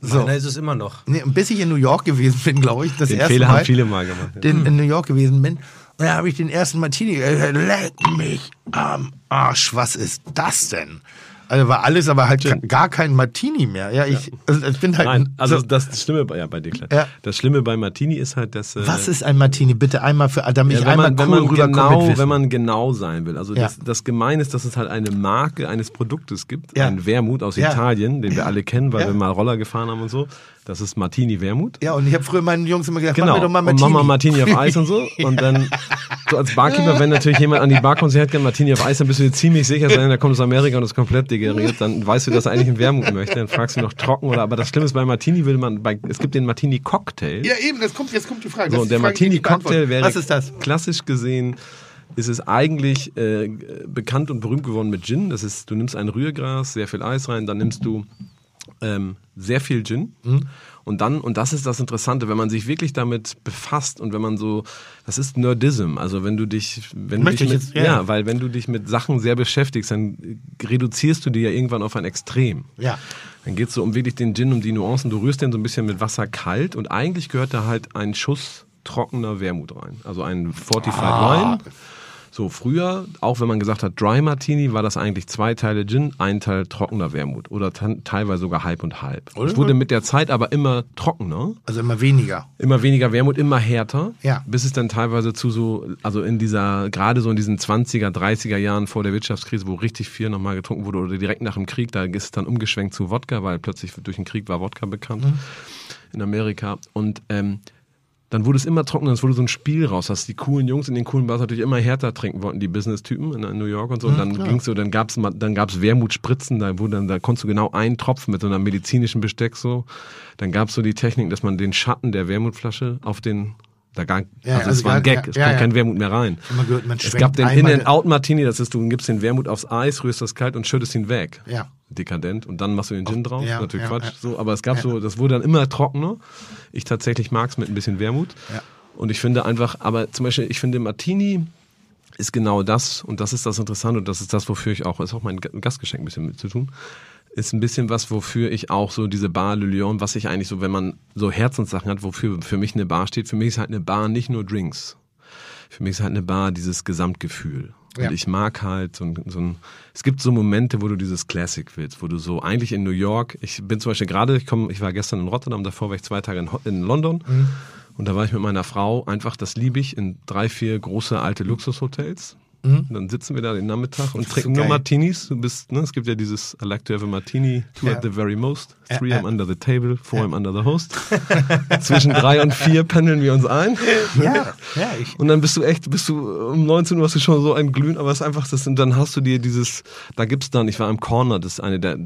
C: So.
A: Meiner ist es immer noch.
C: Nee, bis ich in New York gewesen bin, glaube ich, das
D: Den
C: erste
D: Fehler
C: Mal,
D: haben viele mal gemacht. Ja.
C: den, in New York gewesen bin, und da habe ich den ersten Martini, leck mich am Arsch, was ist das denn? Also war alles, aber halt ga- gar kein Martini mehr. Ja, ich, also ich bin halt.
D: Nein, also
C: so,
D: das Schlimme bei, ja, bei dir, klar.
C: Ja.
D: Das Schlimme bei Martini ist halt, dass. äh,
C: was ist ein Martini? Bitte einmal für, damit
D: Ja,
C: ich
D: wenn
C: einmal
D: man, wenn
C: cool mit
D: genau, wenn man genau sein will. Also
C: Ja.
D: das, das Gemeine ist, dass es halt eine Marke eines Produktes gibt,
C: Ja.
D: ein Wermut aus
C: Ja.
D: Italien, den wir alle kennen, weil
C: Ja.
D: wir mal Roller gefahren haben und so. Das ist Martini Wermut.
C: ja, und ich habe früher meinen Jungs immer gesagt,
D: Genau.
C: mach mir doch mal
D: und
C: Martini.
D: mach mal Martini auf Eis und so. [LAUGHS] Und dann, so als Barkeeper, wenn natürlich jemand an die Bar kommt und sagt, "Ich hätte gerne Martini auf Eis, dann bist du dir ziemlich sicher sein, der kommt aus Amerika und ist komplett degeriert. Dann weißt du, dass er eigentlich einen Wermut möchte. Dann fragst du ihn noch trocken oder, aber das Schlimme ist, bei Martini will man, bei, es gibt den Martini Cocktail.
C: Ja, eben, das kommt, jetzt kommt die Frage.
D: So, und der
C: Frage,
D: Martini. Cocktail wäre
C: Was ist das?
D: klassisch gesehen ist es eigentlich äh, bekannt und berühmt geworden mit Gin. Das ist, du nimmst ein Rührgras, sehr viel Eis rein, dann nimmst du ähm, sehr viel Gin.
C: Mhm.
D: Und dann, und das ist das Interessante, wenn man sich wirklich damit befasst und wenn man so, das ist Nerdism, also wenn du dich, wenn du dich
C: ich
D: mit,
C: jetzt, ja.
D: ja, weil wenn du dich mit Sachen sehr beschäftigst, dann reduzierst du die ja irgendwann auf ein Extrem.
C: Ja.
D: Dann geht es so um wirklich den Gin, um die Nuancen. Du rührst den so ein bisschen mit Wasser kalt und eigentlich gehört da halt ein Schuss trockener Wermut rein. Also ein Fortified
C: Ah.
D: Wine. So, früher, auch wenn man gesagt hat Dry Martini, war das eigentlich zwei Teile Gin, ein Teil trockener Wermut oder teilweise sogar halb und halb. Oder? Es wurde mit der Zeit aber immer trockener.
C: Also immer weniger.
D: Immer weniger Wermut, immer härter.
C: Ja.
D: Bis es dann teilweise zu so, also in dieser, gerade so in diesen 20er, 30er Jahren vor der Wirtschaftskrise, wo richtig viel nochmal getrunken wurde oder direkt nach dem Krieg, da ist es dann umgeschwenkt zu Wodka, weil plötzlich durch den Krieg war Wodka bekannt mhm. in Amerika. Und ähm, dann wurde es immer trockener, es wurde so ein Spiel raus, dass die coolen Jungs in den coolen Bars natürlich immer härter trinken wollten, die Business-Typen in, New York und so. Und dann ja, ging's so, dann gab's dann gab's Wermutspritzen, da wurde dann, da konntest du genau einen Tropfen mit so einer medizinischen Besteck so. Dann gab's so die Technik, dass man den Schatten der Wermutflasche auf den da gar, ja, also, also es war ein Gag, ja, es kommt ja, kein Wermut mehr rein.
C: Gehört,
D: es gab den In-and-Out-Martini, das ist, du gibst den Wermut aufs Eis, rührst das kalt und schüttest ihn weg.
C: Ja.
D: Dekadent. Und dann machst du den Gin drauf. Natürlich Quatsch. So, aber es gab so, das wurde dann immer trockener. Ich tatsächlich mag es mit ein bisschen Wermut.
C: Ja.
D: Und ich finde einfach, aber zum Beispiel, ich finde Martini ist genau das, und das ist das Interessante, und das ist das, wofür ich auch, ist auch mein Gastgeschenk ein bisschen mit zu tun, ist ein bisschen was, wofür ich auch so diese Bar Le Lion, was ich eigentlich so, wenn man so Herzenssachen hat, wofür für mich eine Bar steht, für mich ist halt eine Bar nicht nur Drinks. Für mich ist halt eine Bar dieses Gesamtgefühl. Ja. Und ich mag halt so ein, so ein, es gibt so Momente, wo du dieses Classic willst, wo du so eigentlich in New York, ich bin zum Beispiel gerade, ich komme, ich war gestern in Rotterdam, davor war ich zwei Tage in, in London. Mhm. Und da war ich mit meiner Frau einfach, das liebe ich, in drei, vier große alte Luxushotels. Mhm. Dann sitzen wir da den Nachmittag und trinken nur Martinis. Du bist, ne, es gibt ja dieses I like to have a martini, two ja. at the very most, three ja, I'm under the table, four ja. I'm under the host. [LAUGHS] Zwischen drei und vier pendeln wir uns ein.
C: Ja, ja. Ich.
D: Und dann bist du echt, bist du um 19 Uhr hast du schon so ein Glühen, aber es ist einfach das und dann hast du dir dieses, da gibt's dann, ich war im Corner, das ist eine der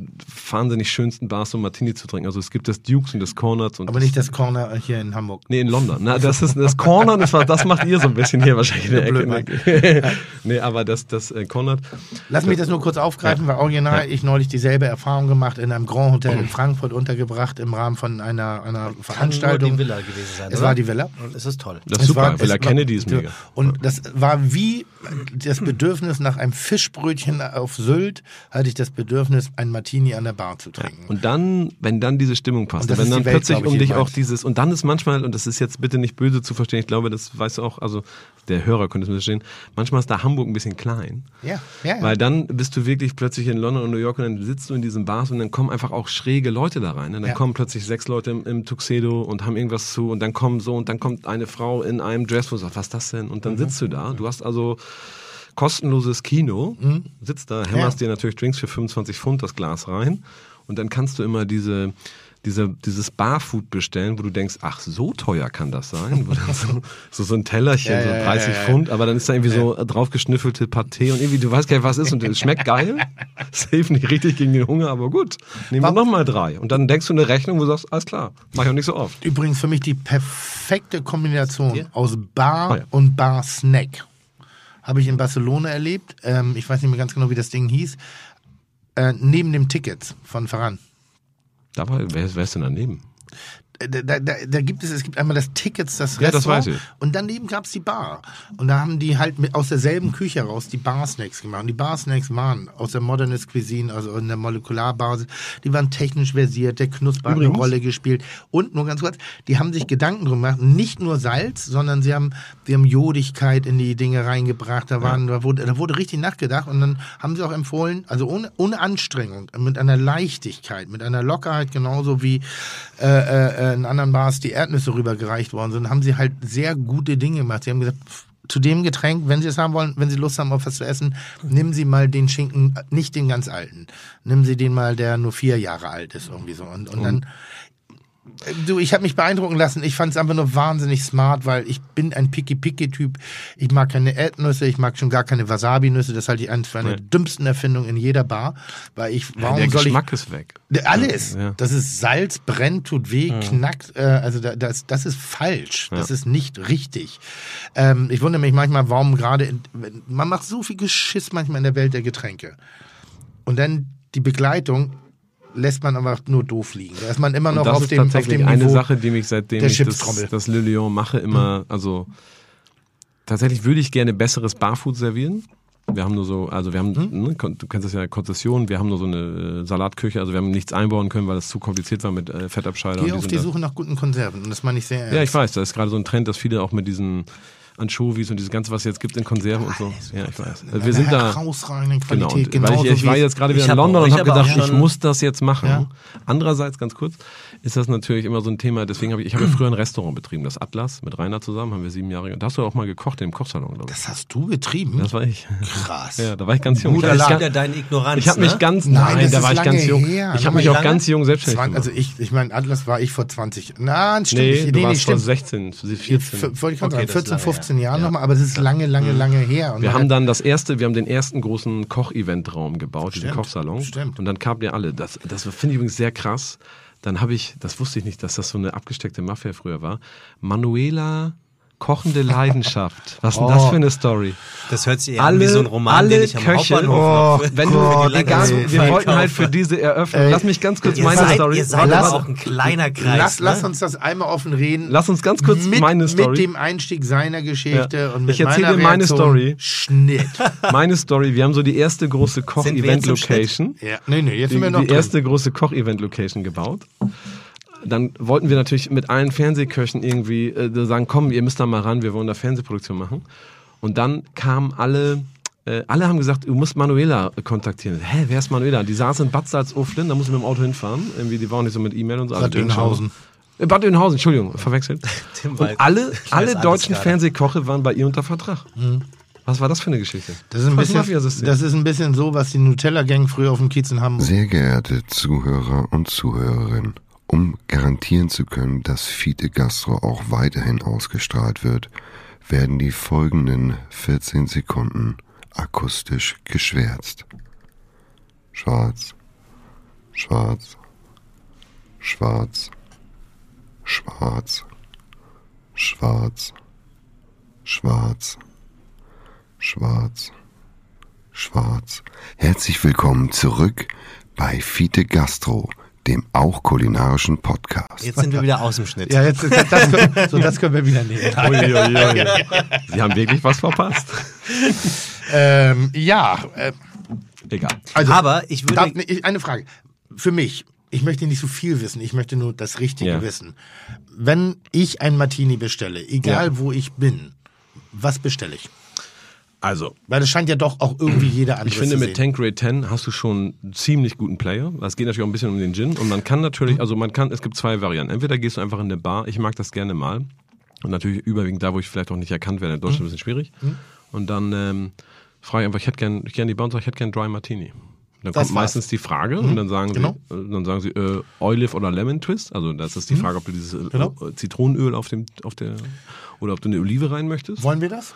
D: wahnsinnig schönsten Bars, um Martini zu trinken. Also es gibt das Dukes und das Corners und
C: Aber nicht das Corner hier in Hamburg.
D: Nee, in London. Na, das ist das Corner, das, war, das macht ihr so ein bisschen hier wahrscheinlich in der Ecke. [LAUGHS] Nee, aber das, das äh, Konrad.
C: Lass mich das nur kurz aufgreifen, ja. weil original ja. ich neulich dieselbe Erfahrung gemacht in einem Grand Hotel in Frankfurt untergebracht im Rahmen von einer, einer Veranstaltung.
A: Kann die Villa gewesen sein.
C: Es oder? war die Villa.
A: Und es ist toll.
D: Das ist super. War, Villa Kennedy ist mega.
C: Und das war wie das Bedürfnis nach einem Fischbrötchen auf Sylt, hatte ich das Bedürfnis, ein Martini an der Bar zu trinken.
D: Ja. Und dann, wenn dann diese Stimmung passt, wenn dann Welt, plötzlich um dich auch dieses, und dann ist manchmal, und das ist jetzt bitte nicht böse zu verstehen, ich glaube, das weißt du auch, also der Hörer könnte es mir verstehen, manchmal ist da Hamburg ein bisschen klein.
C: Ja, ja, ja.
D: Weil dann bist du wirklich plötzlich in London und New York und dann sitzt du in diesen Bars und dann kommen einfach auch schräge Leute da rein. Und dann ja. kommen plötzlich sechs Leute im, im, Tuxedo und haben irgendwas zu und dann kommen so und dann kommt eine Frau in einem Dress, wo du sagst, was ist das denn? Und dann mhm. sitzt du da. Du hast also kostenloses Kino, mhm. sitzt da, hämmerst dir natürlich Drinks für 25 Pfund das Glas rein und dann kannst du immer diese diese, dieses Barfood bestellen, wo du denkst, ach, so teuer kann das sein? So, so, so ein Tellerchen, ja, so 30 ja, ja, Pfund, aber dann ist da irgendwie so draufgeschnüffelte Paté und irgendwie, du weißt gar nicht, was ist und es schmeckt geil. [LAUGHS] Es hilft nicht richtig gegen den Hunger, aber gut, nehmen wir nochmal drei. Und dann denkst du eine Rechnung, wo du sagst, alles klar, mach ich auch nicht so oft.
C: Übrigens für mich die perfekte Kombination aus Bar oh, und Bar-Snack. Habe ich in Barcelona erlebt. Ähm, ich weiß nicht mehr ganz genau, wie das Ding hieß. Äh, neben dem Tickets von Ferran.
D: Da war, wer, wer ist denn daneben?
C: Da, da, da gibt es, es gibt einmal das Tickets, das
D: Restaurant. Ja, das weiß ich.
C: Und daneben gab es die Bar. Und da haben die halt mit, aus derselben Küche raus die Bar-Snacks gemacht. Und die Bar-Snacks waren aus der Modernist Cuisine, also in der Molekularbasis. Die waren technisch versiert, der Knusper hat eine Rolle gespielt. Und nur ganz kurz, die haben sich Gedanken drum gemacht, nicht nur Salz, sondern sie haben, sie haben Jodigkeit in die Dinge reingebracht. Da, waren, ja. da, wurde, da wurde richtig nachgedacht. Und dann haben sie auch empfohlen, also ohne, ohne Anstrengung, mit einer Leichtigkeit, mit einer Lockerheit, genauso wie äh, äh, äh, in anderen Bars die Erdnüsse rübergereicht worden sind, haben sie halt sehr gute Dinge gemacht. Sie haben gesagt, zu dem Getränk, wenn Sie es haben wollen, wenn Sie Lust haben auf was zu essen, nehmen Sie mal den Schinken, nicht den ganz alten. Nehmen Sie den mal, der nur vier Jahre alt ist, irgendwie so. Und, und dann Du, ich habe mich beeindrucken lassen. Ich fand es einfach nur wahnsinnig smart, weil ich bin ein Picky-Picky-Typ. Ich mag keine Erdnüsse, ich mag schon gar keine Wasabi-Nüsse. Das halte ich eins für eine der dümmsten Erfindungen in jeder Bar. Weil ich, warum
D: ja, der
C: soll
D: Geschmack
C: ich,
D: ist weg.
C: Alles. Ja. Das ist Salz, brennt, tut weh, ja. knackt. Äh, also das, das ist falsch. Das ist nicht richtig. Ähm, ich wundere mich manchmal, warum gerade, man macht so viel Geschiss manchmal in der Welt der Getränke. Und dann die Begleitung lässt man aber nur doof liegen. Da ist man immer noch auf dem, auf dem
D: eine Sache, die mich seitdem ich das, das Le Lion mache, immer, also tatsächlich würde ich gerne besseres Barfood servieren. Wir haben nur so, also wir haben, hm? ne, du kennst das ja, Konzession, wir haben nur so eine äh, Salatküche, also wir haben nichts einbauen können, weil das zu kompliziert war mit äh, Fettabscheider.
C: Geh auf die Suche nach guten Konserven und das meine ich sehr ernst.
D: Ja, ich weiß, da ist gerade so ein Trend, dass viele auch mit diesen Anchovies und dieses ganze, was es jetzt gibt in Konserven und so. Ja, ich weiß. Also wir sind da.
C: Herausragende
D: Genau,
C: Qualität.
D: und weil ich, ich war jetzt gerade wieder in London
A: auch-
D: und habe
A: hab
D: gedacht, ich muss das jetzt machen. Andererseits, ganz kurz, ist das natürlich immer so ein Thema, deswegen habe ich, ich habe ja früher ein Restaurant betrieben, das Atlas, mit Rainer zusammen, haben wir sieben Jahre, da hast du auch mal gekocht im Kochsalon, glaube ich.
C: Das hast du betrieben?
D: Das war ich.
C: Krass.
D: Ja, da war ich ganz jung.
C: Guter
D: ich habe
A: wieder deine Ignoranz.
D: ich hab mich
A: ne?
D: ganz,
C: Nein,
D: nein, da war ich ganz jung.
C: her.
D: Ich habe mich auch ganz jung selbstständig
C: Zwan-
D: gemacht.
C: also ich, ich meine, Atlas war ich vor 20. Na, stimmt.
D: nee,
C: ich,
D: du
C: nee, nee,
D: warst vor
C: stimmt.
D: 16, 14.
C: F- Wollte ich gerade
A: Okay,
C: sagen,
A: das ist
C: 14,
A: lange
C: 15 Jahre nochmal, aber das ist lange, lange, lange her. Und
D: Wir haben dann das erste, wir haben den ersten großen Koch-Event-Raum gebaut, diesen
C: Stimmt,
D: Kochsalon.
C: stimmt.
D: Und dann kamen ja alle. Das, das finde ich übrigens sehr krass. Dann habe ich, das wusste ich nicht, dass das so eine abgesteckte Mafia früher war. Manuela kochende Leidenschaft. Was ist denn das
C: Oh.
D: für eine Story?
A: Das hört sich eher
D: Alle-
A: an wie so ein Roman,
D: alle
A: den ich am
D: Köche-
A: Hauptbahnhof
C: Oh,
A: noch
D: Wenn
C: Gott,
D: du,
A: die
D: egal, wir wollten halt für diese Eröffnung,
C: Ey,
D: lass mich ganz kurz
A: Ihr
D: meine
A: seid,
D: Story.
A: Ihr seid
C: Lass-
A: aber auch ein kleiner Kreis.
C: lass, lass
A: ne?
C: uns das einmal offen reden.
D: Lass uns ganz kurz
C: mit,
D: meine Story.
C: Mit dem Einstieg seiner Geschichte
D: Ja.
C: und mit
D: Ich erzähle dir meine
C: Reaktion,
D: Story.
C: Schnitt. [LAUGHS]
D: meine Story, wir haben so die erste große Koch-Event-Location.
C: ja, nee, nee, jetzt
D: die,
C: sind wir noch
D: die
C: drin.
D: erste große Koch-Event-Location gebaut. Dann wollten wir natürlich mit allen Fernsehköchen irgendwie äh, sagen, komm, ihr müsst da mal ran, wir wollen da Fernsehproduktion machen. Und dann kamen alle, äh, alle haben gesagt, du musst Manuela kontaktieren. Hä, wer ist Manuela? Die saß in Bad Salzuflen, da muss ich mit dem Auto hinfahren. Irgendwie, die waren nicht so mit E-Mail und so.
C: Bad Oeynhausen.
D: Äh, Bad Oeynhausen, Entschuldigung, verwechselt. [LAUGHS]
A: Tim
D: Und alle, alle deutschen
A: gerade.
D: Fernsehkoche waren bei ihr unter Vertrag. Was war das für eine Geschichte?
C: Das ist, ein bisschen, das ist ein bisschen so, was die Nutella-Gang früher auf dem Kiez in Hamburg.
B: Sehr geehrte Zuhörer und Zuhörerinnen, um garantieren zu können, dass Fiete Gastro auch weiterhin ausgestrahlt wird, werden die folgenden 14 Sekunden akustisch geschwärzt. Schwarz, schwarz, schwarz, schwarz, schwarz, schwarz, schwarz, schwarz. Herzlich willkommen zurück bei Fiete Gastro, dem auch kulinarischen Podcast.
A: Jetzt sind wir wieder aus dem Schnitt.
C: Ja, jetzt, das, das, können, so, das können wir wieder nehmen. [LAUGHS]
D: Uiuiui. Sie haben wirklich was verpasst.
C: ähm, ja, äh,
D: Egal.
C: also,
A: Aber ich würde-
C: Darf, ich- eine Frage. Für mich, ich möchte nicht so viel wissen, ich möchte nur das Richtige
D: Ja.
C: wissen. Wenn ich ein Martini bestelle, egal
D: Ja.
C: wo ich bin, was bestelle ich?
D: Also,
C: Weil das scheint ja doch auch irgendwie jeder andere
D: Ich finde, mit
C: sehen.
D: Tanqueray 10 hast du schon einen ziemlich guten Player. Es geht natürlich auch ein bisschen um den Gin. Und man kann
C: Mhm.
D: natürlich, also man kann, es gibt zwei Varianten. Entweder gehst du einfach in eine Bar, ich mag das gerne mal. Und natürlich überwiegend da, wo ich vielleicht auch nicht erkannt werde. In
C: Mhm.
D: Deutschland ein bisschen schwierig. Und dann ähm, frage ich einfach, ich hätte gern, ich gerne die Bar und sage, ich hätte gerne Dry Martini. Dann
C: Das
D: kommt
C: war's. Mhm.
D: meistens die Frage und dann sagen
C: Genau.
D: sie, äh, dann sagen sie äh, Olive oder Lemon Twist. Also das ist die Frage, ob du dieses äh,
C: Genau.
D: Zitronenöl auf dem, auf der oder ob du eine Olive rein möchtest.
C: Wollen wir das?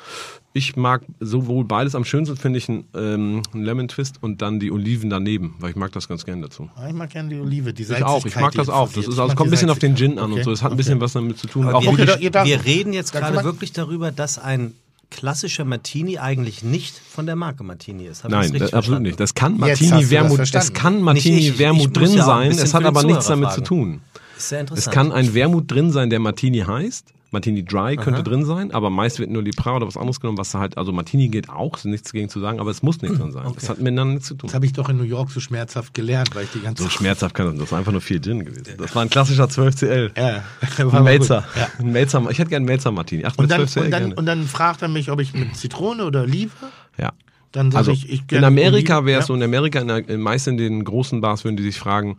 D: Ich mag sowohl beides. Am schönsten finde ich einen, ähm, einen Lemon Twist und dann die Oliven daneben, weil ich mag das ganz gerne dazu.
C: Ah, Ich mag gerne die Olive, die
D: Ich
C: Salzigkeit.
D: auch, ich mag das auch. Das ist,
C: Ich
D: also es kommt ein bisschen auf den. Gin an und
C: Okay,
D: so. Es hat ein
C: okay.
D: bisschen was damit zu tun.
A: Aber
D: Auch
A: wir,
C: Okay, darf-
A: wir reden jetzt gerade wirklich darüber, dass ein klassischer Martini eigentlich nicht von der Marke Martini ist. Ich
D: Nein, das, absolut
A: verstanden?
D: nicht. Das kann Martini
C: das
D: Wermut, es kann Martini
A: ich. Ich
D: Wermut
A: muss
D: drin
A: ja
D: sein. Es hat aber nichts damit zu
A: fragen.
D: tun.
A: Ist sehr
D: Es
A: interessant.
D: kann ein Wermut drin sein, der Martini heißt. Martini Dry könnte drin sein, aber meist wird nur Lipra oder was anderes genommen, was da halt, also Martini geht auch, ist nichts gegen zu sagen, aber es muss nicht drin sein. Es hat miteinander nichts zu tun.
C: Das habe ich doch in New York so schmerzhaft gelernt, weil ich die ganze
D: So schmerzhaft kann das, das war einfach nur viel Gin gewesen. Das war ein klassischer 12CL.
C: Ja,
D: Ein Melzer.
C: Ja.
D: Ein Melzer. Ich hätte gerne einen Melzer Martini. Ach,
C: Und dann,
D: 12CL
C: und, dann,
D: gerne.
C: und dann fragt er mich, ob ich mit Zitrone oder Olive.
D: ja.
C: Dann sage
D: Also
C: ich, ich
D: in Amerika wäre es
C: Ja.
D: so, in Amerika, in der, meist in den großen Bars würden die sich fragen,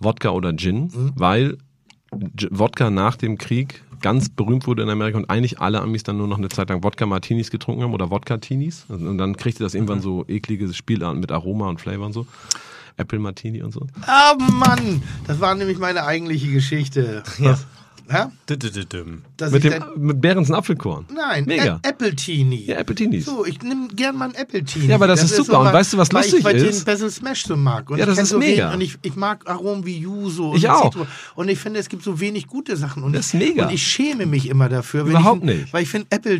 D: Wodka oder Gin,
C: Mhm.
D: weil Wodka nach dem Krieg ganz berühmt wurde in Amerika und eigentlich alle Amis dann nur noch eine Zeit lang Wodka-Martinis getrunken haben oder Wodka-Tinis. Und dann kriegte das
C: Mhm.
D: irgendwann so eklige Spielarten mit Aroma und Flavor und so. Apple Martini und so.
C: Ah, Mann! Das war nämlich meine eigentliche Geschichte.
A: Ja.
C: Ja? Dass
D: Mit dem mit Behrens Apfelkorn.
C: nein,
D: Mega.
C: Ä- Apple-Teenie.
D: Ja, Apple-Tinis.
C: So, ich nehme gern mal ein Apple-Teenie.
D: Ja, aber das ist super. Und
C: mal-
D: weißt du, was
C: weil
D: lustig
C: ich, weil
D: ist?
C: ich den Basil Smash so mag. Und
D: Ja, das ist
C: so
D: mega.
C: Wenig, und ich, ich mag Aromen wie Yuzu und
D: Ich auch.
C: Zitrone. Und ich finde, es gibt so wenig gute Sachen. Und
D: Das ist
C: ich,
D: mega.
C: Und ich schäme mich immer dafür. wenn
D: Überhaupt
C: ich,
D: nicht.
C: Weil ich finde, Apple,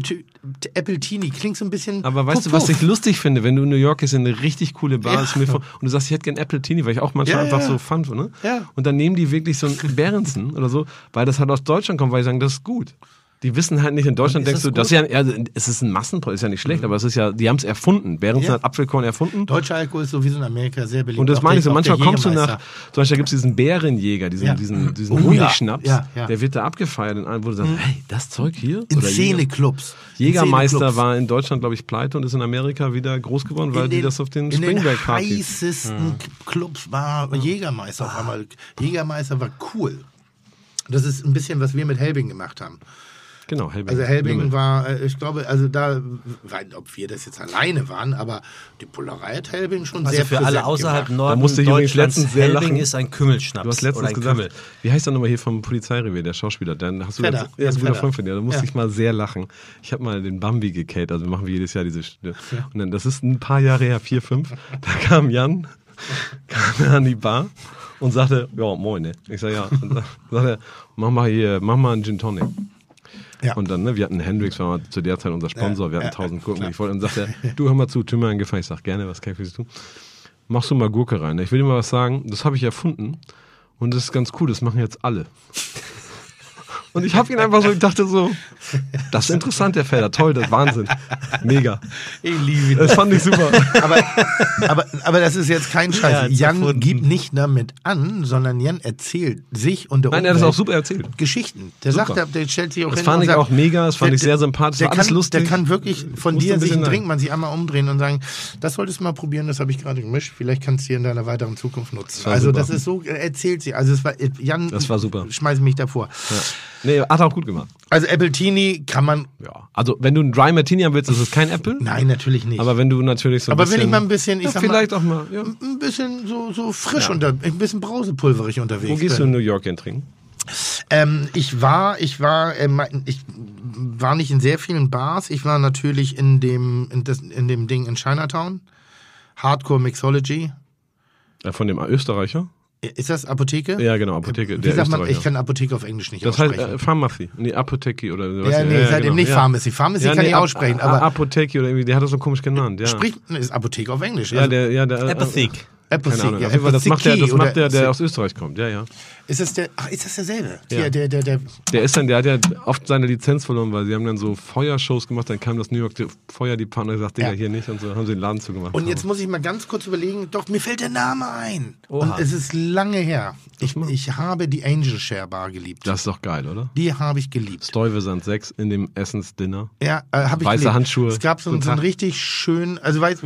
C: Apple Teenie klingt so ein bisschen.
D: Aber weißt du,
C: puff,
D: was ich lustig finde, wenn du in New York bist, in eine richtig coole Bar
C: Ja.
D: ist mir vor, und du sagst, ich hätte gern Apple Teenie, weil ich auch manchmal
C: Ja,
D: einfach
C: ja.
D: so fand, ne?
C: Ja.
D: Und dann nehmen die wirklich so einen Behrensen oder so, weil das halt aus Deutschland kommt, weil die sagen, das ist gut. Die wissen halt nicht, in Deutschland denkst du, das ist ja, also, es ist ein Massenprodukt, ist ja nicht schlecht, mhm. aber es ist ja, die haben es erfunden. Behrensen ja. hat Apfelkorn erfunden.
C: Deutscher Alkohol ist sowieso in Amerika sehr beliebt.
D: Und das meine ich so, manchmal kommst du nach, zum Beispiel gibt es diesen Bärenjäger, diesen, ja. diesen, diesen oh, Honigschnaps, ja. der wird da abgefeiert, in allen, wo du sagst, mhm. hey, das Zeug hier?
C: In Szeneclubs.
D: Jägermeister Szene war in Deutschland, glaube ich, pleite und ist in Amerika wieder groß geworden, weil den, die das auf den Springback-Partys...
C: In den heißesten mhm. Clubs war Jägermeister auf einmal. Jägermeister war cool. Das ist ein bisschen, was wir mit Helbing gemacht haben.
D: Genau, Helbing.
C: Also Helbing war, äh, ich glaube, also da, ob wir das jetzt alleine waren, aber die Polerei hat Helbing schon also sehr
A: für alle außerhalb gemacht. Norden
D: da musste ich Deutschlands, letztens sehr Helbing lachen.
A: ist ein Kümmelschnaps.
D: Du hast letztens gesagt, Kümmel. wie heißt der nochmal hier vom Polizeirevier, der Schauspieler? Dann hast du
C: Fedder,
D: ja, ist ein guter Freund von dir. Da musste ja. ich mal sehr lachen. Ich habe mal den Bambi gekate, also machen wir jedes Jahr diese. Ja. Und dann, das ist ein paar Jahre her, vier, fünf. Da kam Jan, [LAUGHS] kam an die Bar und sagte, ja, moin, ne? Ich sag ja. Und dann [LAUGHS] sagte er, mach mal hier, mach mal einen Gin Tonic. Ja. Und dann, ne, wir hatten Hendrix, war zu der Zeit unser Sponsor, wir hatten tausend Gurken. Ich wollte, und sagte er, [LAUGHS] du hör mal zu, tu mir einen Gefallen. Ich sag, gerne, was kann ich für Sie tun? Machst du mal Gurke rein. Ich will dir mal was sagen, das habe ich erfunden. Und das ist ganz cool, das machen jetzt alle. Und ich habe ihn einfach so, ich dachte so, das ist interessant, der Felder, toll, das ist Wahnsinn. Mega.
C: Ich liebe ihn.
D: Das fand ich super.
C: Aber, aber, aber das ist jetzt kein Scheiß. Ja, Jan erfunden. gibt nicht damit an, sondern Jan erzählt sich und der
D: Nein, er hat das auch super erzählt.
C: Geschichten. Der super. sagt, der stellt sich auch
D: das hin. Das fand ich sagt, auch mega, das fand der, ich sehr sympathisch,
C: der,
D: alles
C: kann,
D: lustig.
C: Der kann wirklich von dir sich einen Trinkmann sich einmal umdrehen und sagen, das solltest du mal probieren, das habe ich gerade gemischt, vielleicht kannst du dir in deiner weiteren Zukunft nutzen. Das also super. das ist so, er erzählt sie. Also es war, Jan,
D: das war super.
C: schmeiße mich davor.
D: Ja. Nee, hat er auch gut gemacht.
C: Also Appletini kann man.
D: Ja. Also wenn du einen Dry Martini haben willst, ist es kein Apple.
C: Nein, natürlich nicht.
D: Aber wenn du natürlich so
C: ein
D: Aber
C: bisschen, wenn ich mal ein bisschen, ich
D: ja, vielleicht mal, auch mal, ja.
C: ein bisschen so, so frisch ja. unter, ein bisschen brausepulverig unterwegs.
D: Wo gehst bin. du in New York hin trinken?
C: Ähm, ich war, ich war, äh, ich war nicht in sehr vielen Bars. Ich war natürlich in dem, in, das, in dem Ding in Chinatown. Hardcore Mixology.
D: Ja, von dem Österreicher?
C: Ist das Apotheke?
D: Ja, genau, Apotheke.
C: Wie sagt man, ich kann Apotheke auf Englisch nicht
D: das
C: aussprechen.
D: Das heißt äh, Pharmacy, nee, Apotheke oder
C: was. Ja, nee, ja, seitdem genau. nicht Pharmacy. Pharmacy ja, kann nee, ich aussprechen, aber...
D: Apotheke oder irgendwie, der hat das so komisch genannt, ja.
C: Spricht, ist Apotheke auf Englisch.
D: Ja, also, der, ja, der...
A: Apotheke.
C: Apotheke.
D: Keine Ahnung, ja, das macht der, das macht der, der aus Österreich kommt, ja, ja.
C: Ist das der, ach, ist das derselbe?
D: Ja.
C: Der, der, der,
D: der ist dann, der hat ja oft seine Lizenz verloren, weil sie haben dann so Feuershows gemacht, dann kam das New York Feuerdepartment und gesagt, Digga, ja. hier nicht und so, haben sie den Laden zugemacht.
C: Und jetzt muss ich mal ganz kurz überlegen, doch, mir fällt der Name ein. Oha. Und es ist lange her. Ich, ich habe die Angel Share Bar geliebt.
D: Das ist doch geil, oder?
C: Die habe ich geliebt.
D: Stuyvesant 6 in dem Essensdinner.
C: Ja, äh, habe ich
D: Weiße
C: geliebt.
D: Handschuhe.
C: Es gab so, so einen richtig schönen, also weißt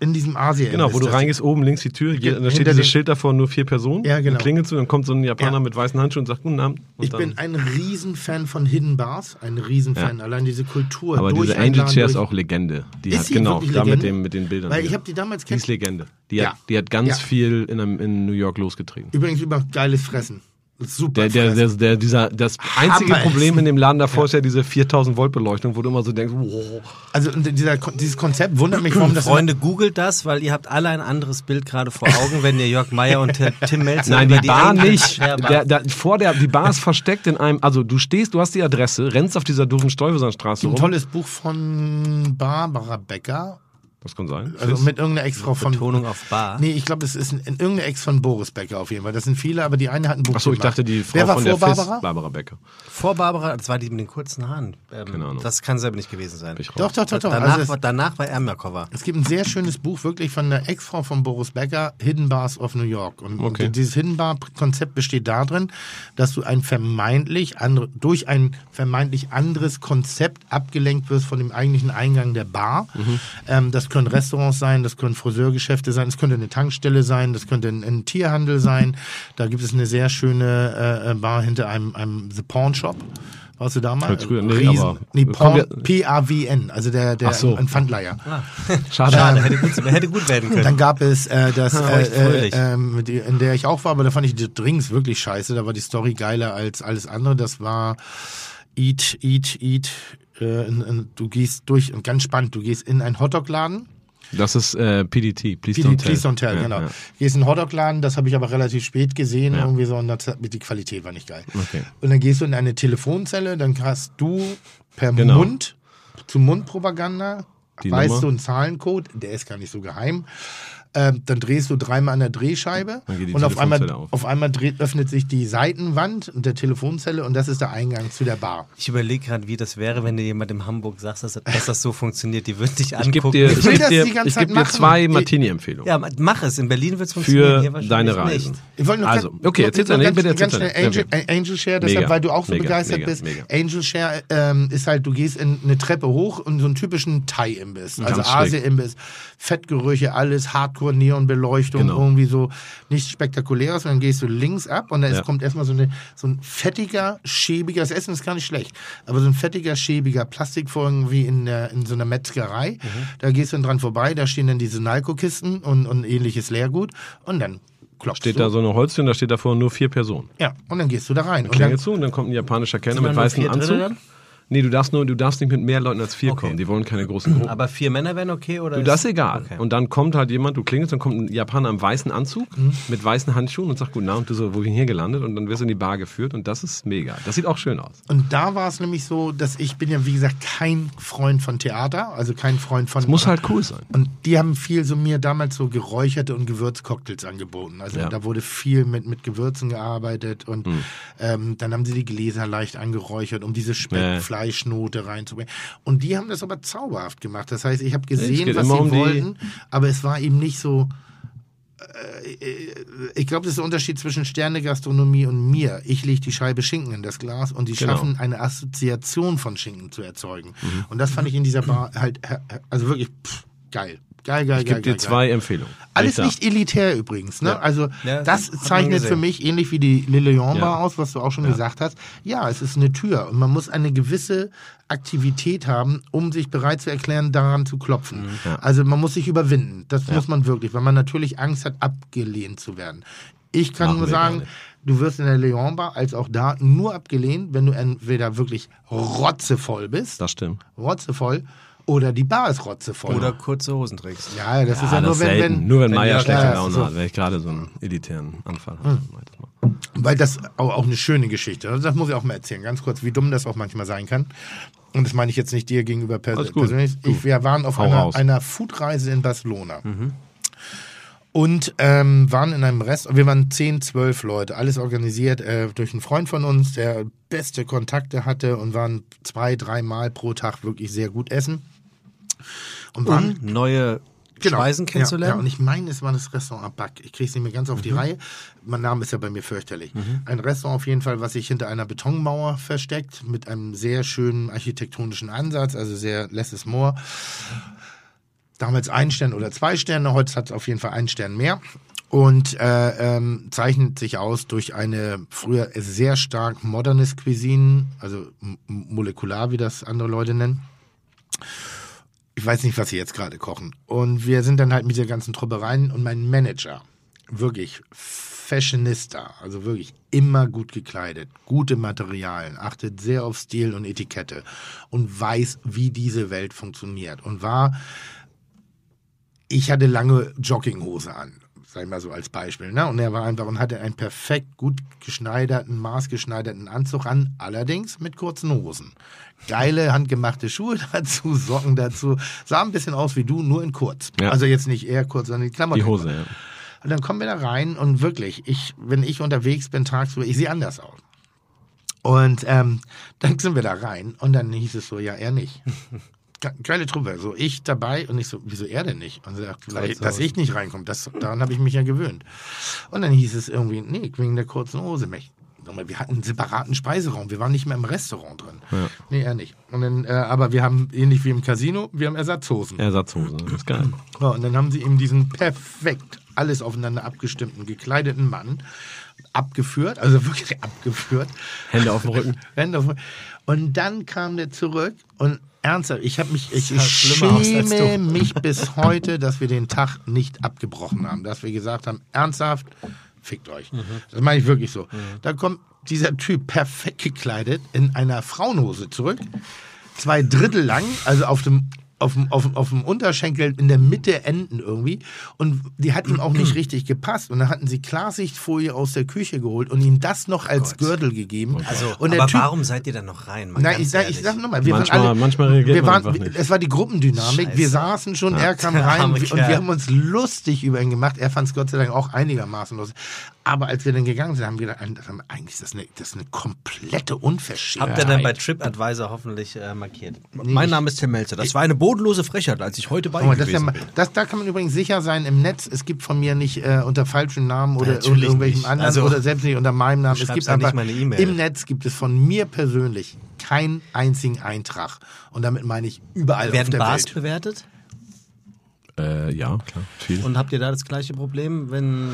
C: in diesem Asien.
D: Genau, wo du reingehst, oben links die Tür, da steht dieses Schild davor, nur vier Personen.
C: Ja, genau.
D: Klingelt zu, dann kommt so ein Japaner ja. mit weißen Handschuhen und sagt Guten Abend.
C: Ich bin ein Riesenfan von Hidden Bars, ein Riesenfan. Ja. Allein diese Kultur.
D: Aber diese Angel Chair ist auch Legende. Die ist hat genau da mit dem mit den Bildern.
C: Weil ich habe die damals
D: kennengelernt. Die ist Legende. Die, ja. hat, die hat ganz viel in, in New York losgetreten.
C: Übrigens über geiles Fressen. Super.
D: Der, der, der, der, dieser, das einzige Hammer Problem in dem Laden davor ja. ist ja diese 4000 Volt Beleuchtung, wo du immer so denkst, wow.
C: Also dieser, dieses Konzept wundert mich, warum das.
A: Freunde, googelt das, weil ihr habt alle ein anderes Bild gerade vor Augen, wenn ihr Jörg Meyer und Tim Melzer
D: Nein, die, die Bar nicht. Der, der, vor der, die Bar ist versteckt in einem, also du stehst, du hast die Adresse, rennst auf dieser doofen Stuyvesantstraße
C: rum. Ein tolles Buch von Barbara Becker
D: das kann sein.
C: Also Fist? mit irgendeiner Ex-Frau von.
A: Betonung auf Bar.
C: Nee, ich glaube, es ist ein, irgendeine Ex von Boris Becker auf jeden Fall. Das sind viele, aber die eine hat ein Buch
D: Achso, ich dachte, die Frau
C: Wer war
D: von
C: vor
D: der
C: Barbara?
D: Fist, Barbara Becker.
A: Vor Barbara, das war die mit den kurzen Haaren. Ähm,
D: Keine Ahnung.
A: Das kann selber nicht gewesen sein.
C: Doch, doch, doch, doch.
A: Danach, also es, danach war Ermerkova.
C: Es gibt ein sehr schönes Buch wirklich von der Ex-Frau von Boris Becker, Hidden Bars of New York. Und,
D: okay.
C: und dieses Hidden Bar-Konzept besteht darin, dass du ein vermeintlich andere, durch ein vermeintlich anderes Konzept abgelenkt wirst von dem eigentlichen Eingang der Bar. Mhm. Ähm, das können Restaurants sein das können Friseurgeschäfte sein, das könnte eine Tankstelle sein, das könnte ein, ein Tierhandel sein. [LAUGHS] Da gibt es eine sehr schöne äh, Bar hinter einem, einem The Pawn Shop. Warst du da mal?
D: Früher, nee, Riesen, aber
C: nee, Pawn, P-A-W-N, also der, der
D: so.
C: ein Pfandleier.
A: Ah. Schade, [LAUGHS] Schade. Hätte, gut, hätte gut werden können.
C: Dann gab es äh, [LAUGHS] das, äh, äh, in der ich auch war, aber da fand ich die Drinks wirklich scheiße. Da war die Story geiler als alles andere. Das war Eat, Eat, Eat. Äh, in, in, du gehst durch, und ganz spannend, du gehst in einen Hotdog-Laden
D: das ist äh, PDT,
C: Please PD, Don't Tell. Please Don't Tell, ja, genau. Ja. Hier ist ein Hotdog-Laden, das habe ich aber relativ spät gesehen, ja. irgendwie so, und das, die Qualität war nicht geil.
D: Okay.
C: Und dann gehst du in eine Telefonzelle, dann hast du per genau. Mund zu Mund Propaganda, die weißt Nummer? du einen Zahlencode, der ist gar nicht so geheim. Ähm, dann drehst du dreimal an der Drehscheibe und auf einmal, auf. auf einmal dreht, öffnet sich die Seitenwand der Telefonzelle und das ist der Eingang zu der Bar.
A: Ich überlege gerade, wie das wäre, wenn du jemand in Hamburg sagst, dass, dass das so funktioniert. Die würden dich angucken.
D: Ich gebe dir, ich geb dir, ich geb dir zwei Martini-Empfehlungen.
A: Ja, mach es. In Berlin wird es funktionieren.
D: Für deine Reisen. also, okay, erzähl
C: ganz, ganz, ganz schnell Angel, Angel Share, deshalb, mega, weil du auch so mega, begeistert mega, bist. Angel Share ähm, ist halt, du gehst in eine Treppe hoch und so einen typischen Thai-Imbiss, also Asia-Imbiss, Fettgerüche, alles, Hardcore-Neon-Beleuchtung, genau. irgendwie so nichts Spektakuläres. Und dann gehst du links ab und da ja. kommt erstmal so, eine, so ein fettiger, schäbiger, das Essen ist gar nicht schlecht, aber so ein fettiger, schäbiger Plastikfolgen wie in, der, in so einer Metzgerei. Mhm. Da gehst du dann dran vorbei, da stehen dann diese Nalko-Kisten und, und ähnliches Leergut und dann klopfst
D: Steht du. da so eine Holztür und da steht davor nur vier Personen.
C: Ja, und dann gehst du da rein.
D: Dann und dann, zu und dann kommt ein japanischer Kellner mit weißem Anzug. Nee, du darfst nur, du darfst nicht mit mehr Leuten als vier okay. kommen. Die wollen keine großen Gruppen.
A: Aber vier Männer wären okay oder?
D: Du, das ist egal. Okay. Und dann kommt halt jemand, du klingelst, dann kommt ein Japaner im weißen Anzug mhm. mit weißen Handschuhen und sagt, guten Abend, du so, wo bin ich hier gelandet? Und dann wirst du in die Bar geführt und das ist mega. Das sieht auch schön aus.
C: Und da war es nämlich so, dass ich bin ja, wie gesagt, kein Freund von Theater, also kein Freund von.
D: Es muss halt cool sein.
C: Und die haben viel so mir damals so geräucherte und Gewürzcocktails angeboten. Also ja. da wurde viel mit, mit Gewürzen gearbeitet und mhm. ähm, dann haben sie die Gläser leicht angeräuchert, um diese Speckfleischnote rein reinzubringen. Und die haben das aber zauberhaft gemacht. Das heißt, ich habe gesehen, was sie um wollten, aber es war eben nicht so. Äh, ich glaube, das ist der Unterschied zwischen Sternegastronomie und mir. Ich lege die Scheibe Schinken in das Glas und die genau. schaffen eine Assoziation von Schinken zu erzeugen. Mhm. Und das fand ich in dieser Bar halt, also wirklich pff, geil. Geil, geil,
D: ich
C: geil.
D: Gebe dir zwei
C: geil.
D: Empfehlungen.
C: Alles nicht elitär übrigens. Ne? Ja. Also ja, das, das zeichnet für mich ähnlich wie die Le Leon Bar ja. aus, was du auch schon gesagt hast. Ja, es ist eine Tür und man muss eine gewisse Aktivität haben, um sich bereit zu erklären, daran zu klopfen. Mhm. Also man muss sich überwinden. Das muss man wirklich, weil man natürlich Angst hat, abgelehnt zu werden. Ich kann Machen nur sagen, du wirst in der Leon Bar als auch da nur abgelehnt, wenn du entweder wirklich rotzevoll bist.
D: Das stimmt.
C: Rotzevoll oder die Bar ist rotzevoll.
A: Oder kurze Hosen trägst.
C: Ja, das ja, ist ja nur, wenn, wenn.
D: Nur wenn, wenn Meier schlechte ja, Laune so. hat, wenn ich gerade so einen elitären Anfall habe.
C: Hm. Weil das auch, eine schöne Geschichte. Also das muss ich auch mal erzählen, ganz kurz, wie dumm das auch manchmal sein kann. Und das meine ich jetzt nicht dir gegenüber pers persönlich. Ich, wir waren auf einer, einer Foodreise in Barcelona. Mhm. Und ähm, waren in einem Rest, wir waren 10, 12 Leute, alles organisiert äh, durch einen Freund von uns, der beste Kontakte hatte und waren zwei, dreimal pro Tag wirklich sehr gut essen.
A: Und um neue genau, Speisen kennenzulernen. Ja, ja,
C: und ich meine, es war das Restaurant Abac. Ich kriege es nicht mehr ganz auf mhm. die Reihe. Mein Name ist ja bei mir fürchterlich. Mhm. Ein Restaurant auf jeden Fall, was sich hinter einer Betonmauer versteckt, mit einem sehr schönen architektonischen Ansatz, also sehr less is more. Damals ein Stern oder zwei Sterne, heute hat es auf jeden Fall einen Stern mehr und äh, ähm, zeichnet sich aus durch eine früher sehr stark modernes Cuisine, also molekular, wie das andere Leute nennen ich weiß nicht, was sie jetzt gerade kochen. Und wir sind dann halt mit der ganzen Truppe rein und mein Manager, wirklich Fashionista, also wirklich immer gut gekleidet, gute Materialien, achtet sehr auf Stil und Etikette und weiß, wie diese Welt funktioniert und war, ich hatte lange Jogginghose an sag ich mal so als Beispiel. Ne? Und er war einfach und hatte einen perfekt gut geschneiderten, maßgeschneiderten Anzug an, allerdings mit kurzen Hosen. Geile handgemachte Schuhe [LAUGHS] dazu, Socken dazu. Sah ein bisschen aus wie du, nur in kurz. Ja. Also jetzt nicht eher kurz, sondern die Klamotten.
D: Die Hose, ja.
C: Und dann kommen wir da rein und wirklich, ich, wenn ich unterwegs bin tagsüber, ich sehe anders aus. Und ähm, dann sind wir da rein und dann hieß es so, ja, er nicht. [LAUGHS] geile Truppe. So ich dabei und ich so, wieso er denn nicht? Und sagt, dass ich nicht reinkomme, das, daran habe ich mich ja gewöhnt. Und dann hieß es irgendwie, nee, wegen der kurzen Hose. Wir hatten einen separaten Speiseraum, wir waren nicht mehr im Restaurant drin. Ja. Nee, er nicht. Und dann, äh, aber wir haben, ähnlich wie im Casino, wir haben Ersatzhosen.
D: Ersatzhosen, das ist geil.
C: Ja, und dann haben sie ihm diesen perfekt alles aufeinander abgestimmten, gekleideten Mann abgeführt, also wirklich abgeführt.
D: Hände auf dem Rücken. [LAUGHS]
C: Hände auf dem Rücken. Und dann kam der zurück und ernsthaft, ich habe mich, ich, ich schäme mich bis heute, dass wir den Tag nicht abgebrochen haben, dass wir gesagt haben, ernsthaft, fickt euch. Mhm. Das meine ich wirklich so. Mhm. Da kommt dieser Typ perfekt gekleidet in einer Frauenhose zurück, zwei Drittel lang, also auf dem auf dem, auf, auf dem Unterschenkel in der Mitte enden irgendwie. Und die hat ihm auch nicht richtig gepasst. Und dann hatten sie Klarsichtfolie aus der Küche geholt und ihm das noch als
A: Gott.
C: Gürtel gegeben.
A: Also,
C: und
A: aber warum seid ihr da noch rein?
C: Nein, ich, sag, ich sag nochmal, wir
D: Manchmal-
C: waren alle,
D: manchmal reagiert
C: wir
D: man
C: waren,
D: einfach nicht.
C: Es war die Gruppendynamik.
A: Scheiße.
C: Wir saßen schon, er kam rein und wir haben uns lustig über ihn gemacht. Er fand es Gott sei Dank auch einigermaßen lustig. Aber als wir dann gegangen sind, haben wir gedacht, eigentlich ist das eine, das ist eine komplette Unverschämtheit.
A: Habt ihr denn bei TripAdvisor hoffentlich äh, markiert?
E: Mein Name ist Tim Melzer. Das war eine bodenlose Frechheit, als ich heute bei ihm
C: ja,
E: gewesen
C: mal-
E: bin.
C: das, da kann man übrigens sicher sein im Netz. Es gibt von mir nicht äh, unter falschen Namen oder
A: Natürlich
C: irgendwelchen
A: nicht.
C: anderen
A: Also,
C: oder selbst nicht unter meinem Namen. Es gibt
A: ja nicht
C: einfach
A: meine E-Mail.
C: im Netz gibt es von mir persönlich keinen einzigen Eintrag. Und damit meine ich überall auf
A: Werden
C: der
A: Bars
C: Welt.
A: bewertet?
D: Äh, ja, klar. Viel.
A: Und habt ihr da das gleiche Problem, wenn.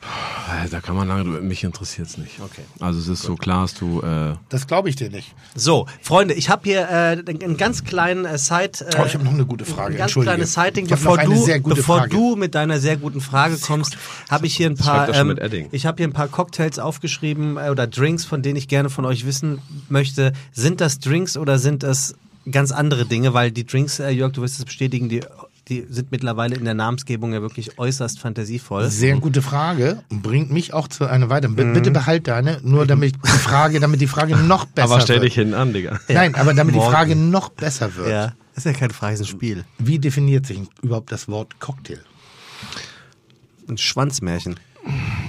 D: Äh, da kann man lange drüber. Mich interessiert es nicht.
A: Okay.
D: Also es ist so klar, dass du. Äh,
C: Das glaube ich dir nicht.
A: So, Freunde, ich habe hier äh, einen ganz kleinen äh, Side. Äh,
C: Oh, ich habe noch eine gute Frage.
A: Ein ganz
C: Entschuldige.
A: kleines Sighting, bevor, du, bevor
C: Frage.
A: du mit deiner sehr guten Frage kommst, habe ich hier ein paar. Ähm, ich habe hier ein paar Cocktails aufgeschrieben äh, oder Drinks, von denen ich gerne von euch wissen möchte. Sind das Drinks oder sind das ganz andere Dinge? Weil die Drinks, äh, Jörg, du wirst es bestätigen, die, die sind mittlerweile in der Namensgebung ja wirklich äußerst fantasievoll.
C: Sehr gute Frage und bringt mich auch zu einer weiteren. B- Bitte behalt deine, nur damit die Frage, damit die Frage noch [LAUGHS] besser
D: aber stell
C: wird.
D: dich hinten an, Digga.
C: Nein, aber damit die
A: Morgen.
C: Frage noch besser wird.
A: Ja, ist ja kein freies Spiel.
C: Wie definiert sich überhaupt das Wort Cocktail?
A: Ein Schwanzmärchen.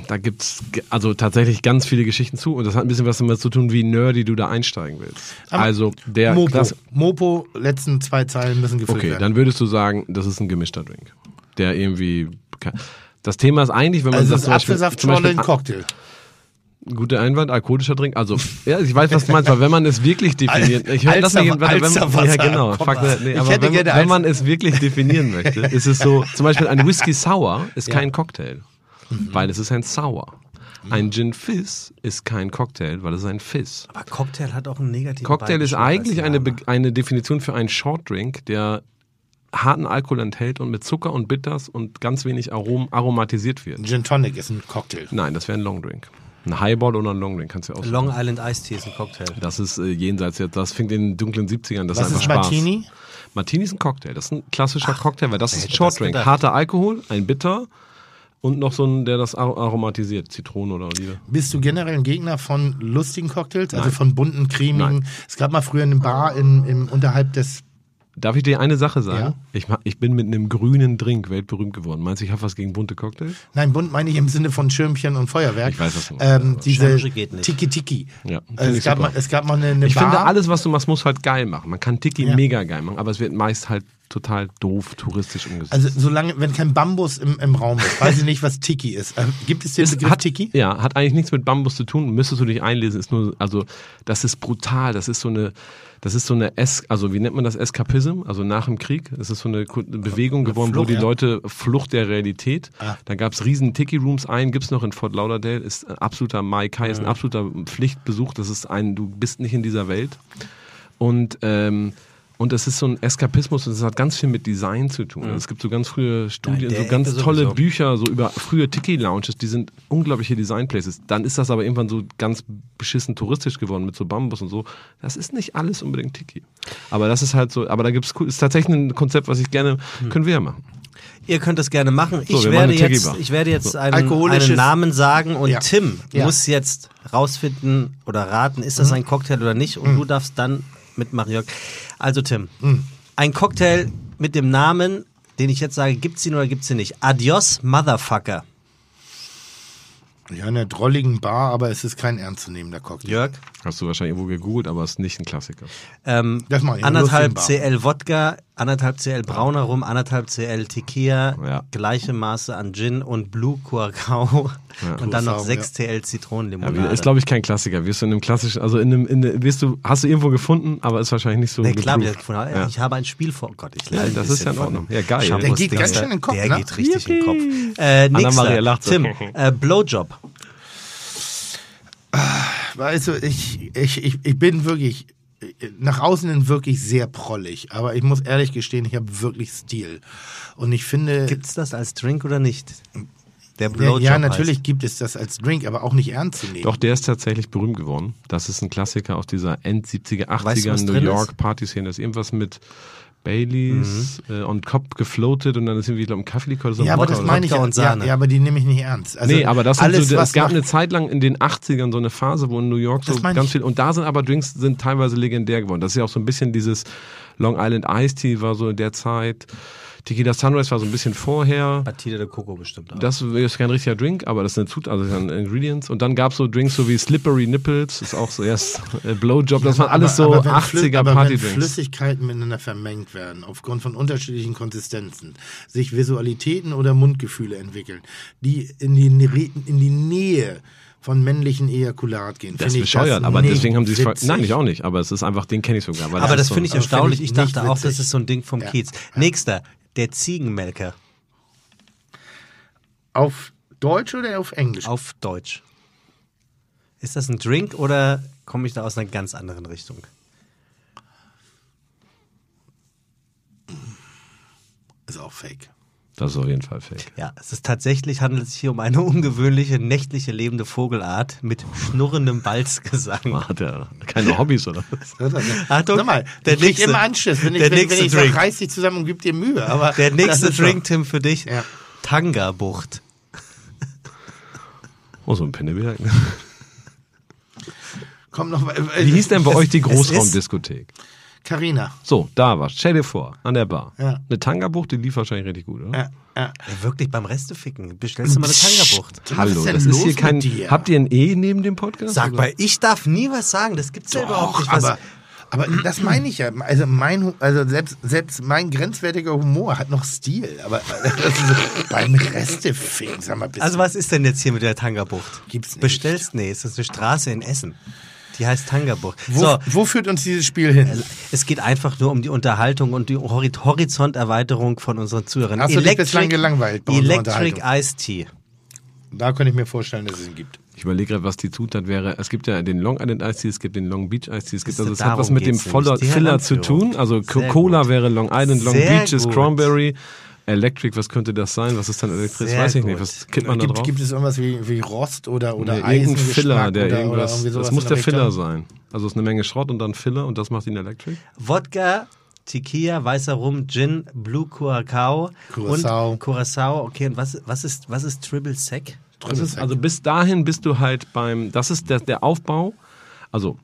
D: Da gibt's ge- also tatsächlich ganz viele Geschichten zu und das hat ein bisschen was damit zu tun, wie nerdy du da einsteigen willst.
C: Aber
D: also der
C: Mopo.
D: das,
C: Mopo, letzten zwei Zeilen müssen gefüllt
D: Okay,
C: werden.
D: dann würdest du sagen, das ist ein gemischter Drink. Der irgendwie. Das Thema ist eigentlich, wenn man
C: also
D: das zum Beispiel,
C: Apfelsaftschorle
D: zum
C: ein
D: Beispiel
C: Cocktail.
D: guter Einwand, alkoholischer Drink. Also, ja, ich weiß, was du meinst, weil wenn man es wirklich definiert, ich höre das nicht, warte, wenn man, ja genau, fuck nee,
C: Ich
D: aber
C: hätte
D: wenn,
C: gerne
D: wenn man es wirklich definieren möchte, ist es so, zum Beispiel ein Whisky Sour ist kein Cocktail, weil es ist ein Sour. Ein Gin Fizz ist kein Cocktail, weil es ist ein Fizz.
A: Aber Cocktail hat auch einen negativen
D: Cocktail ist eigentlich eine. Be eine Definition für einen Shortdrink, der harten Alkohol enthält und mit Zucker und Bitters und ganz wenig Arom aromatisiert wird.
C: Gin Tonic ist ein Cocktail.
D: Nein, das wäre ein Longdrink. Ein Highball oder ein Longdrink kannst du ja aussuchen.
A: Long Island Iced Tea ist ein Cocktail.
D: Das ist äh, jenseits jetzt, das fängt in den dunklen 70ern, das
C: Was
D: ist einfach
C: ist
D: Spaß.
C: Martini?
D: Martini ist ein Cocktail, das ist ein klassischer Cocktail, weil das ist ein Shortdrink. Harter Alkohol, ein Bitter und noch so ein, der das ar- aromatisiert, Zitrone oder Olive.
C: Bist du generell ein Gegner von lustigen Cocktails, also von bunten, cremigen?
D: Nein.
C: Es gab mal früher eine Bar in, im, unterhalb des.
D: Darf ich dir eine Sache sagen?
C: Ja.
D: Ich, ich bin mit einem grünen Drink weltberühmt geworden. Meinst du, ich habe was gegen bunte Cocktails?
C: Nein, bunt meine ich im Sinne von Schirmchen und Feuerwerk.
D: Ich weiß, was du meinst,
C: ähm, Diese
A: nicht.
C: Tiki-Tiki.
D: Ja,
C: Also
D: finde
C: es,
D: ich
C: gab mal, es gab mal eine, eine
D: Ich
C: Bar.
D: finde, alles, was du machst, muss halt geil machen. Man kann Tiki
C: Ja.
D: mega geil machen, aber es wird meist halt total doof, touristisch umgesetzt.
C: Also solange, wenn kein Bambus im, im Raum ist, weiß ich nicht, was Tiki ist. Äh, gibt es den
D: Es
C: Begriff
D: hat,
C: Tiki?
D: Ja, hat eigentlich nichts mit Bambus zu tun. Müsstest du dich einlesen. Ist nur, also das ist brutal. Das ist so eine, das ist so eine es, also wie nennt man das Eskapism? Also nach dem Krieg. Es ist so eine Bewegung geworden, wo
C: Flucht,
D: die
C: ja.
D: Leute Flucht der Realität.
C: Ah.
D: Da gab es riesen Tiki-Rooms ein, gibt's noch in Fort Lauderdale. Ist ein absoluter Mai Kai, ist ein absoluter Pflichtbesuch. Das ist ein, du bist nicht in dieser Welt. Und ähm, und es ist so ein Eskapismus und es hat ganz viel mit Design zu tun. Also es gibt so ganz frühe Studien,
A: der
D: so ganz tolle
A: sowieso.
D: Bücher so über frühe Tiki-Lounges, die sind unglaubliche Design-Places. Dann ist das aber irgendwann so ganz beschissen touristisch geworden mit so Bambus und so. Das ist nicht alles unbedingt Tiki. Aber das ist halt so, aber da gibt's cool, ist tatsächlich ein Konzept, was ich gerne, können wir ja machen.
A: Ihr könnt das gerne machen.
D: So,
A: ich, werde jetzt, ich werde jetzt
D: So.
A: einen, einen Namen sagen und
C: Ja.
A: Tim
C: Ja.
A: muss jetzt rausfinden oder raten, ist das ein Cocktail oder nicht und du darfst dann mitmachen, Jörg. Also Tim, ein Cocktail mit dem Namen, den ich jetzt sage, gibt's ihn oder gibt's ihn nicht? Adios, Motherfucker.
C: Ja, in einer drolligen Bar, aber es ist kein ernstzunehmender Cocktail.
A: Jörg?
D: Hast du wahrscheinlich irgendwo gegoogelt, aber ist nicht ein Klassiker.
A: Ähm,
C: Das mach ich,
A: anderthalb. CL Wodka, anderthalb CL brauner Rum, anderthalb CL Tequila,
D: Ja.
A: gleiche Maße an Gin und Blue Curacao und dann noch
C: Curacao,
A: 6 CL
D: Ja,
A: Zitronenlimonade.
D: ist glaube ich kein Klassiker. Wirst du in einem klassischen, also in einem, in einem, wirst du, hast du irgendwo gefunden, aber ist wahrscheinlich nicht so.
A: Nee, klar, wir gefunden.
D: Ja.
A: Ich habe ein Spiel vor. Oh Gott, ich
D: Ja,
A: lerne
D: das ist ja in Ordnung. Ja, geil.
C: Der geht ganz schön in den Kopf,
A: Der
C: ne?
A: geht richtig in den Kopf. Äh, nächster,
D: lacht.
A: Tim, äh, Blowjob.
C: Weißt du, ich, ich, ich, ich bin wirklich nach außen hin wirklich sehr prollig, aber ich muss ehrlich gestehen, ich habe wirklich Stil. Und ich finde,
A: Gibt's das als Drink oder nicht? Der
C: Ja,
A: Blowjob
C: ja,
A: heißt.
C: natürlich gibt es das als Drink, aber auch nicht ernst zu nehmen.
D: Doch, der ist tatsächlich berühmt geworden. Das ist ein Klassiker aus dieser End-70er, 80er
A: Weißt du,
D: New
A: drin
D: York
A: ist?
D: Partyszene. Das ist irgendwas mit Baileys
A: Mhm.
D: äh, on Kopf gefloatet und dann ist irgendwie, ich glaube, ein Kaffeelikör oder so.
C: ja, aber
D: Wodka
C: das meine ich
A: Wodka
C: ja,
A: und
C: ja,
A: Sahne.
C: ja, aber die nehme ich nicht ernst. Also
D: nee, aber das
C: alles,
D: so, es gab eine Zeit lang in den 80ern so eine Phase, wo in New York so ganz
C: ich.
D: viel, und da sind aber Drinks sind teilweise legendär geworden. Das ist ja auch so ein bisschen dieses Long Island Iced Tea war so in der Zeit. Tequila Sunrise war so ein bisschen vorher.
A: Batida de Coco bestimmt auch.
D: Das ist kein richtiger Drink, aber das ist eine Zutat, also ein Ingredients. Und dann gab es so Drinks so wie Slippery Nipples, ist auch so erst äh, Blowjob, das waren alles so
C: aber wenn Flü-
D: 80er
C: aber wenn
D: Partydrinks.
C: Flüssigkeiten miteinander vermengt werden, aufgrund von unterschiedlichen Konsistenzen, sich Visualitäten oder Mundgefühle entwickeln, die in die, in die Nähe von männlichen Ejakulat gehen.
D: Das ist
C: ich
D: bescheuert, aber
C: nicht
D: deswegen haben sie es. Nein, ich auch nicht, aber es ist einfach, den kenne ich sogar. weil
A: aber das
D: so
A: finde ich
C: Aber
A: erstaunlich.
C: finde
A: Ich
C: ich
A: dachte auch, das
C: witzig.
A: ist so ein Ding vom
C: Ja.
A: Kiez. Nächster, der Ziegenmelker
C: Auf Deutsch oder auf Englisch?
A: auf Deutsch. Ist das ein Drink oder komme ich da aus einer ganz anderen Richtung?
C: Ist auch fake.
D: Das ist auf jeden Fall fake.
A: Ja, es ist tatsächlich, handelt es sich hier um eine ungewöhnliche, nächtliche lebende Vogelart mit schnurrendem Balzgesang.
D: Hat er keine Hobbys oder was? [LAUGHS]
A: Achtung,
C: Sag mal,
A: der
C: kriegt
A: nächste-
C: immer Anschluss. Wenn ich,
A: der
C: wenn,
A: nächste
C: wenn ich
A: Drink.
C: reiß dich zusammen und gib dir Mühe. Aber [LAUGHS]
A: Der nächste Drink, Tim, für dich.
C: Ja.
A: Tanga-Bucht.
D: Oh, so ein Pinneberg. ne?
C: Kommt noch. äh,
D: Wie hieß denn bei
A: Es-
D: euch die Großraumdiskothek?
C: Carina.
D: So, da war's. Stell dir vor, an der Bar.
C: Ja.
D: Eine Tangerbucht, die lief wahrscheinlich richtig gut, oder?
C: Ja, ja.
A: Ja, wirklich beim Resteficken. Bestellst du mal eine Tanga-Bucht.
C: Was
D: Hallo,
C: ist
D: das ist hier kein. Habt ihr ein E neben dem Podcast?
A: Sag mal, ich darf nie was sagen. Das gibt's ja überhaupt
C: Doch,
A: nicht. Was,
C: aber, aber das meine ich ja. Also, mein, also selbst, selbst mein grenzwertiger Humor hat noch Stil. Aber das ist so, [LAUGHS] beim Resteficken, sag mal, bist
A: also was ist denn jetzt hier mit der Tanga-Bucht?
C: Gibt's nicht.
A: Bestellst? Nee, es ist eine Straße in Essen. Die heißt Tanga-Bucht.
C: wo,
A: So,
C: wo führt uns dieses Spiel hin?
A: es geht einfach nur um die Unterhaltung und die Hori- Horizonterweiterung von unseren Zuhörern.
C: Hast du dich bislang gelangweilt bei
A: Electric? Iced Tea.
C: Da könnte ich mir vorstellen, dass es ihn gibt.
D: Ich überlege gerade, was die Zutat wäre. Es gibt ja den Long Island Ice Tea, es gibt den Long Beach Ice Tea, es gibt also es hat was mit dem Voller Filler zu tun. Also
A: Sehr
D: Cola
A: gut.
D: wäre Long Island, Long
A: Sehr
D: Beach ist
A: gut.
D: Cranberry. Electric, was könnte das sein? Was ist dann
A: Sehr
D: weiß ich nicht.
A: gut.
D: Was kippt man da
C: Gibt,
D: drauf?
C: gibt es irgendwas wie, wie Rost oder, oder
D: Nee,
C: Eisen?
D: Filler, der
C: oder,
D: irgendwas.
C: Oder
D: das muss der Filler
C: Richtung?
D: sein. Also es ist eine Menge Schrott und dann Filler und das macht ihn Electric.
A: Wodka, Tequila, weißer Rum, Gin, Blue Curacao
C: Curacao.
A: und Curacao. Okay, und was, was, ist, was ist Triple Sec?
D: Das ist, also bis dahin bist du halt beim, das ist der, der Aufbau, also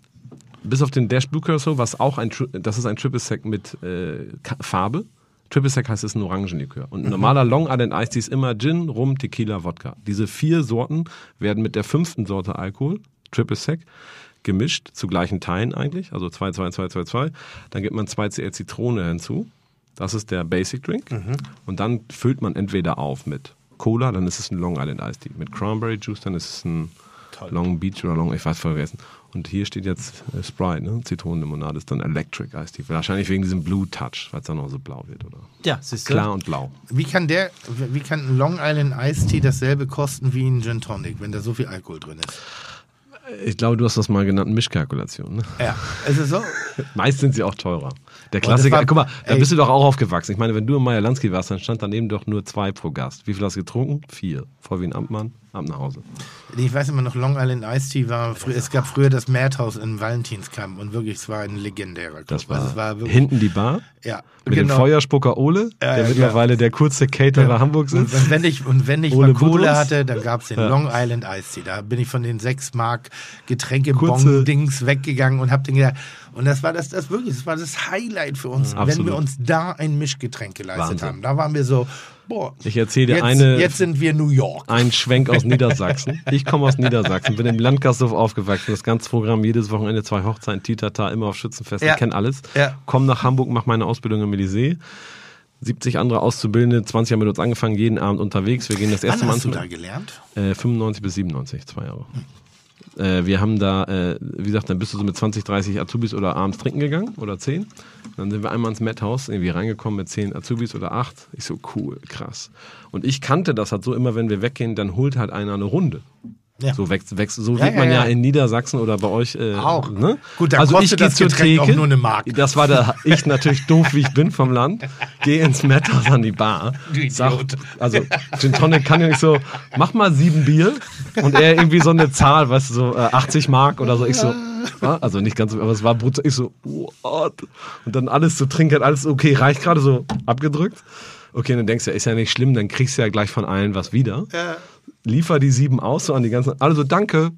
D: bis auf den Dash Blue Curacao, was auch ein, das ist ein Triple Sec mit äh, Farbe. Triple Sec heißt, es ein Orangenlikör. Und ein normaler Long Island Ice Tea ist immer Gin, Rum, Tequila, Wodka. Diese vier Sorten werden mit der fünften Sorte Alkohol, Triple Sec, gemischt, zu gleichen Teilen eigentlich, also 2, 2, 2, 2, 2. Dann gibt man 2 CL Zitrone hinzu. Das ist der Basic Drink. Und dann füllt man entweder auf mit Cola, dann ist es ein Long Island Iced Tea. Mit Cranberry Juice, dann ist es ein Long Beach oder Long, ich weiß vergessen. Und hier steht jetzt äh, Sprite, ne? Zitronenlimonade ist dann Electric Iced Tea. Wahrscheinlich wegen diesem Blue Touch, weil es dann auch so blau wird, oder?
A: Ja, siehst du.
D: Klar und blau.
C: Wie kann der, wie kann ein Long Island Iced Tea dasselbe kosten wie ein Gin Tonic, wenn da so viel Alkohol drin ist?
D: Ich glaube, du hast das mal genannt, Mischkalkulation. Ne?
C: Ja, ist es so? [LAUGHS]
D: Meist sind sie auch teurer. Der
C: das
D: Klassiker,
C: war-
D: guck mal, da
C: ey.
D: bist du doch auch aufgewachsen. Ich meine, wenn du im Meyer Lansky warst, dann stand daneben doch nur zwei pro Gast. Wie viel hast du getrunken? Vier. Vor wie ein Amtmann, ab nach Hause.
C: Ich weiß immer noch, Long Island Iced Tea war, es gab früher das Madhouse in Valentinskamp und wirklich, es war ein legendärer Club.
D: Das war,
C: also war wirklich,
D: hinten die Bar
C: ja,
D: mit dem Feuerspucker Ole, der
C: ja,
D: mittlerweile der kurze Caterer Hamburgs
C: Und,
D: ist.
C: und wenn ich, und wenn ich
D: Ole
C: mal Kohle hatte, dann gab es den
D: Ja.
C: Long Island Iced Tea. Da bin ich von den 6 Mark Getränkebon-Dings weggegangen und hab den gedacht, und das war das, das wirklich, das war das Highlight für uns, wenn
D: Absolut.
C: wir uns da ein Mischgetränk geleistet
D: Wahnsinn.
C: haben. Da waren wir so, boah,
D: Ich erzähle dir
C: jetzt,
D: eine,
C: jetzt sind wir New York.
D: ein Schwenk aus [LAUGHS] Niedersachsen. Ich komme aus Niedersachsen, bin im Landgasthof aufgewachsen. Das ganze Programm, jedes Wochenende zwei Hochzeiten, Titata, immer auf Schützenfest.
C: Ja.
D: Ich kenne alles.
C: Ja.
D: Komm nach Hamburg, mach meine Ausbildung im Elysée. 70 andere Auszubildende, 20 haben mit uns angefangen, jeden Abend unterwegs. Wir gehen das erste
C: Wann
D: Mal
C: hast du da gelernt?
D: Äh, 95 bis 97, zwei Jahre. Äh, wir haben da, äh, wie gesagt, dann bist du so mit 20, 30 Azubis oder abends trinken gegangen oder 10. Dann sind wir einmal ins Madhouse, irgendwie reingekommen mit 10 Azubis oder 8. Ich so, cool, krass. Und ich kannte das halt so immer, wenn wir weggehen, dann holt halt einer eine Runde. Ja. So wächst, wächst, so ja, sieht man ja, ja, in Niedersachsen oder bei euch äh,
C: auch.
D: Ne?
C: Gut, dann also ich gehe zur Theke. Auch nur eine Mark.
D: Das war der ich natürlich doof, wie ich bin vom Land. Gehe ins Metters an die Bar. Du sag, also Gin Tonic kann ja nicht so. Mach mal sieben Bier und er irgendwie so eine Zahl, weißt du, so äh, 80 Mark oder so. Ich so. Also nicht ganz, aber es war brutal. Ich so, what? Und dann alles zu trinken, alles okay, reicht gerade so abgedrückt. Okay, dann denkst du, ist ja nicht schlimm, dann kriegst du ja gleich von allen was wieder. Ja liefer die sieben aus, so an die ganzen. Also danke.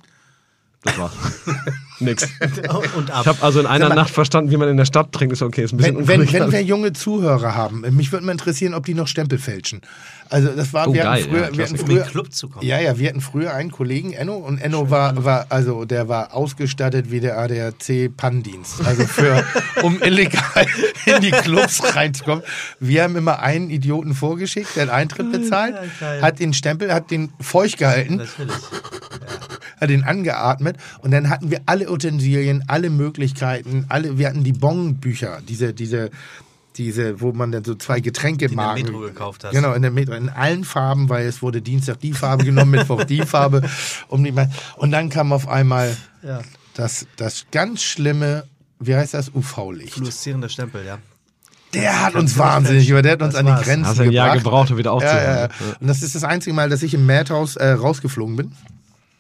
D: Das war [LAUGHS] nix. [LAUGHS] Und ab. Ich habe also in einer mal, Nacht verstanden, wie man in der Stadt trinkt. Ist okay, ist ein
C: bisschen wenn, wenn, wenn wir junge Zuhörer haben, mich würde mal interessieren, ob die noch Stempel fälschen. Also das war, oh, wir, geil, hatten früher, ja, wir hatten früher, Club zu kommen. Ja, ja, wir hatten früher einen Kollegen, Enno, und Enno war, war, also der war ausgestattet wie der ADAC Panndienst. Also für, [LAUGHS] um illegal in die Clubs reinzukommen. Wir haben immer einen Idioten vorgeschickt, der einen Eintritt bezahlt, ja, hat den Stempel, hat den feucht gehalten, Natürlich. Ja. Hat den angeatmet und dann hatten wir alle Utensilien, alle Möglichkeiten, alle, wir hatten die Bonbücher, diese, diese, diese, wo man dann so zwei Getränke mag.
A: In der Metro gekauft hast.
C: Genau, in der Metro, in allen Farben, weil es wurde Dienstag die Farbe genommen, Mittwoch die Farbe. Um die, und dann kam auf einmal ja. das, das ganz schlimme, wie heißt das, UV-Licht.
A: Fluoreszierender Stempel, ja.
C: Der hat uns wahnsinnig über, der hat uns das an die Grenzen
D: Hast ein Jahr gebraucht, um wieder aufzuhören. Ja, ja.
C: Und das ist das einzige Mal, dass ich im Madhouse äh, rausgeflogen bin.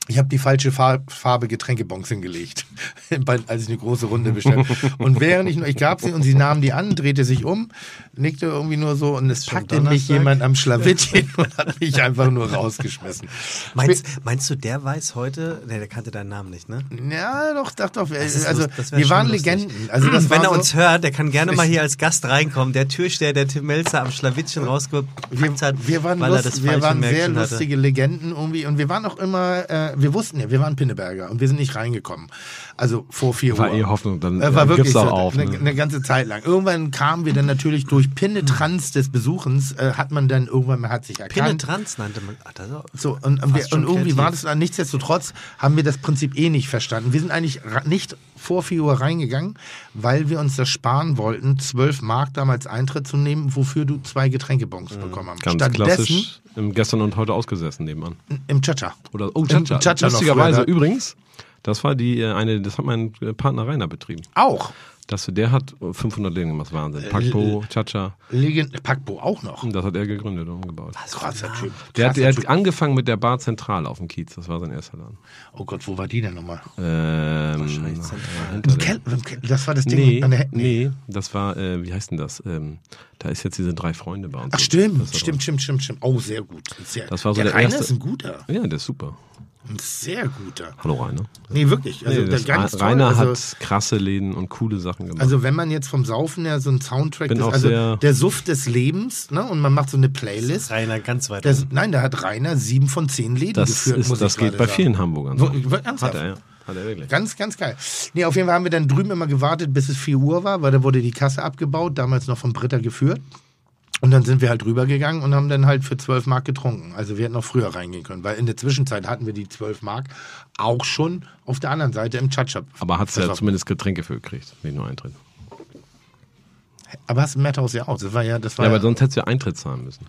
C: Ich habe die falsche Farbe Getränkebons hingelegt, [LAUGHS] als ich eine große Runde bestellt. und während ich noch, ich gab sie und sie nahm die an, drehte sich um, nickte irgendwie nur so und es packte mich jemand am [LAUGHS] Schlawittchen [LAUGHS] und hat mich einfach nur rausgeschmissen.
A: Meinst, meinst du, der weiß heute, ne, der kannte deinen Namen nicht, ne?
C: Ja, doch, doch, doch. Also, wir waren lustig. Legenden. Also, das [CLEARS THROAT]
A: Wenn
C: er
A: so, uns hört, der kann gerne mal hier als Gast reinkommen. Der Türsteher, der Tim Melzer am Schlawittchen rausgepackt
C: hat, wir waren, weil Lust, er das wir waren sehr lustige Legenden irgendwie und wir waren auch immer, äh, wir wussten ja, wir waren Pinneberger und wir sind nicht reingekommen. Also vor vier
D: war
C: Uhr.
D: War eh Hoffnung, dann
C: äh, war wirklich so, auf, eine, ne? eine, ganze Zeit lang. Irgendwann kamen wir dann natürlich durch Penetranz des Besuchens, äh, hat man dann irgendwann, man hat sich erkannt.
A: Penetranz nannte man. Ach, das
C: so, und, und, wir, und irgendwie kreativ. war das dann, nichtsdestotrotz haben wir das Prinzip eh nicht verstanden. Wir sind eigentlich nicht vor 4 Uhr reingegangen, weil wir uns das sparen wollten, 12 Mark damals Eintritt zu nehmen, wofür du zwei Getränkebons mhm. bekommen hast.
D: Ganz klassisch im gestern und heute ausgesessen nebenan.
C: Im Chacha.
D: Oder oh Chacha. Im Chacha Lustigerweise übrigens, das war die äh, eine, das hat mein Partner Rainer betrieben.
C: Auch.
D: Das, der hat 500 Läden gemacht, Wahnsinn. Äh, Pakpo, Chacha.
C: Pakpo auch noch?
D: Das hat er gegründet und umgebaut.
C: Was krasser Typ.
D: Der, hat, der hat angefangen mit der Bar Zentral auf dem Kiez. Das war sein erster Laden.
C: Oh Gott, wo war die denn nochmal?
D: Ähm,
C: Wahrscheinlich Zentral. Das war das Ding
D: nee, an der Nee, das war, äh, wie heißt denn das? Ähm, da ist jetzt diese drei Freunde bei uns.
C: Ach stimmt, stimmt, stimmt, stimmt, stimmt. Oh, sehr gut. Sehr,
D: das war so
C: der,
D: der erste.
C: ist ein guter.
D: Ja, der ist super.
C: Ein sehr guter.
D: Hallo Rainer.
C: Nee, wirklich. Also
D: nee,
C: ganz
D: Rainer
C: toll.
D: Also, hat krasse Läden und coole Sachen gemacht.
C: Also wenn man jetzt vom Saufen her so ein Soundtrack ist, also der Suff des Lebens, ne? Und man macht so eine Playlist.
A: Rainer ganz weit.
C: Der, nein, da hat Rainer sieben von zehn Läden
D: das
C: geführt.
D: Ist, muss das geht bei sagen. vielen Hamburgern.
C: So. Ernsthaft? Hat er, ja. Hat er wirklich. Ganz, ganz geil. Nee, auf jeden Fall haben wir dann drüben immer gewartet, bis es 4 Uhr war, weil da wurde die Kasse abgebaut, damals noch vom Britta geführt. Und dann sind wir halt rübergegangen und haben dann halt für 12 Mark getrunken. Also wir hätten noch früher reingehen können, weil in der Zwischenzeit hatten wir die 12 Mark auch schon auf der anderen Seite im Chatshop.
D: Aber hast du ja zumindest Getränke für gekriegt, nicht nur Eintritt.
C: Aber hast du Madhouse ja auch. Das war ja, das war
D: ja,
C: ja
D: aber sonst hättest du ja Eintritt zahlen müssen.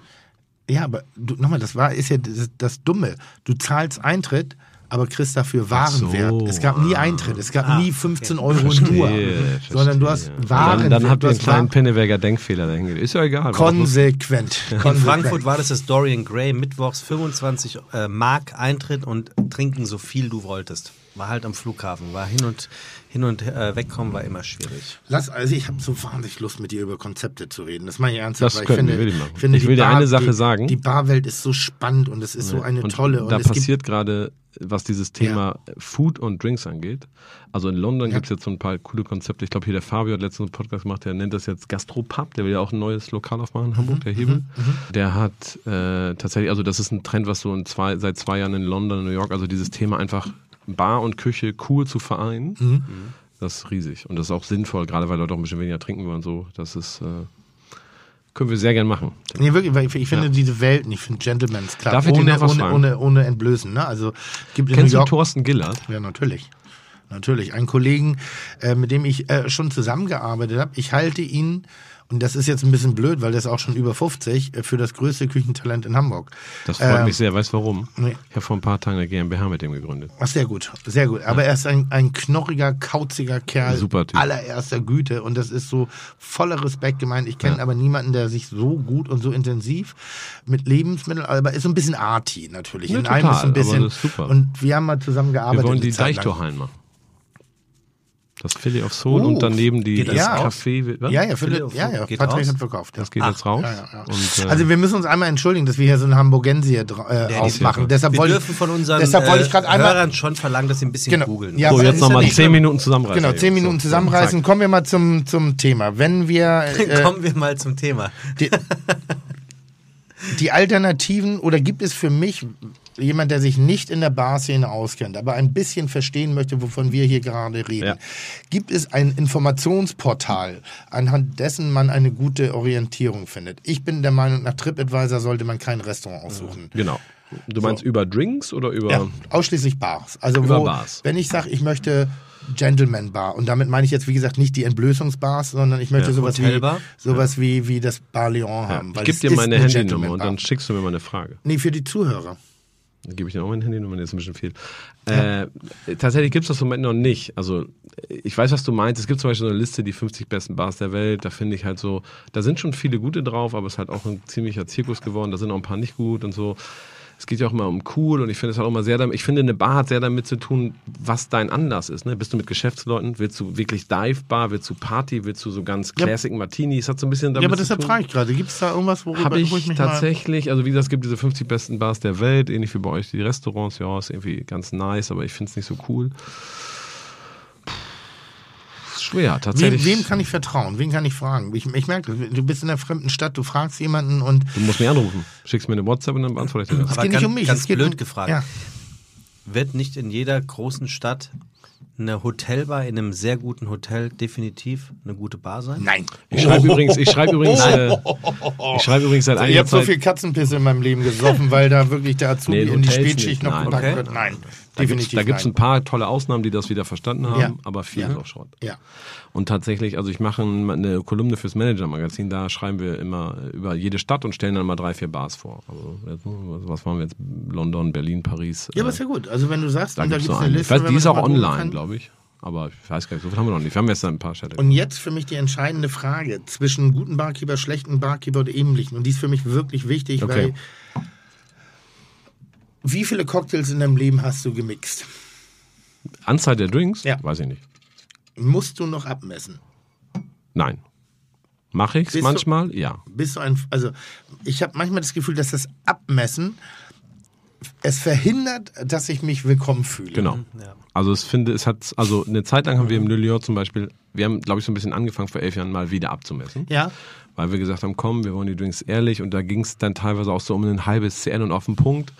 C: Ja, aber du, nochmal, das war, ist ja das, das Dumme. Du zahlst Eintritt, aber kriegst dafür Warenwert. So. Es gab nie Eintritt, es gab ah, nie 15 okay. Euro verstehe, nur, verstehe. sondern du hast Warenwert.
D: Dann, dann habt ihr einen kleinen Penneberger Denkfehler dahingelegt. Ist ja egal.
C: Konsequent. [LAUGHS]
A: In Konsequent. Frankfurt war das das Dorian Gray, mittwochs 25 äh, Mark Eintritt und trinken so viel du wolltest. War halt am Flughafen, war hin und hin und äh, wegkommen war immer schwierig.
C: Lass, also ich habe so wahnsinnig Lust mit dir über Konzepte zu reden. Das meine ich
D: ernsthaft. Das weil ich finde, will ich, ich finde, ich will dir Bar, eine Sache
C: die,
D: sagen.
C: Die Barwelt ist so spannend und es ist ja. so eine
D: und
C: tolle.
D: Und da passiert gerade was dieses Thema ja. Food und Drinks angeht. Also in London ja. gibt es jetzt so ein paar coole Konzepte. Ich glaube, hier der Fabio hat letztens einen Podcast gemacht, der nennt das jetzt Gastropub. Der will ja auch ein neues Lokal aufmachen in Hamburg, mhm. der Hebel. Mhm. mhm. Der hat äh, tatsächlich, also das ist ein Trend, was so in zwei, seit zwei Jahren in London, New York, also dieses Thema einfach Bar und Küche cool zu vereinen. Mhm. Das ist riesig. Und das ist auch sinnvoll, gerade weil Leute auch ein bisschen weniger trinken wollen. So. Das ist. Äh, können wir sehr gern machen.
C: Nee, wirklich, weil ich, ich finde ja. diese Welten, ich finde Gentleman's Club Darf ich ohne, ohne, ohne, ohne Entblößen. Ne? Also,
D: gibt Kennst du Thorsten Gillard?
C: Ja, natürlich. Natürlich. Ein Kollegen, äh, mit dem ich äh, schon zusammengearbeitet habe. Ich halte ihn und das ist jetzt ein bisschen blöd, weil der ist auch schon über 50, äh, für das größte Küchentalent in Hamburg.
D: Das freut
C: Ähm,
D: mich sehr. Weißt du warum?
C: nee.
D: Ich habe vor ein paar Tagen eine GmbH mit dem gegründet.
C: Ach, sehr gut, sehr gut. Aber er ist ein, ein knorriger, kauziger Kerl
D: Super Typ.
C: allererster Güte und das ist so voller Respekt gemeint. Ich kenne aber niemanden, der sich so gut und so intensiv mit Lebensmitteln, aber ist so ein bisschen arty natürlich.
D: Ja,
C: In
D: total,
C: ist so ein bisschen.
D: aber das ist super.
C: Und wir haben mal zusammen gearbeitet.
D: Wir wollen die. Deichtorhallen machen. Das Philly of Soul
C: Oh,
D: und daneben die, das
A: das?
D: Café. was?
C: Ja, ja,
A: Philipp,
C: Philipp, ja, ja,
A: geht
C: Patrick
A: raus?
C: hat verkauft. Ja.
D: Das geht jetzt raus.
C: Ja, ja, ja.
D: Und, äh,
C: also wir müssen uns einmal entschuldigen, dass wir hier so einen Hamburgensier äh, aufmachen. Deshalb
A: Wir
C: wollte
A: dürfen von unseren
C: deshalb wollte ich
A: äh,
C: gerade einmal
A: Hörern schon verlangen, dass sie ein bisschen
C: Genau.
A: googeln.
C: Ja,
D: so,
C: aber
D: jetzt nochmal
C: nicht
D: 10
C: schlimm.
D: Minuten zusammenreißen.
C: genau zehn Minuten zusammenreißen. Kommen wir mal zum zum Thema. Wenn wir [LAUGHS] äh,
A: Kommen wir mal zum Thema.
C: die, die Alternativen oder gibt es für mich jemand, der sich nicht in der Barszene auskennt, aber ein bisschen verstehen möchte, wovon wir hier gerade reden?
D: Ja.
C: Gibt es ein Informationsportal, anhand dessen man eine gute Orientierung findet? Ich bin der Meinung, nach TripAdvisor sollte man kein Restaurant aussuchen.
D: Genau. Du meinst über Drinks oder über.
C: Ja, ausschließlich Bars. Also
D: Über
C: wo,
D: Bars.
C: wenn ich sage, ich möchte Gentleman Bar und damit meine ich jetzt wie gesagt nicht die Entblößungsbars, sondern ich möchte
D: Ja,
C: sowas wie
A: Hotelbar?
C: sowas wie wie das Bar Leon
D: Ja,
C: haben.
D: ich
C: weil
D: gebe dir meine
C: eine
D: Handynummer und dann schickst du mir mal eine Frage.
C: Nee, für die Zuhörer.
D: Dann gebe ich dir auch meine Handynummer, nee, ist ein bisschen viel. Äh, tatsächlich gibt es das im Moment noch nicht. Also ich weiß, was du meinst. Es gibt zum Beispiel so eine Liste, die 50 besten Bars der Welt. Da finde ich halt so, da sind schon viele gute drauf, aber es ist halt auch ein ziemlicher Zirkus geworden. Da sind auch ein paar nicht gut und so. Es geht ja auch immer um cool und ich finde es halt auch immer sehr damit, ich finde eine Bar hat sehr damit zu tun, was dein Anlass ist. Ne? Bist du mit Geschäftsleuten? Willst du wirklich Dive-Bar? Willst du Party? Willst du so ganz
C: Ja.
D: Classic Martini? Es hat so ein bisschen damit
C: Ja, aber deshalb frage ich gerade, gibt es da irgendwas, worüber
D: Habe ich
C: wo mich
D: tatsächlich, also wie gesagt, es gibt diese 50 besten Bars der Welt, ähnlich wie bei euch die Restaurants, ja, ist irgendwie ganz nice, aber ich finde es nicht so cool. Schwer,
C: mal, wem,
D: tatsächlich.
C: wem kann ich vertrauen? Wen kann ich fragen? Ich, ich merke, du bist in einer fremden Stadt, du fragst jemanden und
D: du musst mich anrufen. Schickst mir eine WhatsApp und dann beantworte ich dir das.
C: es geht nicht
A: ganz-
C: um mich.
A: ganz
C: es geht
A: blöd
C: um,
A: gefragt.
C: Ja.
A: Wird nicht in jeder großen Stadt eine Hotelbar in einem sehr guten Hotel definitiv eine gute Bar sein?
C: Nein.
D: Ich schreibe übrigens, ich schreibe übrigens, äh, ich schreibe übrigens seit
C: Ich
D: einiger
C: habe so viel Katzenpisse in meinem Leben gesoffen, weil da wirklich der Azubi
D: Nee, in
C: die Spätschicht
D: nicht,
C: noch
D: nein.
C: gepackt
A: Okay.
C: wird. Nein, definitiv
D: da gibt's
C: nein.
D: ein paar tolle Ausnahmen, die das wieder verstanden haben,
C: Ja.
D: aber viel
C: Ja.
D: ist auch Schrott.
C: Ja.
D: Und tatsächlich, also ich mache ein- eine Kolumne fürs Manager-Magazin, da schreiben wir immer über jede Stadt und stellen dann mal drei, vier Bars vor. Also, jetzt, was waren wir jetzt? London, Berlin, Paris.
C: Ja, aber
D: äh,
C: ist ja gut. Also wenn du sagst,
D: da
C: und gibt es eine
D: eine.
C: Liste.
D: Weiß, die ist auch online, glaube ich. Aber ich weiß gar nicht, so viel haben wir noch nicht. Wir haben jetzt ein paar Städte.
C: Und jetzt für mich die entscheidende Frage zwischen guten Barkeeper, schlechten Barkeeper oder ähnlichen. Und die ist für mich wirklich wichtig,
D: Okay.
C: weil wie viele Cocktails in deinem Leben hast du gemixt?
D: Anzahl der Drinks?
C: Ja.
D: Weiß ich nicht.
C: Musst du noch abmessen?
D: Nein. Mache ich's
C: Bist du-
D: manchmal? Ja.
C: Bist du ein, also ich habe manchmal das Gefühl, dass das Abmessen es verhindert, dass ich mich willkommen fühle.
D: Genau.
A: Ja.
D: Also es finde, es hat, also eine Zeit lang haben wir im Le Lion zum Beispiel, wir haben, glaube ich, so ein bisschen angefangen vor elf Jahren mal wieder abzumessen.
C: Ja.
D: Weil wir gesagt haben, komm, wir wollen die Drinks ehrlich und da ging es dann teilweise auch so um ein halbes CL und auf den Punkt.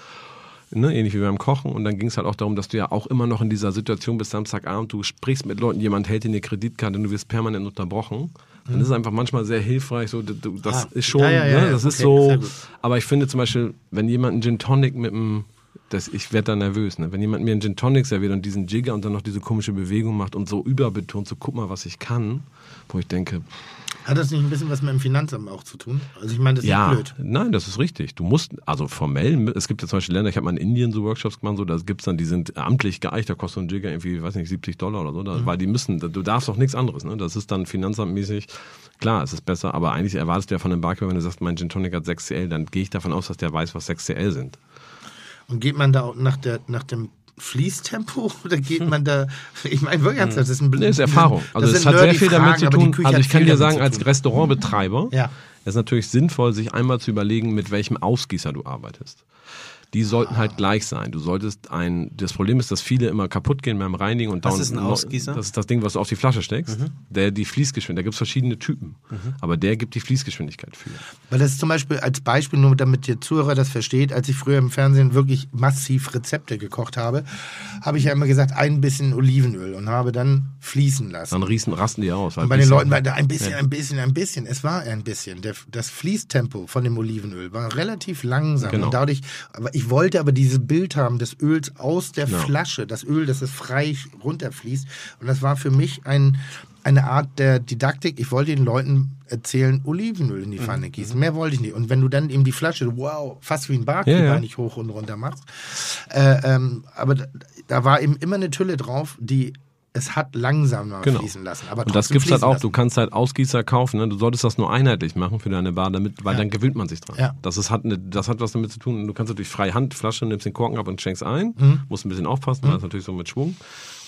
D: Ne, ähnlich wie beim Kochen. Und dann ging es halt auch darum, dass du ja auch immer noch in dieser Situation bist, Samstagabend, du sprichst mit Leuten, jemand hält dir eine Kreditkarte und du wirst permanent unterbrochen. Dann ist es einfach manchmal sehr hilfreich, so, das
C: Ah.
D: ist schon,
C: Ja, ja, ja,
D: ne, das ist
C: Okay, sehr
D: so. Aber ich finde zum Beispiel, wenn jemand einen Gin Tonic mit einem, das, ich werde da nervös, ne? wenn jemand mir einen Gin Tonic serviert und diesen Jigger und dann noch diese komische Bewegung macht und so überbetont, so guck mal, was ich kann, wo ich denke,
C: Hat das nicht ein bisschen was mit dem Finanzamt auch zu tun? Also ich meine, das ist
D: ja,
C: blöd.
D: nein, das ist richtig. Du musst, also formell, es gibt ja zum Beispiel Länder, ich habe mal in Indien so Workshops gemacht, so, da gibt's dann, die sind amtlich geeicht, da kostet so ein Jigger irgendwie, weiß nicht, 70 Dollar oder so,
C: Mhm.
D: da, weil die müssen, du darfst auch nichts anderes, ne? Das ist dann finanzamtmäßig, klar, es ist besser, aber eigentlich erwartest du ja von einem Barkeeper, wenn du sagst, mein Gin Tonic hat 6 CL, dann gehe ich davon aus, dass der weiß, was 6 CL sind.
C: Und geht man da auch nach, der, nach dem Fließtempo [LAUGHS] oder geht man da, ich meine wirklich ernsthaft, das ist ein
D: Nee, ist Erfahrung. Also
C: das
D: es hat sehr viel damit
C: Fragen,
D: zu
C: aber die
D: tun. Also ich kann dir
C: damit
D: sagen,
C: zu
D: als. Restaurantbetreiber
C: Ja.
D: ist natürlich sinnvoll, sich einmal zu überlegen, mit welchem Ausgießer du arbeitest. Die sollten halt gleich sein. Du solltest ein, das Problem ist, dass viele immer kaputt gehen beim Reinigen und
A: Was
D: dauernd-
A: ist ein Ausgießer?
D: Das ist das Ding, was du auf die Flasche steckst. Der die Fließgeschwindigkeit, da gibt es verschiedene Typen. Aber der gibt die Fließgeschwindigkeit für.
C: Weil das ist zum Beispiel als Beispiel, nur damit der Zuhörer das versteht, als ich früher im Fernsehen wirklich massiv Rezepte gekocht habe, habe ich ja immer gesagt, ein bisschen Olivenöl und habe dann fließen lassen.
D: Dann rießen, rasten die aus.
C: Und bei den Leuten war da ein bisschen, ein bisschen, ein bisschen. Es war ein bisschen. Der, das Fließtempo von dem Olivenöl war relativ langsam.
D: Genau.
C: Und dadurch, aber ich wollte aber dieses Bild haben des Öls aus der
D: Ja.
C: Flasche, das Öl, dass es frei runterfließt. Und das war für mich ein, eine Art der Didaktik. Ich wollte den Leuten erzählen, Olivenöl in die Pfanne
A: Mhm.
C: gießen. Mehr wollte ich nicht. Und wenn du dann eben die Flasche, wow, fast wie ein Barkeeper
D: Ja, ja.
C: nicht hoch und runter machst. Äh, ähm, aber da, da war eben immer eine Tülle drauf, die es hat langsamer
D: Genau.
C: fließen lassen. Aber
D: Und das
C: trotzdem
D: gibt's halt auch.
C: lassen.
D: Du kannst halt Ausgießer kaufen. Ne? Du solltest das nur einheitlich machen für deine Bar, damit, weil dann gewöhnt man sich dran.
C: Ja.
D: Das, ist, hat eine, das hat was damit zu tun. Du kannst natürlich frei Handflasche, nimmst den Korken ab und schenkst ein.
C: Mhm.
D: Musst ein bisschen aufpassen, weil das natürlich so mit Schwung.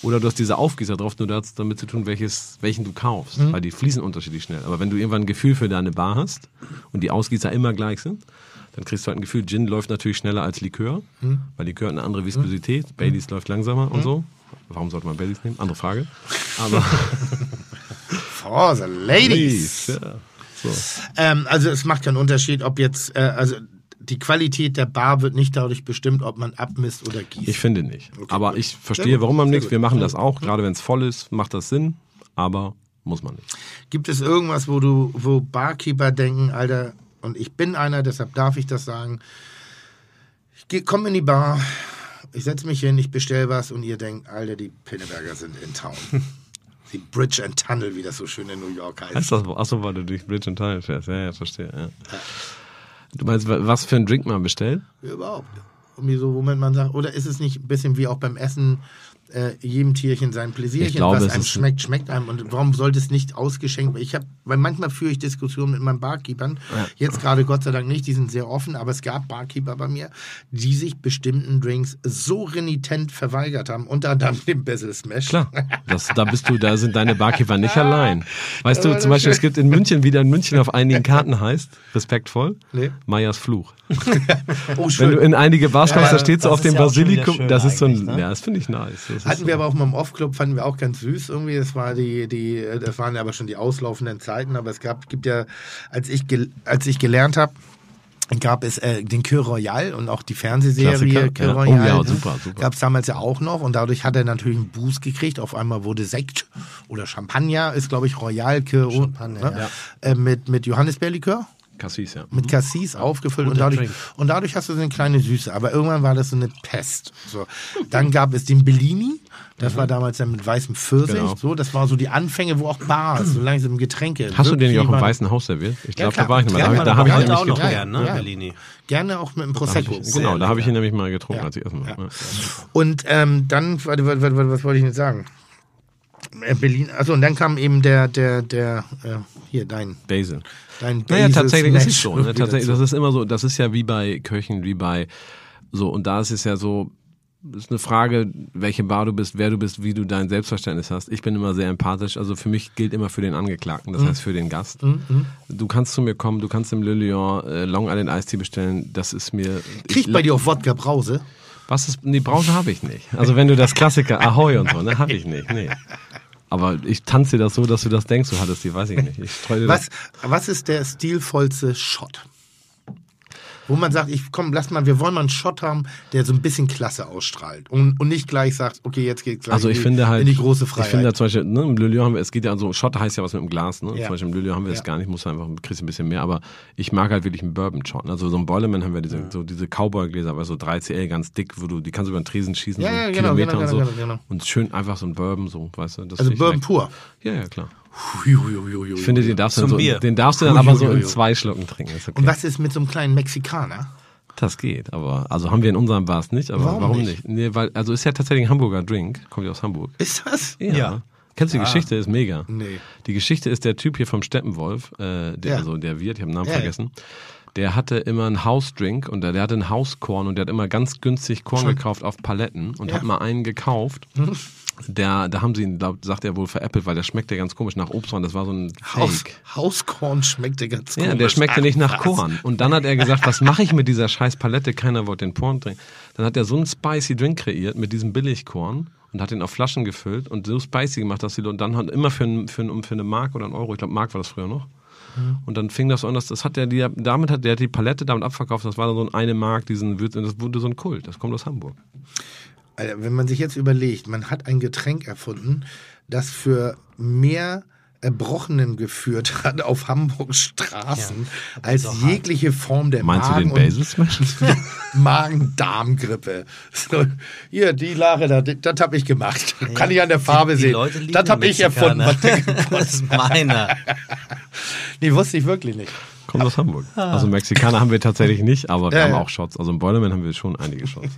D: Oder du hast diese Aufgießer drauf, nur das hat damit zu tun, welches, welchen du kaufst.
C: Mhm.
D: Weil die fließen unterschiedlich schnell. Aber wenn du irgendwann ein Gefühl für deine Bar hast und die Ausgießer immer gleich sind, dann kriegst du halt ein Gefühl, Gin läuft natürlich schneller als Likör,
C: Mhm.
D: weil Likör hat eine andere Viskosität, Baileys läuft langsamer und so. Warum sollte man Baileys nehmen? Andere Frage. Aber [LAUGHS]
C: For the ladies.
D: ja. So.
C: Ähm, also es macht keinen Unterschied, ob jetzt, äh, also die Qualität der Bar wird nicht dadurch bestimmt, ob man abmisst oder gießt.
D: Ich finde nicht.
C: Okay,
D: aber
C: gut.
D: ich verstehe, warum man
C: gut.
D: Wir machen das auch, gerade wenn es voll ist, macht das Sinn, aber muss man nicht.
C: Gibt es irgendwas, wo du, wo Barkeeper denken, Alter, und ich bin einer, deshalb darf ich das sagen. Ich komme in die Bar, ich setze mich hin, ich bestelle was und ihr denkt, Alter, die Pinneberger sind in town. [LAUGHS] die Bridge and Tunnel, wie das so schön in New York heißt.
D: Achso, weil du durch Bridge and Tunnel fährst. Ja, ja, verstehe. Ja. Du meinst, wa- was für einen Drink man bestellt?
C: Überhaupt. Irgendwie so, womit man sagt, oder ist es nicht ein bisschen wie auch beim Essen, äh, jedem Tierchen sein Pläsierchen,
D: glaube,
C: was einem schmeckt, schmeckt einem. Und warum sollte es nicht ausgeschenkt werden? Ich habe, weil manchmal führe ich Diskussionen mit meinen Barkeepern, jetzt gerade Gott sei Dank nicht, die sind sehr offen, aber es gab Barkeeper bei mir, die sich bestimmten Drinks so renitent verweigert haben, unter anderem dem Basil Smash.
D: Klar, das, da bist du, da sind deine Barkeeper nicht [LAUGHS] allein. Weißt
C: Ja,
D: du, zum Beispiel, es gibt in München, wie der in München auf einigen Karten heißt, respektvoll,
C: Nee.
D: Meyers Fluch. [LAUGHS]
C: Oh,
D: Wenn
C: schön.
D: du in einige Bars kommst, da steht so auf dem
A: ja
D: Basilikum, das ist so ein,
A: ne?
D: ja, das finde ich nice. Das ist
C: Hatten
D: so.
C: wir aber auch mal im Off-Club, fanden wir auch ganz süß irgendwie. Das, war die, die, das waren aber schon die auslaufenden Zeiten. Aber es gab, gibt ja, als ich, als ich gelernt habe, gab es äh, den Kür Royal und auch die Fernsehserie Kür
D: ja. Oh
C: Royal.
D: ja, super, super.
C: Gab es damals ja auch noch und dadurch hat er natürlich einen Boost gekriegt. Auf einmal wurde Sekt oder Champagner, ist glaube ich Royal
A: Champagner,
C: ne?
A: ja.
C: äh, mit, mit Johannisbeerlikör
D: Cassis, ja.
C: mit Cassis aufgefüllt und
A: Guter
C: dadurch,
A: Drink.
C: und dadurch hast du so eine kleine Süße. Aber irgendwann war das so eine Pest. So. Dann gab es den Bellini. Das war damals dann mit weißem Pfirsich.
D: Genau.
C: So, das war so die Anfänge, wo auch Bars, so langsam Getränke.
D: Hast du den nicht auch im
C: waren-
D: Weißen Haus serviert? Ich glaube,
C: klar.
D: da war ich mal.
C: Ja,
D: Da, da habe ich nämlich
A: auch noch
D: getrunken.
A: gern, ne,
C: Ja.
A: Bellini.
C: Gerne auch mit einem
D: Da hab ich-
C: Prosecco.
D: Genau, da habe ich ihn nämlich mal getrunken,
C: Ja.
D: als ich erstmal.
C: Ja.
D: Ja.
C: Und ähm, dann, warte, warte, warte, was wollte ich jetzt sagen? Äh, Berlin, also und dann kam eben der, der, der, äh, hier, dein,
D: Basil.
C: Dein
D: Naja, tatsächlich ist
C: Smash
D: es so. Ne? Tatsächlich, das ist immer so, das ist ja wie bei Köchen, wie bei so, und da ist es ja so, das ist eine Frage, welche Bar du bist, wer du bist, wie du dein Selbstverständnis hast. Ich bin immer sehr empathisch, also für mich gilt immer für den Angeklagten,
C: Mhm.
D: das heißt für den Gast. Du kannst zu mir kommen, du kannst im Le Lion äh, Long Island Eistee bestellen, das ist mir...
C: Kriegt bei dir auch Wodka Brause?
D: Was ist, nee, Brause habe ich nicht. Also wenn du das Klassiker Ahoi und so, ne, habe ich nicht, nee. Aber ich tanze dir das so, dass du das denkst, du hattest die, weiß ich nicht. Ich das.
C: Was, was ist der stilvollste Shot? Wo man sagt, ich komm, lass mal, wir wollen mal einen Shot haben, der so ein bisschen Klasse ausstrahlt und, und nicht gleich sagt, okay, jetzt geht's gleich
D: Also ich
C: in, die-
D: finde halt,
C: in die große Freiheit.
D: ich finde halt zum Beispiel, ne, im Lülio haben wir, es geht ja so, Shot heißt ja was mit dem Glas, ne?
C: Ja.
D: Zum Beispiel im Lülio haben wir das
C: Ja.
D: gar nicht, muss einfach, kriegst ein bisschen mehr, aber ich mag halt wirklich einen Bourbon-Shot. Also so ein Boilerman haben wir diese, so diese Cowboy-Gläser, aber so 3CL ganz dick, wo du, die kannst du über den Tresen schießen,
C: Ja,
D: so
C: ja, genau,
D: Kilometer
C: genau,
D: und so.
C: genau, genau, genau.
D: Und schön einfach so ein Bourbon, so, weißt du. Das
C: also Bourbon
D: lecker.
C: pur.
D: Ja, ja, klar. Ich finde, den darfst du, dann so,
A: Bier.
D: den darfst du dann aber so in zwei Schlucken trinken. Ist okay.
C: Und was ist mit so einem kleinen Mexikaner?
D: Das geht, aber, also haben wir in unserem Bars nicht, aber
C: Warum
D: warum,
C: nicht?
D: nicht? Nee, weil, also ist ja tatsächlich ein Hamburger Drink, kommt ja aus Hamburg.
C: Ist das?
A: Ja.
D: Kennst du die Geschichte? Ist mega.
C: Nee.
D: Die Geschichte ist der Typ hier vom Steppenwolf, äh, der,
C: Ja.
D: also der Wirt, ich habe den Namen
C: Ja, ja.
D: vergessen. Der hatte immer einen Hausdrink und der, der hatte einen Hauskorn und der hat immer ganz günstig Korn gekauft auf Paletten und
C: Ja.
D: hat mal einen gekauft. Der, da haben sie ihn, glaub, sagt er wohl, veräppelt, weil der schmeckte ganz komisch nach Obstkorn. Das war so ein
C: Haus. Hauskorn schmeckte ganz
D: Ja,
C: komisch.
D: der schmeckte nicht nach
C: Was?
D: Korn. Und dann hat er gesagt, was mache ich mit dieser scheiß Palette? Keiner wollte den Porn trinken. Dann hat er so einen spicy Drink kreiert mit diesem Billigkorn und hat den auf Flaschen gefüllt und so spicy gemacht, dass Leute, und dann hat immer für, ein, für, ein, für eine Mark oder einen Euro, ich glaube Mark war das früher noch. Und dann fing das so an, dass das hat der, die, damit hat der die Palette damit abverkauft, das war dann so ein eine Mark, diesen Würz, und das wurde so ein Kult, das kommt aus Hamburg.
C: Alter, wenn man sich jetzt überlegt, man hat ein Getränk erfunden, das für mehr Erbrochenen geführt [LAUGHS] hat auf Hamburgs Straßen ja, als jegliche hart. Form der
D: Meinst
C: Magen
D: du den Basismensch? [LAUGHS]
C: Magen-Darm-Grippe. So, hier, die Lache, da, das habe ich gemacht. Ja, Kann ich an der Farbe die, die sehen. das habe ich erfunden. [LAUGHS]
A: das ist meiner.
C: nee, wusste ich wirklich nicht.
D: Kommt aus Hamburg. Also Mexikaner haben wir tatsächlich nicht, aber wir ja, haben auch Shots. Also im Boilerman haben wir schon einige Shots.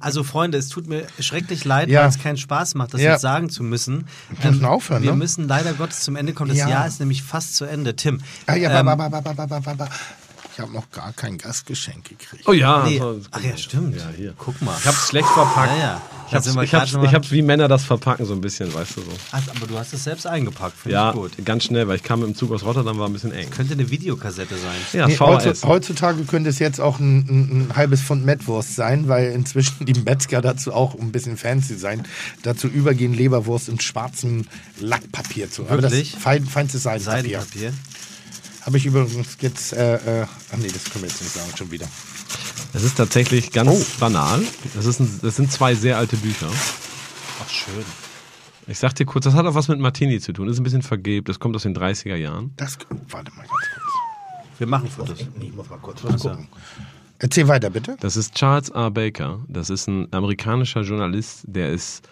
A: Also Freunde, es tut mir schrecklich leid, weil es keinen Spaß macht, das jetzt sagen zu müssen.
C: Wir müssen ähm, aufhören,
A: Wir
C: ne?
A: müssen leider Gottes zum Ende kommen. Das Jahr ist nämlich fast zu Ende. Tim.
C: Ah, ja, ähm, ba, ba, ba, ich habe noch gar kein Gastgeschenk gekriegt.
D: Oh ja.
A: Nee. Ach ja, stimmt. Ja, hier. Guck mal.
D: Ich habe es schlecht verpackt.
A: Ja, ja.
D: Ich habe ich hab's, ich hab's wie Männer das verpacken, so ein bisschen, weißt du so.
A: Ach, aber du hast es selbst eingepackt, finde
D: ja,
A: ich gut.
D: ganz schnell, weil ich kam im Zug aus Rotterdam, war ein bisschen eng.
A: Könnte eine Videokassette sein.
C: Ja, nee, VHS. Heutzutage könnte es jetzt auch ein, ein, ein halbes Pfund Mettwurst sein, weil inzwischen die Metzger dazu auch ein bisschen fancy sein, dazu übergehen, Leberwurst in schwarzem Lackpapier zu
A: haben. Wirklich?
C: Fein, feinstes Seidenpapier.
A: Seidenpapier.
C: Habe ich übrigens jetzt, äh, äh, ach nee, das können wir jetzt nicht sagen, schon wieder.
D: Das ist tatsächlich ganz oh. banal. Das, ist ein, das sind zwei sehr alte Bücher.
A: Ach, schön.
D: Ich sag dir kurz, das hat auch was mit Martini zu tun. Das ist ein bisschen vergebt. Das kommt aus den 30er Jahren.
C: Das, warte mal ganz kurz.
A: Wir machen Fotos.
C: Ich muss mal kurz was gucken. Erzähl weiter, bitte.
D: Das ist Charles R. Baker. Das ist ein amerikanischer Journalist, der ist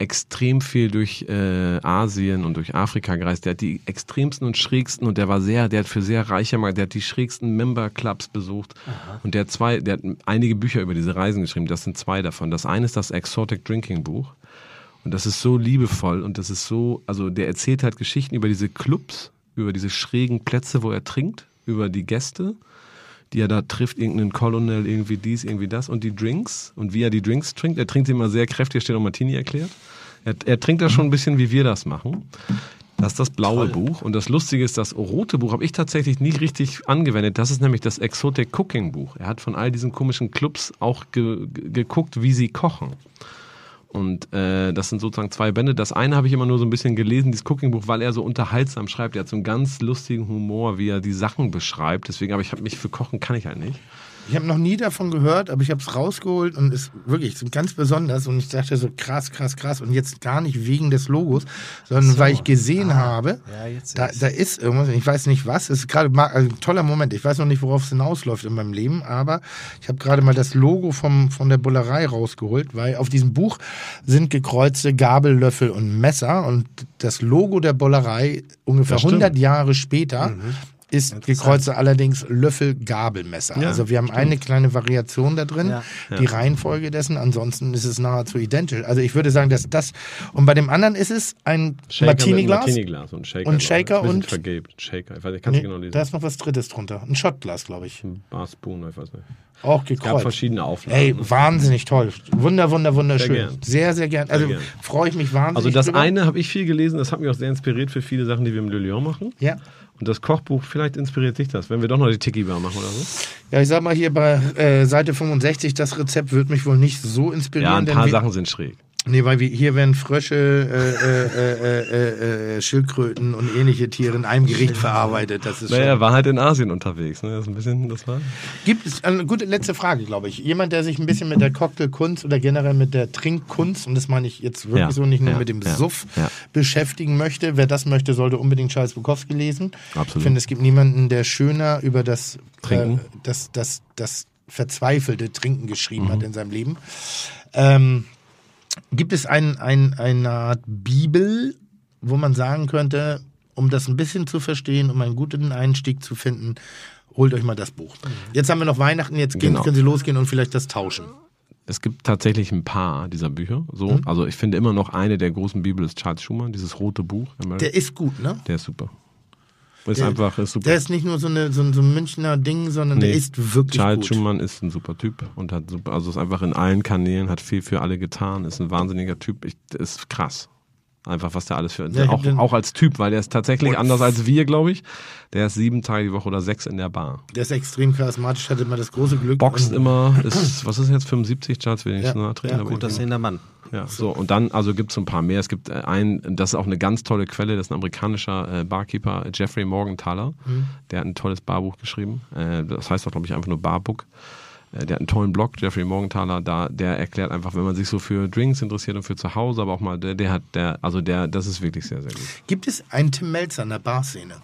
D: extrem viel durch äh, Asien und durch Afrika gereist. Der hat die extremsten und schrägsten und der war sehr, der hat für sehr reiche mal, der hat die schrägsten Member Clubs besucht Aha. und der hat zwei, der hat einige Bücher über diese Reisen geschrieben. Das sind zwei davon. Das eine ist das Exotic Drinking Buch und das ist so liebevoll und das ist so, also der erzählt halt Geschichten über diese Clubs, über diese schrägen Plätze, wo er trinkt, über die Gäste die er da trifft, irgendeinen Colonel, irgendwie dies, irgendwie das und die Drinks und wie er die Drinks trinkt. Er trinkt sie immer sehr kräftig, steht auch Martini erklärt. Er, er trinkt das schon ein bisschen, wie wir das machen. Das ist das blaue Toll. Buch. Und das Lustige ist, das rote Buch habe ich tatsächlich nie richtig angewendet. Das ist nämlich das Exotic Cooking Buch. Er hat von all diesen komischen Clubs auch ge geguckt, wie sie kochen. Und äh, das sind sozusagen zwei Bände. Das eine habe ich immer nur so ein bisschen gelesen, dieses Cooking-Buch, weil er so unterhaltsam schreibt. Er hat so einen ganz lustigen Humor, wie er die Sachen beschreibt. Deswegen, aber ich habe mich für Kochen kann ich halt nicht.
C: Ich habe noch nie davon gehört, aber ich habe es rausgeholt und es wirklich ganz besonders. Und ich dachte so krass, krass, krass. Und jetzt gar nicht wegen des Logos, sondern so. weil ich gesehen ah. habe, ja, da, da ist irgendwas. Ich weiß nicht was. Es ist gerade also ein toller Moment. Ich weiß noch nicht, worauf es hinausläuft in meinem Leben, aber ich habe gerade mal das Logo vom, von der Bullerei rausgeholt, weil auf diesem Buch sind gekreuzte Gabel, Löffel und Messer. Und das Logo der Bullerei ungefähr 100 Jahre später mhm ist gekreuzte allerdings Löffel-Gabelmesser. Ja, also wir haben stimmt. eine kleine Variation da drin, ja. die Reihenfolge dessen, ansonsten ist es nahezu identisch. Also ich würde sagen, dass das, und bei dem anderen ist es ein Martini-Glas
D: Martini und Shaker.
C: Und Shaker
D: und... Vergebt. Shaker, ich weiß nicht, kannst nee, genau lesen.
C: Da ist noch was drittes drunter. Ein Shotglas, glaube ich. Ein
D: Bar Spoon, ich weiß nicht.
C: Auch gekreuzt. Es gab
D: verschiedene Auflagen.
C: Ey, wahnsinnig toll. Wunder, wunder, wunderschön. Sehr, gern. sehr, sehr gern. Also freue ich mich wahnsinnig.
D: Also das drüber. eine habe ich viel gelesen, das hat mich auch sehr inspiriert für viele Sachen, die wir im Le Lyon machen.
C: Ja.
D: Und das Kochbuch, vielleicht inspiriert sich das, wenn wir doch noch die Tiki-Bar machen oder so.
C: Ja, ich sag mal hier bei äh, Seite 65, das Rezept wird mich wohl nicht so inspirieren.
D: Ja, ein paar Sachen sind schräg.
C: Nee, weil wir, hier werden Frösche, äh, äh, äh, Schildkröten und ähnliche Tiere in einem Gericht verarbeitet. Das ist
D: naja, war halt in Asien unterwegs. Ne? Das ist ein bisschen, das war.
C: Gibt es eine gute letzte Frage, glaube ich. Jemand, der sich ein bisschen mit der Cocktailkunst oder generell mit der Trinkkunst, und das meine ich jetzt wirklich ja, so nicht nur ja, mit dem ja, Suff beschäftigen möchte. Wer das möchte, sollte unbedingt Charles Bukowski lesen. Absolut. Ich finde, es gibt niemanden, der schöner über das, Trinken. das, das, das verzweifelte Trinken geschrieben mhm. hat in seinem Leben. Ähm, Gibt es ein, ein, eine Art Bibel, wo man sagen könnte, um das ein bisschen zu verstehen, um einen guten Einstieg zu finden, holt euch mal das Buch. Jetzt haben wir noch Weihnachten, jetzt gehen, genau. können Sie losgehen und vielleicht das tauschen.
D: Es gibt tatsächlich ein paar dieser Bücher. So. Mhm. Also ich finde immer noch eine der großen Bibel ist Charles Schumann, dieses rote Buch.
C: Der ist gut, ne?
D: Der ist super.
C: Ist der, einfach ist super. Der ist nicht nur so, eine, so, ein, so ein Münchner Ding, sondern nee, der ist wirklich
D: Charles
C: gut.
D: Schumann ist ein super Typ und hat super, also ist einfach in allen Kanälen, hat viel für alle getan, ist ein wahnsinniger Typ, ich, ist krass. Einfach, was der alles für. Ja, auch, auch als Typ, weil der ist tatsächlich anders als wir, glaube ich. Der ist sieben Tage die Woche oder sechs in der Bar.
C: Der ist extrem charismatisch, hatte immer das große Glück.
D: Boxt immer, ist, was ist jetzt, 75 Charts, ich ja,
A: treten. Ja, gut, das ist der Mann.
D: Ja, so. Und dann, also gibt es ein paar mehr. Es gibt äh, einen, das ist auch eine ganz tolle Quelle, das ist ein amerikanischer äh, Barkeeper, Jeffrey Morgenthaler. Mhm. Der hat ein tolles Barbuch geschrieben. Äh, das heißt auch, glaube ich, einfach nur Barbook. Äh, der hat einen tollen Blog, Jeffrey Morgenthaler, da, der erklärt einfach, wenn man sich so für Drinks interessiert und für zu Hause, aber auch mal, der, der hat, der, also der, das ist wirklich sehr, sehr gut.
C: Gibt es einen Tim Melzer in der Barszene?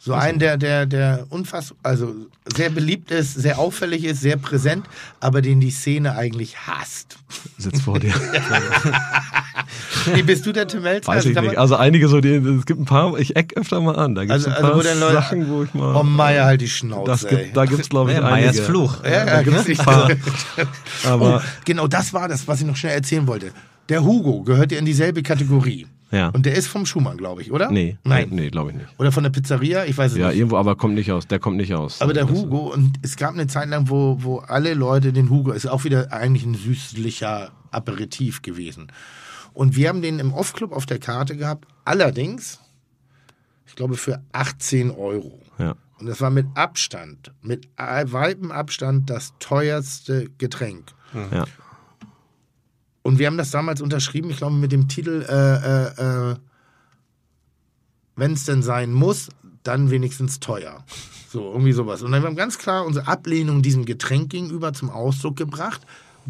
C: So einen, der, der, der unfassbar, also sehr beliebt ist, sehr auffällig ist, sehr präsent, aber den die Szene eigentlich hasst.
D: Sitzt vor dir. [LAUGHS]
C: Wie bist du der Tim Melzer?
D: Weiß
C: Also
D: ich nicht. Also einige so, die, es gibt ein paar, ich eck öfter mal an. Da gibt es
C: Also,
D: ein
C: also
D: paar
C: wo dann Leute,
D: Sachen, wo ich mal.
C: oh Meier, halt die Schnauze,
D: gibt, da gibt's glaube ich
A: Ja,
D: einige.
A: Meyers Fluch.
C: ja, ja, gibt's nicht. [LAUGHS]
D: Aber
C: oh, genau, das war das, was ich noch schnell erzählen wollte. Der Hugo gehört ja in dieselbe Kategorie.
D: Ja.
C: Und der ist vom Schumann, glaube ich, oder?
D: nee,
C: Nein.
D: nee, glaube ich nicht.
C: Oder von der Pizzeria, ich weiß es
D: Ja,
C: nicht.
D: irgendwo, aber kommt nicht aus. Der kommt nicht aus.
C: Aber der
D: Das-
C: Hugo, und es gab eine Zeit lang, wo, wo alle Leute den Hugo, ist auch wieder eigentlich ein süßlicher Aperitif gewesen. Und wir haben den im Off-Club auf der Karte gehabt, allerdings, ich glaube, für 18 Euro.
D: Ja.
C: Und das war mit Abstand, mit weitem Abstand das teuerste Getränk.
D: Ja.
C: Und wir haben das damals unterschrieben, ich glaube, mit dem Titel, äh, äh, äh, wenn es denn sein muss, dann wenigstens teuer. So, irgendwie sowas. Und dann haben wir ganz klar unsere Ablehnung diesem Getränk gegenüber zum Ausdruck gebracht.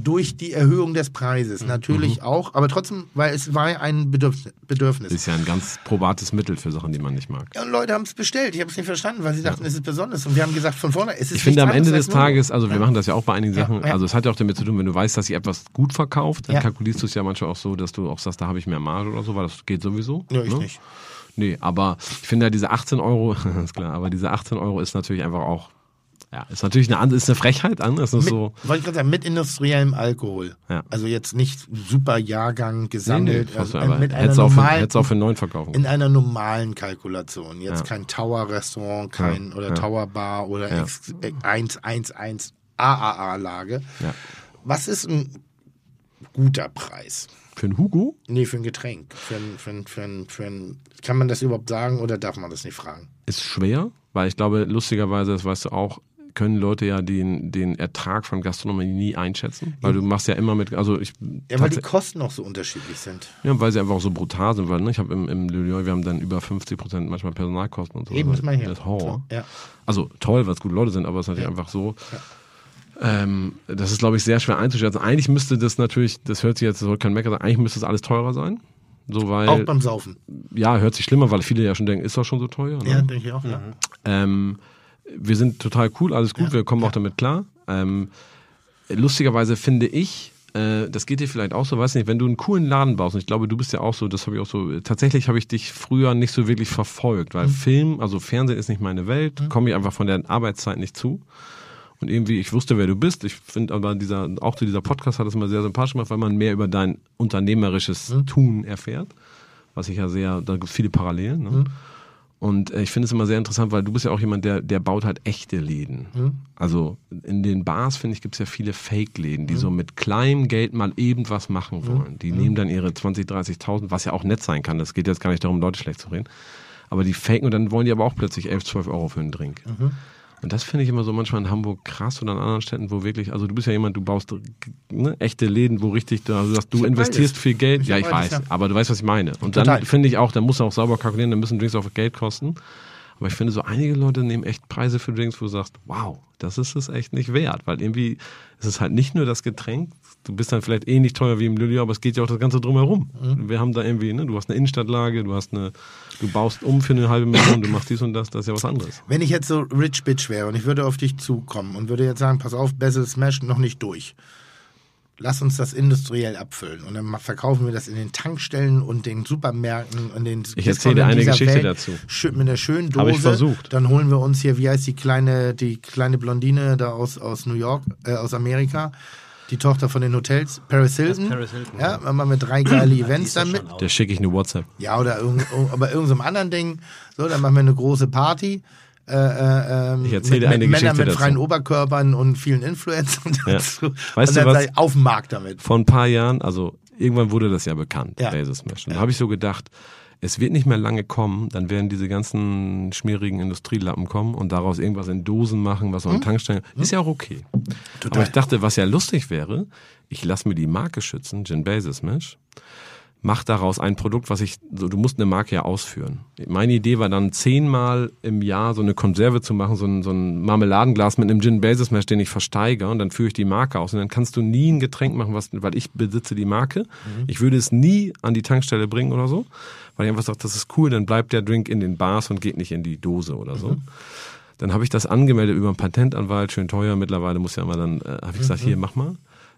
C: Durch die Erhöhung des Preises. Natürlich auch, aber trotzdem, weil es war ja ein Bedürfnis.
D: Ist ja ein ganz probates Mittel für Sachen, die man nicht mag.
C: Ja, und Leute haben es bestellt. Ich habe es nicht verstanden, weil sie dachten, es ist besonders. Und wir haben gesagt, von vorne, es ist
D: Ich finde am Ende des Tages, also wir machen das ja auch bei einigen
C: Ja,
D: Sachen,
C: ja.
D: also es hat ja auch damit zu tun, wenn du weißt, dass sich etwas gut verkauft, dann
C: Ja.
D: kalkulierst du es ja manchmal auch so, dass du auch sagst, da habe ich mehr Marge oder so, weil das geht sowieso.
C: Ja, ich
D: ne?
C: nicht.
D: Nee, aber ich finde ja diese 18 Euro, [LAUGHS] ist klar, aber diese 18 Euro ist natürlich einfach auch, ja, ist natürlich eine andere, ist eine Frechheit an, ist
C: Mit,
D: so,
C: wollte ich gerade sagen, mit industriellem Alkohol.
D: Ja.
C: Also jetzt nicht super Jahrgang
D: nee, nee,
C: gesammelt,
D: hast du
C: also
D: aber,
C: mit einer
D: hättest auch, für, hättest auch für neun verkaufen
C: in einer normalen Kalkulation. Jetzt
D: Ja.
C: kein Tower-Restaurant, kein
D: Ja,
C: oder. Tower-Bar oder
D: Ja.
C: X, äh, 111 AAA-Lage. Was ist ein guter Preis?
D: Für einen Hugo?
C: Nee, für ein Getränk. Für ein, für ein, für ein, für ein, kann man das überhaupt sagen oder darf man das nicht fragen?
D: ist schwer, weil ich glaube, lustigerweise, das weißt du auch, können Leute ja den, den Ertrag von Gastronomie nie einschätzen. Weil du machst ja immer mit, also ich.
C: Ja, weil die Kosten auch so unterschiedlich sind.
D: ja, weil sie einfach auch so brutal sind, weil ne, ich habe im, im Le Lion, wir haben dann über 50 Prozent manchmal Personalkosten und so.
C: Eben,
D: das
C: meine ich ja.
D: Das ist Horror.
C: Ja.
D: Also toll, weil es gute Leute sind, aber es ist natürlich
C: Ja.
D: einfach so. Ähm, das ist, glaube ich, sehr schwer einzuschätzen. Eigentlich müsste das natürlich, das hört sich jetzt, das soll kein Mecker sein, eigentlich müsste das alles teurer sein. So, weil,
C: Auch beim Saufen.
D: ja, hört sich schlimmer, weil viele ja schon denken, ist das schon so teuer? Ne?
C: Ja, denke ich auch. Ja.
D: Ähm, wir sind total cool, alles gut,
C: Ja,
D: wir kommen auch damit klar. Ähm, lustigerweise finde ich, äh, das geht dir vielleicht auch so, weiß nicht, wenn du einen coolen Laden baust, und ich glaube, du bist ja auch so, das habe ich auch so, tatsächlich habe ich dich früher nicht so wirklich verfolgt,
C: Mhm.
D: weil Film, also Fernsehen ist nicht meine Welt, komme ich einfach von der Arbeitszeit nicht zu. Und irgendwie, ich wusste, wer du bist. Ich finde aber dieser, auch zu dieser Podcast hat es immer sehr sympathisch gemacht, weil man mehr über dein unternehmerisches
C: Mhm.
D: Tun erfährt. Was ich ja sehr, da gibt es viele Parallelen.
C: Mhm.
D: Ne? Und äh, ich finde es immer sehr interessant, weil du bist ja auch jemand, der, der baut halt echte Läden.
C: Mhm.
D: Also in den Bars, finde ich, gibt es ja viele Fake-Läden, die
C: Mhm.
D: so mit kleinem Geld mal eben was machen wollen. Die nehmen dann ihre 20, 30.000, was ja auch nett sein kann. Das geht jetzt gar nicht darum, Leute schlecht zu reden. Aber die faken und dann wollen die aber auch plötzlich 11, 12 Euro für einen Drink. Und das finde ich immer so manchmal in Hamburg krass oder an anderen Städten, wo wirklich, also du bist ja jemand, du baust ne, echte Läden, wo richtig, du, also sagst, du investierst
C: beides.
D: viel Geld.
C: Ich
D: ja, ich
C: beides,
D: weiß,
C: ja.
D: aber du weißt, was ich meine. Und
C: Total.
D: dann finde ich auch, da muss man auch sauber kalkulieren, dann müssen Drinks auch Geld kosten. Aber ich finde, so einige Leute nehmen echt Preise für Drinks, wo du sagst, wow, das ist es echt nicht wert. Weil irgendwie ist es halt nicht nur das Getränk, du bist dann vielleicht ähnlich teuer wie im Lilly, aber es geht ja auch das Ganze drumherum.
C: Mhm.
D: Wir haben da irgendwie, ne, du hast eine Innenstadtlage, du hast eine, du baust um für eine halbe Million, du machst dies und das, das ist ja was anderes.
C: Wenn ich jetzt so Rich Bitch wäre und ich würde auf dich zukommen und würde jetzt sagen, pass auf, Basil Smash noch nicht durch. Lass uns das industriell abfüllen und dann verkaufen wir das in den Tankstellen und den Supermärkten und den
D: Ich erzähle eine Geschichte
C: Welt,
D: dazu.
C: Mit einer schönen Dose.
D: Hab ich versucht.
C: Dann holen wir uns hier, wie heißt die kleine, die kleine Blondine da aus, aus New York, äh, aus Amerika, die Tochter von den Hotels, Paris Hilton.
A: Paris Hilton,
C: Ja, dann machen wir drei geile [CLEARS THROAT] Events damit.
D: Der schicke ich eine WhatsApp.
C: Ja, oder irgend, aber irgendeinem so anderen Ding. So, dann machen wir eine große Party. Äh, äh, ähm,
D: Ich erzähl
C: mit,
D: dir eine
C: mit Männern
D: Geschichte
C: mit freien
D: dazu.
C: Oberkörpern und vielen Influencern
D: Ja.
C: dazu.
D: Weißt
C: und
D: du
C: dann
D: was?
C: auf dem Markt damit.
D: Vor ein paar Jahren, also irgendwann wurde das ja bekannt,
C: Ja.
D: Basis Smash. Und da habe ich so gedacht, es wird nicht mehr lange kommen, dann werden diese ganzen schmierigen Industrielappen kommen und daraus irgendwas in Dosen machen, was auch in Tankstellen. Ist ja auch okay. Aber ich dachte, was ja lustig wäre, ich lasse mir die Marke schützen, Gin Basis Smash. mach daraus ein Produkt, was ich, so, du musst eine Marke ja ausführen. Meine Idee war dann zehnmal im Jahr so eine Konserve zu machen, so ein, so ein Marmeladenglas mit einem Gin Basis Mash, den ich versteige und dann führe ich die Marke aus und dann kannst du nie ein Getränk machen, was, weil ich besitze die Marke. Mhm. Ich würde es nie an die Tankstelle bringen oder so, weil ich einfach sage, das ist cool, dann bleibt der Drink in den Bars und geht nicht in die Dose oder so. Mhm. Dann habe ich das angemeldet über einen Patentanwalt, schön teuer. Mittlerweile muss ja immer dann, äh, habe ich gesagt, mhm. hier mach mal.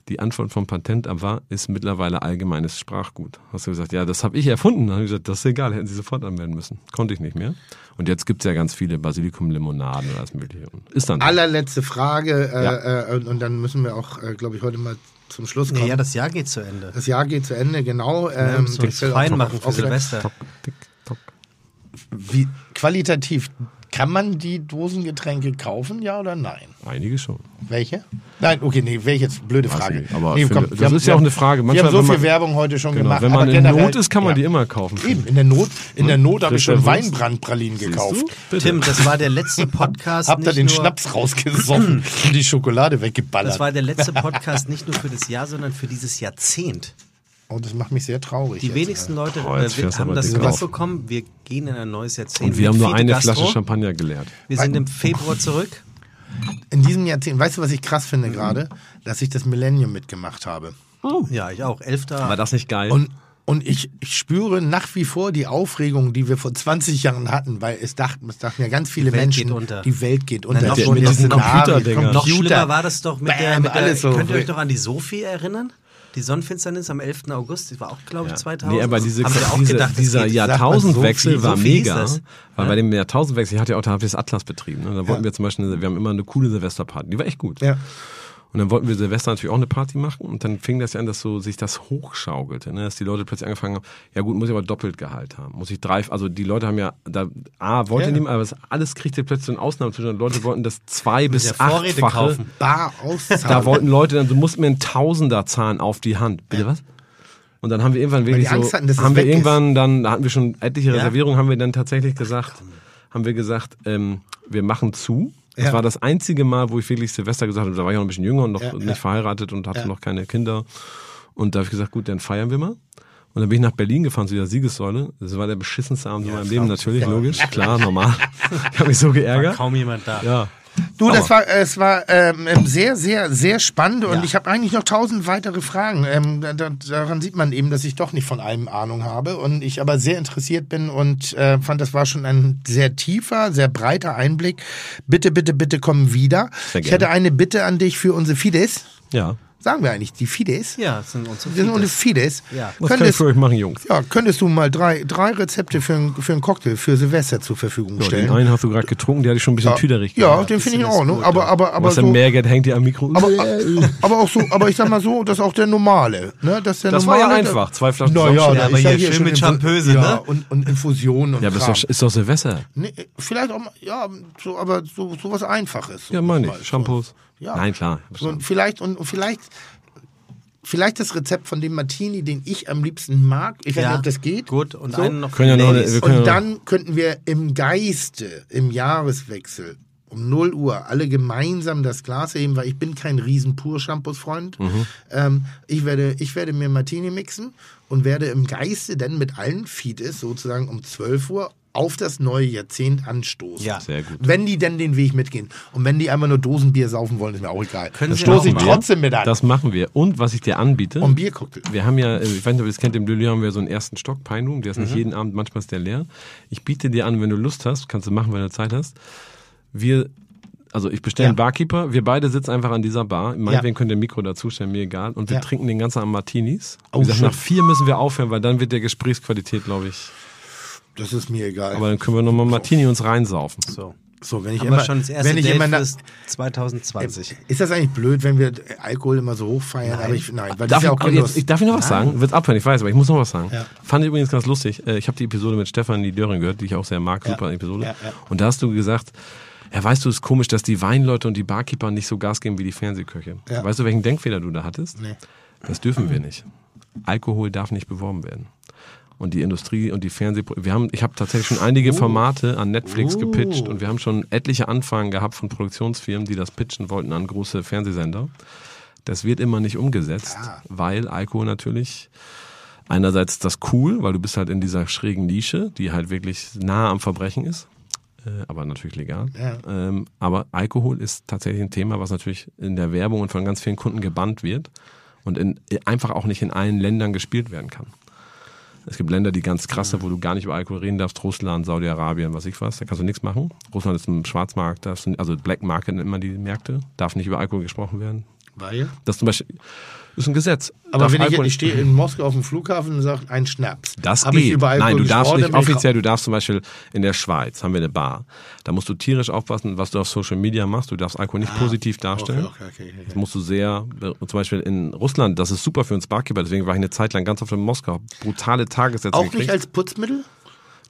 D: Die Antwort vom Patentamt war, ist mittlerweile allgemeines Sprachgut. Hast du gesagt, ja, das habe ich erfunden. Dann habe ich gesagt, das ist egal, hätten Sie sofort anmelden müssen. Konnte ich nicht mehr. Und jetzt gibt es ja ganz viele Basilikum-Limonaden und alles mögliche.
C: Ist dann. Allerletzte Frage, äh, ja. äh, und dann müssen wir auch, äh, glaube ich, heute mal zum Schluss kommen.
A: Ja, das Jahr geht zu Ende.
C: Das Jahr geht zu Ende, genau. Ähm,
A: ja, wir fein machen für Silvester.
C: Wie qualitativ kann man die Dosengetränke kaufen, ja oder nein?
D: Einige schon.
C: Welche? Nein, okay, nee, welche jetzt blöde Frage.
D: Nicht, aber nee, finde, komm, das haben, ist ja auch eine Frage.
C: Manchmal, wir haben so viel Werbung heute schon genau, gemacht.
D: Wenn man in Not ist, kann man ja. die immer kaufen.
C: Eben, in der Not, in der Not habe ich schon Weinbrandpralinen gekauft.
A: Tim, das war der letzte Podcast.
C: Habt ihr den Schnaps rausgesoffen [CLEARS THROAT] und die Schokolade weggeballert?
A: Das war der letzte Podcast nicht nur für das Jahr, sondern für dieses Jahrzehnt.
C: Oh, das macht mich sehr traurig.
A: Die jetzt, wenigsten Leute oh, äh, haben das mitbekommen. Wir gehen in ein neues Jahrzehnt.
D: Und wir haben nur eine Gastro. Flasche Champagner geleert.
A: Wir sind im Februar zurück.
C: In diesem Jahrzehnt, weißt du, was ich krass finde mhm. gerade? Dass ich das Millennium mitgemacht habe.
A: Oh. Ja, ich auch. Elfter.
D: War das nicht geil?
C: Und, und ich, ich spüre nach wie vor die Aufregung, die wir vor 20 Jahren hatten, weil es dachten, es dachten ja ganz viele
A: die
C: Menschen, die Welt geht unter. Noch,
D: mit diesen Computer
A: noch schlimmer war das doch mit Bam, der, mit der so könnt ihr euch noch an die Sophie erinnern? Die Sonnenfinsternis am 11. August, das war auch, glaube ich, ja. 2000. Nee,
D: aber diese, diese, gedacht, dieser Jahrtausendwechsel so war so mega. Weil ja? bei dem Jahrtausendwechsel, ich hatte ja auch, da habe ich das Atlas betrieben. Ne? Da wollten wir zum Beispiel, wir haben immer eine coole Silvesterparty. Die war echt gut.
C: Ja.
D: Und dann wollten wir Silvester natürlich auch eine Party machen und dann fing das ja an, dass so sich das hochschaukelte, ne? dass die Leute plötzlich angefangen haben, ja gut, muss ich aber doppelt Gehalt haben, muss ich drei, also die Leute haben ja, da, A, wollte ja. niemand, aber das, alles kriegte plötzlich so einen Ausnahmezustand, Leute wollten das zwei bis ja achtfache,
C: Bar auszahlen.
D: da wollten Leute dann, du musst mir einen Tausender zahlen auf die Hand, bitte was? Und dann haben wir irgendwann wirklich so, hatten, haben wir irgendwann ist. dann, da hatten wir schon etliche Reservierungen, haben wir dann tatsächlich gesagt, haben wir gesagt, ähm, wir machen zu das ja. war das einzige Mal, wo ich wirklich Silvester gesagt habe, da war ich noch ein bisschen jünger und noch ja, nicht ja. verheiratet und hatte noch keine Kinder. Und da habe ich gesagt, gut, dann feiern wir mal. Und dann bin ich nach Berlin gefahren zu der Siegessäule. Das war der beschissenste Abend in meinem Leben, natürlich, logisch, klar, normal. [LAUGHS] ich habe mich so geärgert.
A: War kaum jemand da.
D: Ja.
C: Du, das war, es war ähm, sehr, sehr, sehr spannend und ja. ich habe eigentlich noch tausend weitere Fragen. Ähm, da, daran sieht man eben, dass ich doch nicht von allem Ahnung habe und ich aber sehr interessiert bin und äh, fand, das war schon ein sehr tiefer, sehr breiter Einblick. Bitte, bitte, bitte komm wieder. Ich hätte eine Bitte an dich für unsere Fides.
D: Ja
C: sagen wir eigentlich, die Fides?
A: Ja, das sind unsere
C: Fides. Sind unsere Fides.
D: Ja. Was könntest, kann ich für euch machen, Jungs?
C: Ja, könntest du mal drei, drei Rezepte für, ein, für einen Cocktail für Silvester zur Verfügung ja, stellen?
D: Den einen hast du gerade getrunken, der hatte ich schon ein bisschen ja, tüderig
C: gemacht. Ja, den finde ich auch, ne? Aber, aber, aber
D: Was so, Mehrgeld hängt dir am Mikro.
C: Aber, aber auch so, aber ich sag mal so, das ist auch der normale, ne? Das, der
D: das
C: normale,
D: war ja einfach, zwei Flaschen
C: Na, ja, ja,
A: aber hier, hier schön mit Champöse,
C: ja, ne? Und, und Infusionen und
D: Ja, aber ist doch, ist doch Silvester.
C: Nee, vielleicht auch, ja, so, aber so, so was Einfaches.
D: Ja, meine ich, Shampoos.
C: Ja.
D: Nein, klar.
C: So, vielleicht, und, und vielleicht vielleicht das Rezept von dem Martini, den ich am liebsten mag. Ich weiß nicht, ob das geht.
A: Gut, und
C: so.
A: einen noch
D: können ja noch wir
C: können Und dann könnten wir im Geiste, im Jahreswechsel, um 0 Uhr alle gemeinsam das Glas heben, weil ich bin kein riesen Pur-Shampoos-Freund. Mhm. Ähm, ich, werde, ich werde mir Martini mixen und werde im Geiste dann mit allen Feeds sozusagen um 12 Uhr auf das neue Jahrzehnt anstoßen.
D: Ja, sehr gut.
C: Wenn die denn den Weg mitgehen. Und wenn die einfach nur Dosenbier saufen wollen, ist mir auch egal.
D: Können das stoße ich trotzdem mit an. Das machen wir. Und was ich dir anbiete.
C: Und Biercocktail.
D: Wir haben ja, äh, ich weiß nicht, ob ihr das kennt, im Lilly haben wir so einen ersten Stock, Pine Room, der ist mhm. nicht jeden Abend, manchmal ist der leer. Ich biete dir an, wenn du Lust hast, kannst du machen, wenn du Zeit hast. Wir also ich bestelle ja. einen Barkeeper, wir beide sitzen einfach an dieser Bar. Meinetwegen ja. könnt ihr Mikro dazustellen, mir egal. Und wir ja. trinken den ganzen Abend Martinis. Oh, gesagt, nach vier müssen wir aufhören, weil dann wird der Gesprächsqualität, glaube ich,
C: das ist mir egal.
D: Aber dann können wir nochmal Martini uns reinsaufen.
A: So.
C: So, wenn ich Haben immer,
A: schon das erste
C: wenn ich
A: Date
C: immer
A: 2020.
C: Ist das eigentlich blöd, wenn wir Alkohol immer so hoch feiern?
D: Nein.
C: Aber ich, nein, weil
D: darf,
C: das ist ja auch
D: jetzt, ich, Darf ich noch was Nein. sagen? Wird abhören, ich weiß, aber ich muss noch was sagen. Ja. Fand ich übrigens ganz lustig. Äh, ich habe die Episode mit Stefan Döring gehört, die ich auch sehr mag, super ja. Episode. Ja, Und da hast du gesagt, ja, weißt du, es ist komisch, dass die Weinleute und die Barkeeper nicht so Gas geben wie die Fernsehköche. Weißt du, welchen Denkfehler du da hattest?
C: Nee.
D: Das dürfen wir nicht. Alkohol darf nicht beworben werden und die Industrie und die Fernseh wir haben ich habe tatsächlich schon einige oh. Formate an Netflix oh. gepitcht und wir haben schon etliche Anfragen gehabt von Produktionsfirmen, die das pitchen wollten an große Fernsehsender. Das wird immer nicht umgesetzt, ja. weil Alkohol natürlich einerseits das cool, weil du bist halt in dieser schrägen Nische, die halt wirklich nah am Verbrechen ist. Äh, aber natürlich legal.
C: Ja.
D: Ähm, aber Alkohol ist tatsächlich ein Thema, was natürlich in der Werbung und von ganz vielen Kunden gebannt wird und in, einfach auch nicht in allen Ländern gespielt werden kann. Es gibt Länder, die ganz krass sind, wo du gar nicht über Alkohol reden darfst. Russland, Saudi-Arabien, was ich was. Da kannst du nichts machen. Russland ist ein Schwarzmarkt, also Black Market nennt man die Märkte. Darf nicht über Alkohol gesprochen werden.
C: Weil?
D: Das zum Beispiel ist ein Gesetz.
C: Aber
D: Darf
C: wenn ich,
D: Alkohol-
C: ich stehe in Moskau auf dem Flughafen und sage, ein Schnaps.
D: das
C: Hab
D: geht. Nein, du darfst nicht offiziell, du darfst zum Beispiel in der Schweiz, haben wir eine Bar. Da musst du tierisch aufpassen, was du auf Social Media machst. Du darfst Alkohol nicht positiv darstellen.
C: Ah, Okay, okay, okay, okay.
D: Das musst du sehr, zum Beispiel in Russland, das ist super für uns Barkeeper, deswegen war ich eine Zeit lang ganz oft in Moskau. Brutale Tagessätze
C: Auch
D: gekriegt.
C: nicht als Putzmittel?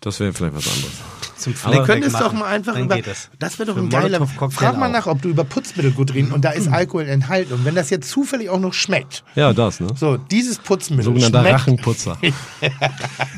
D: Das wäre vielleicht was anderes.
A: Zum
C: Wir
A: Fleck
C: können es doch mal einfach über.
A: es.
C: Das wäre doch
A: Für
C: ein geiler. Frag mal
A: auch.
C: nach, ob du über Putzmittel gut reden und da ist Alkohol enthalten. Und wenn das jetzt zufällig auch noch schmeckt.
D: Ja, das, ne?
C: So, dieses Putzmittel
D: Sogenannter. Rachenputzer. [LAUGHS]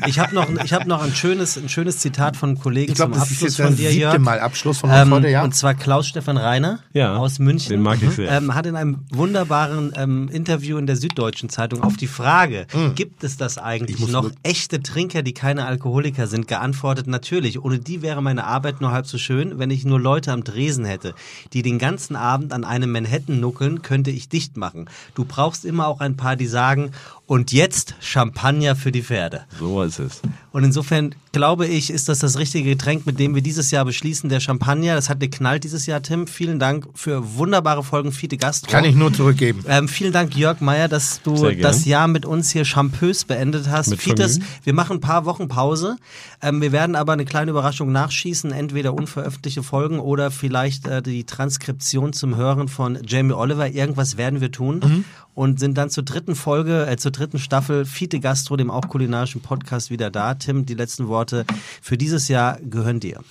A: Ich habe noch, ich hab noch ein, schönes, ein schönes Zitat von einem Kollegen
C: Ich glaube,
A: zum
C: das ist
A: Abschluss
C: jetzt
A: von
C: der
A: dir, Jörg.
C: Mal Abschluss von
A: Ähm,
C: heute, ja.
A: Und zwar Klaus-Stefan Reiner
D: Ja,
A: aus München.
D: den mag ich sehr.
A: Ähm, hat in einem wunderbaren ähm, Interview in der Süddeutschen Zeitung auf die Frage,
C: Hm.
A: gibt es das eigentlich noch echte Trinker, die keine Alkoholiker sind, geantwortet, natürlich. Ohne die wäre meine Arbeit nur halb so schön. Wenn ich nur Leute am Dresen hätte, die den ganzen Abend an einem Manhattan nuckeln, könnte ich dicht machen. Du brauchst immer auch ein paar, die sagen, und jetzt Champagner für die Pferde.
D: So ist es.
A: Und insofern glaube ich, ist das das richtige Getränk, mit dem wir dieses Jahr beschließen, der Champagner. Das hat geknallt dieses Jahr, Tim. Vielen Dank für wunderbare Folgen Fiete Gastro.
C: Kann ich nur zurückgeben.
A: Ähm, vielen Dank, Jörg Meyer, dass du das Jahr mit uns hier champös beendet hast.
D: Mit
A: Fites,
D: Vergnügen.
A: wir machen ein paar Wochen Pause. Ähm, wir werden aber eine kleine Überraschung nachschießen, entweder unveröffentlichte Folgen oder vielleicht äh, die Transkription zum Hören von Jamie Oliver. Irgendwas werden wir tun.
C: Mhm.
A: Und sind dann zur dritten Folge, äh, zur dritten Staffel Fiete Gastro, dem auch kulinarischen Podcast, wieder da. Tim, die letzten Worte für dieses Jahr gehören dir.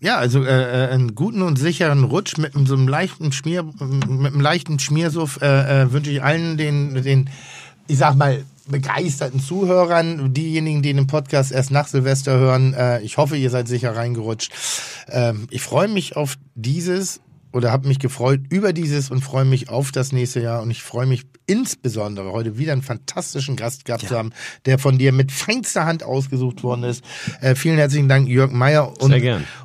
C: Ja, also äh, äh, einen guten und sicheren Rutsch mit so einem leichten Schmier, mit einem leichten Schmiersuff äh, äh, wünsche ich allen den, den, ich sag mal, begeisterten Zuhörern, diejenigen, die den Podcast erst nach Silvester hören. Äh, ich hoffe, ihr seid sicher reingerutscht. Ähm, ich freue mich auf dieses oder habe mich gefreut über dieses und freue mich auf das nächste Jahr und ich freue mich insbesondere heute wieder einen fantastischen Gast gehabt zu haben, der von dir mit feinster Hand ausgesucht worden ist. Äh, vielen herzlichen Dank, Jörg Meyer und,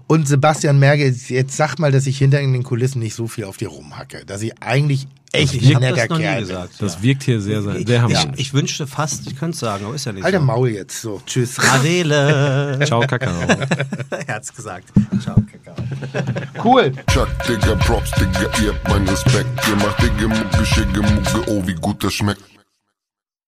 C: und Sebastian Merge. Jetzt sag mal, dass ich hinter in den Kulissen nicht so viel auf dir rumhacke, dass ich eigentlich echt
A: Ich
C: ein
A: habe
C: netter
A: das noch nie
C: Kerl
A: gesagt.
D: Das wirkt hier sehr, sehr, sehr
A: Ich,
D: harmonisch.
A: ich wünschte fast, ich könnte es sagen, aber ist ja nicht
C: Halt
A: so.
C: Maul jetzt so. Tschüss.
A: Adele. [LAUGHS]
D: Ciao, Kakao. [LAUGHS]
A: er hat's gesagt. Ciao, Kakao.
C: Cool.
B: Chuck, Digga, Props, Digga, ihr habt meinen Respekt. Ihr macht Digga, Mucke, Schicke, Mucke, oh, wie gut das schmeckt.